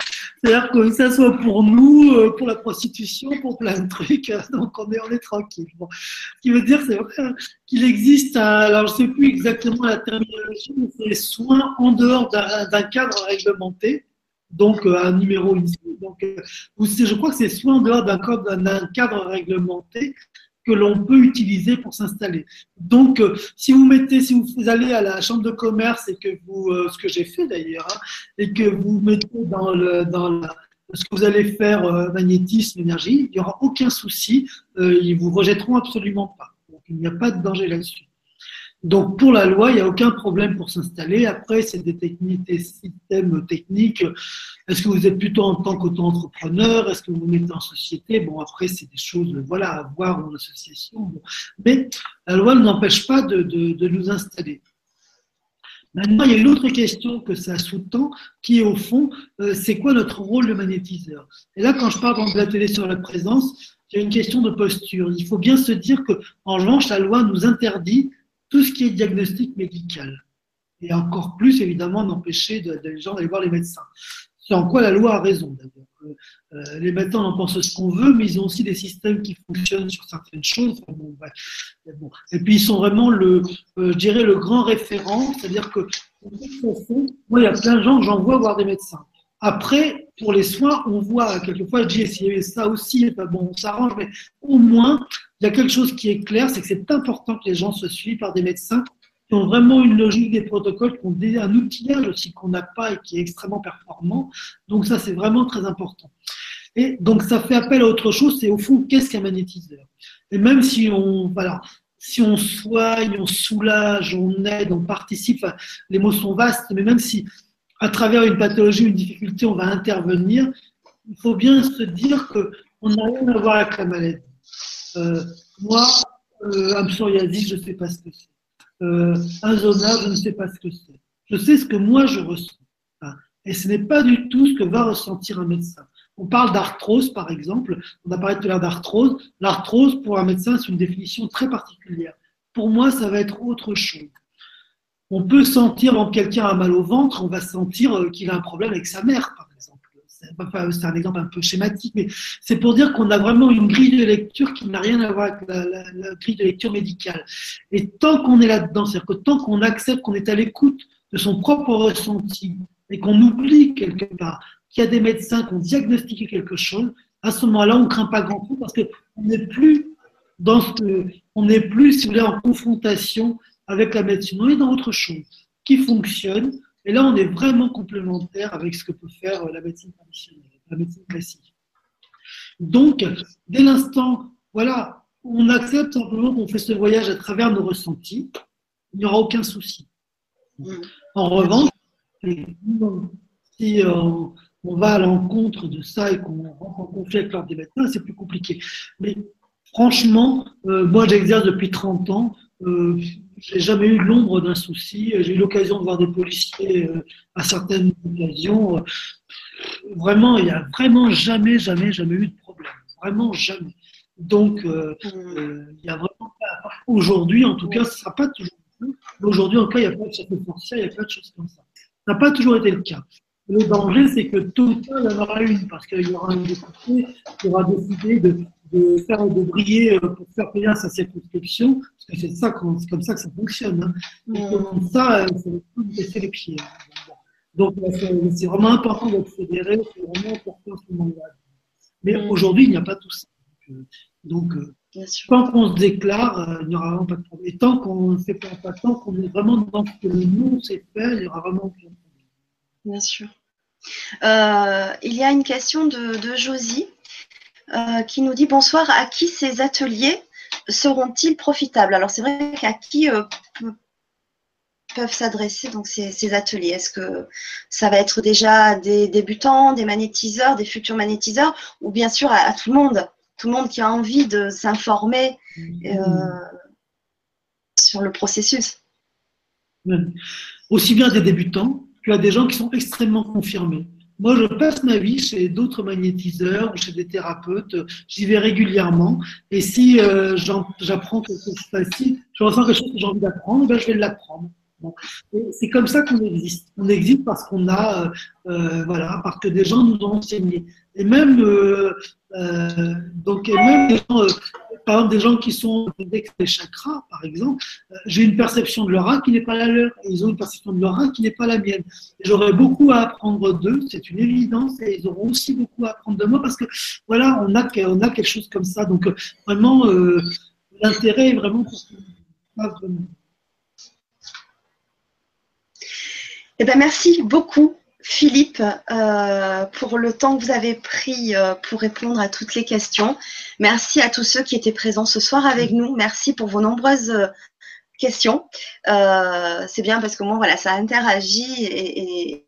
C'est-à-dire que ça soit pour nous, euh, pour la prostitution, pour plein de trucs, euh, donc on est, on est tranquille. Ce qui veut dire, c'est vrai hein, qu'il existe, alors je ne sais plus exactement la terminologie, mais c'est soins en dehors d'un cadre réglementé donc euh, un numéro ici. Donc, euh, je crois que c'est soit en dehors d'un cadre réglementé que l'on peut utiliser pour s'installer. Donc, euh, si vous mettez, si vous allez à la chambre de commerce et que vous, ce que j'ai fait d'ailleurs, hein, et que vous mettez dans le, dans ce que vous allez faire magnétisme, énergie, il n'y aura aucun souci, ils vous rejetteront absolument pas. Donc, il n'y a pas de danger là-dessus. Donc pour la loi, il n'y a aucun problème pour s'installer. Après, c'est des techniques, des systèmes techniques. Est-ce que vous êtes plutôt en tant qu'auto-entrepreneur? Est-ce que vous vous mettez en société? Bon, après, c'est des choses voilà, à voir en association. Mais la loi ne nous empêche pas de, de, nous installer. Maintenant, il y a une autre question que ça sous-tend, qui est au fond, euh, c'est quoi notre rôle de magnétiseur? Et là, quand je parle dans la télé sur la présence, il y a une question de posture. Il faut bien se dire que, en revanche, la loi nous interdit tout ce qui est diagnostic médical. Et encore plus, évidemment, d'empêcher les gens d'aller voir les médecins. C'est en quoi la loi a raison, d'ailleurs. Euh, euh, les médecins, en pense ce qu'on veut, mais ils ont aussi des systèmes qui fonctionnent sur certaines choses. Et puis, ils sont vraiment, le, euh, je dirais, le grand référent. C'est-à-dire que, moi, il y a plein de gens que j'envoie voir des médecins. Après, pour les soins, on voit, quelquefois, s'il y avait ça aussi, bon, on s'arrange, mais au moins, il y a quelque chose qui est clair, c'est que c'est important que les gens se suivent par des médecins qui ont vraiment une logique des protocoles, qui ont un outillage aussi qu'on n'a pas et qui est extrêmement performant. Donc ça, c'est vraiment très important. Et donc ça fait appel à autre chose, c'est au fond, qu'est-ce qu'un magnétiseur? Et même si on, voilà, si on soigne, on soulage, on aide, on participe, les mots sont vastes, mais même si à travers une pathologie, une difficulté, on va intervenir, il faut bien se dire qu'on n'a rien à voir avec la maladie. Euh, moi, euh, un psoriasis, je ne sais pas ce que c'est. Euh, un zona, je ne sais pas ce que c'est. Je sais ce que moi je ressens. Et ce n'est pas du tout ce que va ressentir un médecin. On parle d'arthrose, par exemple. On a parlé tout à l'heure d'arthrose. L'arthrose, pour un médecin, c'est une définition très particulière. Pour moi, ça va être autre chose. On peut sentir, quand quelqu'un a mal au ventre, on va sentir euh, qu'il a un problème avec sa mère, par exemple. C'est un exemple un peu schématique, mais c'est pour dire qu'on a vraiment une grille de lecture qui n'a rien à voir avec la, grille de lecture médicale. Et tant qu'on est là-dedans, c'est-à-dire que tant qu'on accepte qu'on est à l'écoute de son propre ressenti et qu'on oublie quelque part qu'il y a des médecins qui ont diagnostiqué quelque chose, à ce moment-là, on ne craint pas grand-chose parce qu'on n'est plus dans ce, on n'est plus, si vous voulez, en confrontation avec la médecine. On est dans autre chose qui fonctionne. Et là, on est vraiment complémentaire avec ce que peut faire la médecine traditionnelle, la médecine classique. Donc, dès l'instant, voilà, on accepte simplement qu'on fait ce voyage à travers nos ressentis, il n'y aura aucun souci. Mm. En revanche, si euh, on va à l'encontre de ça et qu'on rentre en conflit avec l'ordre des médecins, c'est plus compliqué. Mais franchement, euh, moi j'exerce depuis 30 ans, euh, j'ai jamais eu l'ombre d'un souci. J'ai eu l'occasion de voir des policiers euh, à certaines occasions. Vraiment, il n'y a vraiment jamais, jamais, jamais eu de problème. Vraiment jamais. Donc, euh, mmh. il y a vraiment pas. Aujourd'hui, en tout cas, ce ne sera pas toujours. Aujourd'hui, en tout cas, il n'y a pas de château forcier, il n'y a pas de choses comme ça. Ça n'a pas toujours été le cas. Le danger, c'est que tout le temps, il y en aura une, parce qu'il y aura un député qui aura décidé de, de faire de briller euh, pour faire payer sa circonscription, parce que c'est ça, comme ça que ça fonctionne. Hein. Et comme ça, euh, ça va tout baisser les pieds. Hein. Donc, c'est vraiment important d'être fédéré, c'est vraiment important ce moment-là. Mais mm. aujourd'hui, il n'y a pas tout ça. Donc, euh, tant qu'on se déclare, il n'y aura vraiment pas de problème. Et tant qu'on ne fait pas, tant qu'on est vraiment dans ce que nous, c'est fait, il n'y aura vraiment aucun problème. Bien sûr. Euh, il y a une question de, Josie euh, qui nous dit bonsoir. À qui ces ateliers seront-ils profitables? Alors c'est vrai qu'à qui euh, peuvent s'adresser donc ces, ateliers? Est-ce que ça va être déjà des débutants, des magnétiseurs, des futurs magnétiseurs, ou bien sûr à, tout le monde, tout le monde qui a envie de s'informer sur le processus Aussi bien des débutants as des gens qui sont extrêmement confirmés. Moi, je passe ma vie chez d'autres magnétiseurs, chez des thérapeutes, j'y vais régulièrement. Et si euh, j'apprends quelque chose facile, je ressens quelque chose que j'ai envie d'apprendre, ben, je vais l'apprendre. C'est comme ça qu'on existe. On existe parce qu'on a, euh, euh, voilà, parce que des gens nous ont enseigné. Et même, euh, euh donc, et même des gens, par exemple, des gens qui sont des chakras, par exemple, j'ai une perception de leur qui n'est pas la leur, et ils ont une perception de leur qui n'est pas la mienne. J'aurais beaucoup à apprendre d'eux, c'est une évidence, et ils auront aussi beaucoup à apprendre de moi parce que, voilà, on a, a quelque chose comme ça. Donc, vraiment, l'intérêt est vraiment pour vraiment. Eh ben, merci beaucoup, Philippe, euh, pour le temps que vous avez pris euh, pour répondre à toutes les questions. Merci à tous ceux qui étaient présents ce soir avec nous. Merci pour vos nombreuses euh, questions. c'est bien parce que moi, voilà, ça interagit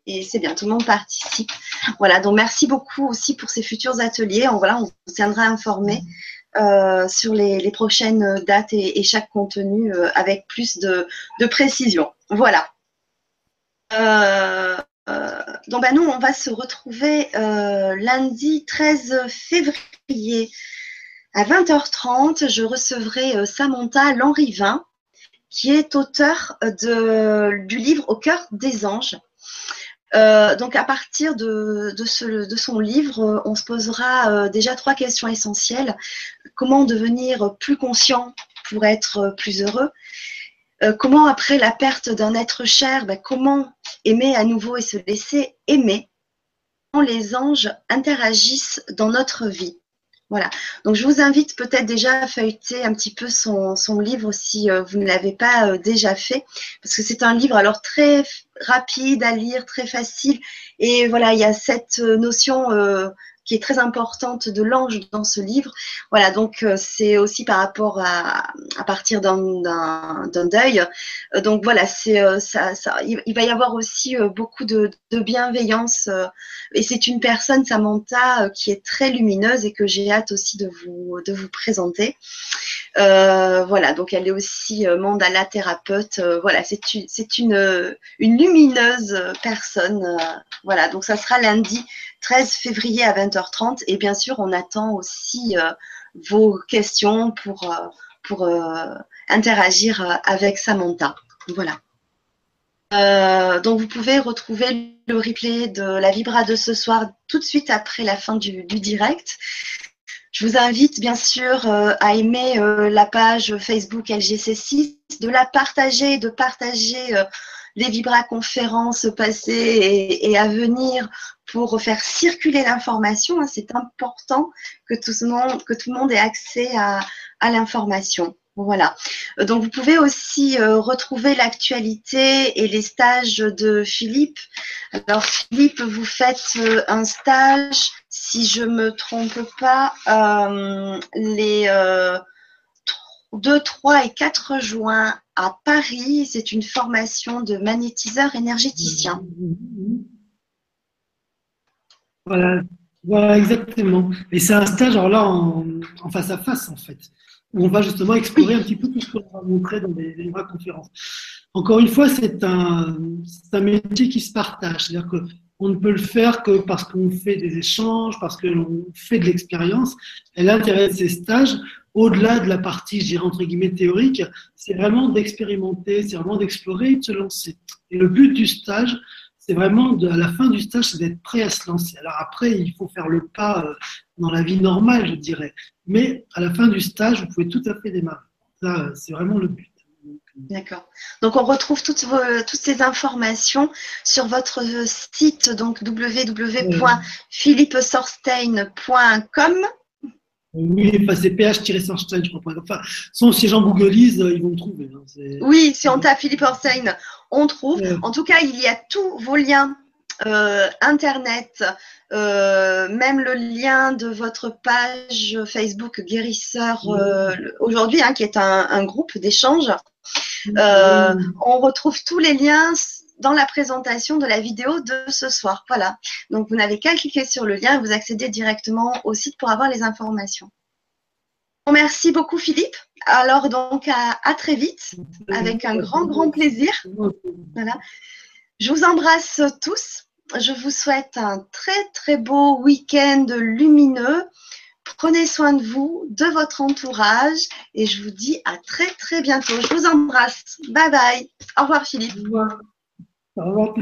et, c'est bien, tout le monde participe. Voilà, donc merci beaucoup aussi pour ces futurs ateliers. On, voilà, on vous tiendra informé. sur les, prochaines dates et, chaque contenu avec plus de, de précision. Voilà. Euh, euh, donc bah, nous, on va se retrouver euh, lundi 13 février à 20h30. Je recevrai Samantha Lanrivin, qui est auteur de, du livre Au cœur des anges. donc à partir de, de, son livre, on se posera déjà trois questions essentielles. Comment devenir plus conscient pour être plus heureux? Euh, comment après la perte d'un être cher, ben, comment aimer à nouveau et se laisser aimer? Comment les anges interagissent dans notre vie? Voilà. Donc je vous invite peut-être déjà à feuilleter un petit peu son, livre si euh, vous ne l'avez pas euh, déjà fait, parce que c'est un livre alors très rapide à lire, très facile, et voilà, il y a cette notion qui est très importante de l'ange dans ce livre. Voilà, donc euh, c'est aussi par rapport à, partir d'un deuil. Euh, donc voilà, c'est euh, ça, ça, il, va y avoir aussi beaucoup de, bienveillance. et c'est une personne, Samantha, qui est très lumineuse et que j'ai hâte aussi de vous, de vous présenter. voilà, donc elle est aussi mandala thérapeute. voilà, c'est une, une lumineuse personne. voilà, donc ça sera lundi 13 février à 20h30. Et bien sûr, on attend aussi euh, vos questions pour, euh, pour euh, interagir avec Samantha. Voilà. donc vous pouvez retrouver le replay de la Vibra de ce soir tout de suite après la fin du, direct. Je vous invite bien sûr à aimer la page Facebook LGC6, de la partager, de partager les Vibra conférences passées et, à venir pour faire circuler l'information. Hein, c'est important que tout, le monde, que tout le monde ait accès à, l'information. Voilà. Donc vous pouvez aussi euh, retrouver l'actualité et les stages de Philippe. Alors Philippe, vous faites euh, un stage, si je me trompe pas, euh, les 2, 3 et 4 juin à Paris. C'est une formation de magnétiseur énergéticien. Voilà, voilà exactement. Et c'est un stage, alors là, en, face à face, en fait, où on va justement explorer un petit peu tout ce qu'on va montrer dans les, les conférences. Encore une fois, c'est un, un métier qui se partage. C'est-à-dire qu'on ne peut le faire que parce qu'on fait des échanges, parce que l'on fait de l'expérience. Et l'intérêt de ces stages, au-delà de la partie, je dirais entre guillemets, théorique, c'est vraiment d'expérimenter, c'est vraiment d'explorer et de se lancer. Et le but du stage, c'est vraiment de, à la fin du stage, c'est d'être prêt à se lancer. Alors après, il faut faire le pas euh, dans la vie normale, je dirais. Mais à la fin du stage, vous pouvez tout à fait démarrer. Ça, c'est vraiment le but. D'accord. Donc on retrouve toutes, vos, toutes ces informations sur votre site, donc www.philippesorstein.com. Oui, enfin, c'est ph-sorstein, je crois. Enfin, son siège en Googleise, ils vont me trouver. Hein, oui, si on tape Philippe Orstein, on trouve. En tout cas, il y a tous vos liens euh, Internet, euh, même le lien de votre page Facebook Guérisseur euh, aujourd'hui, hein, qui est un, groupe d'échange. on retrouve tous les liens dans la présentation de la vidéo de ce soir. Voilà. Donc, vous n'avez qu'à cliquer sur le lien et vous accédez directement au site pour avoir les informations. Merci beaucoup, Philippe. Alors, donc, à, très vite, avec un grand, grand plaisir. Voilà. Je vous embrasse tous. Je vous souhaite un très, très beau week-end lumineux. Prenez soin de vous, de votre entourage et je vous dis à très, très bientôt. Je vous embrasse. Bye bye. Au revoir, Philippe. Au revoir. Au revoir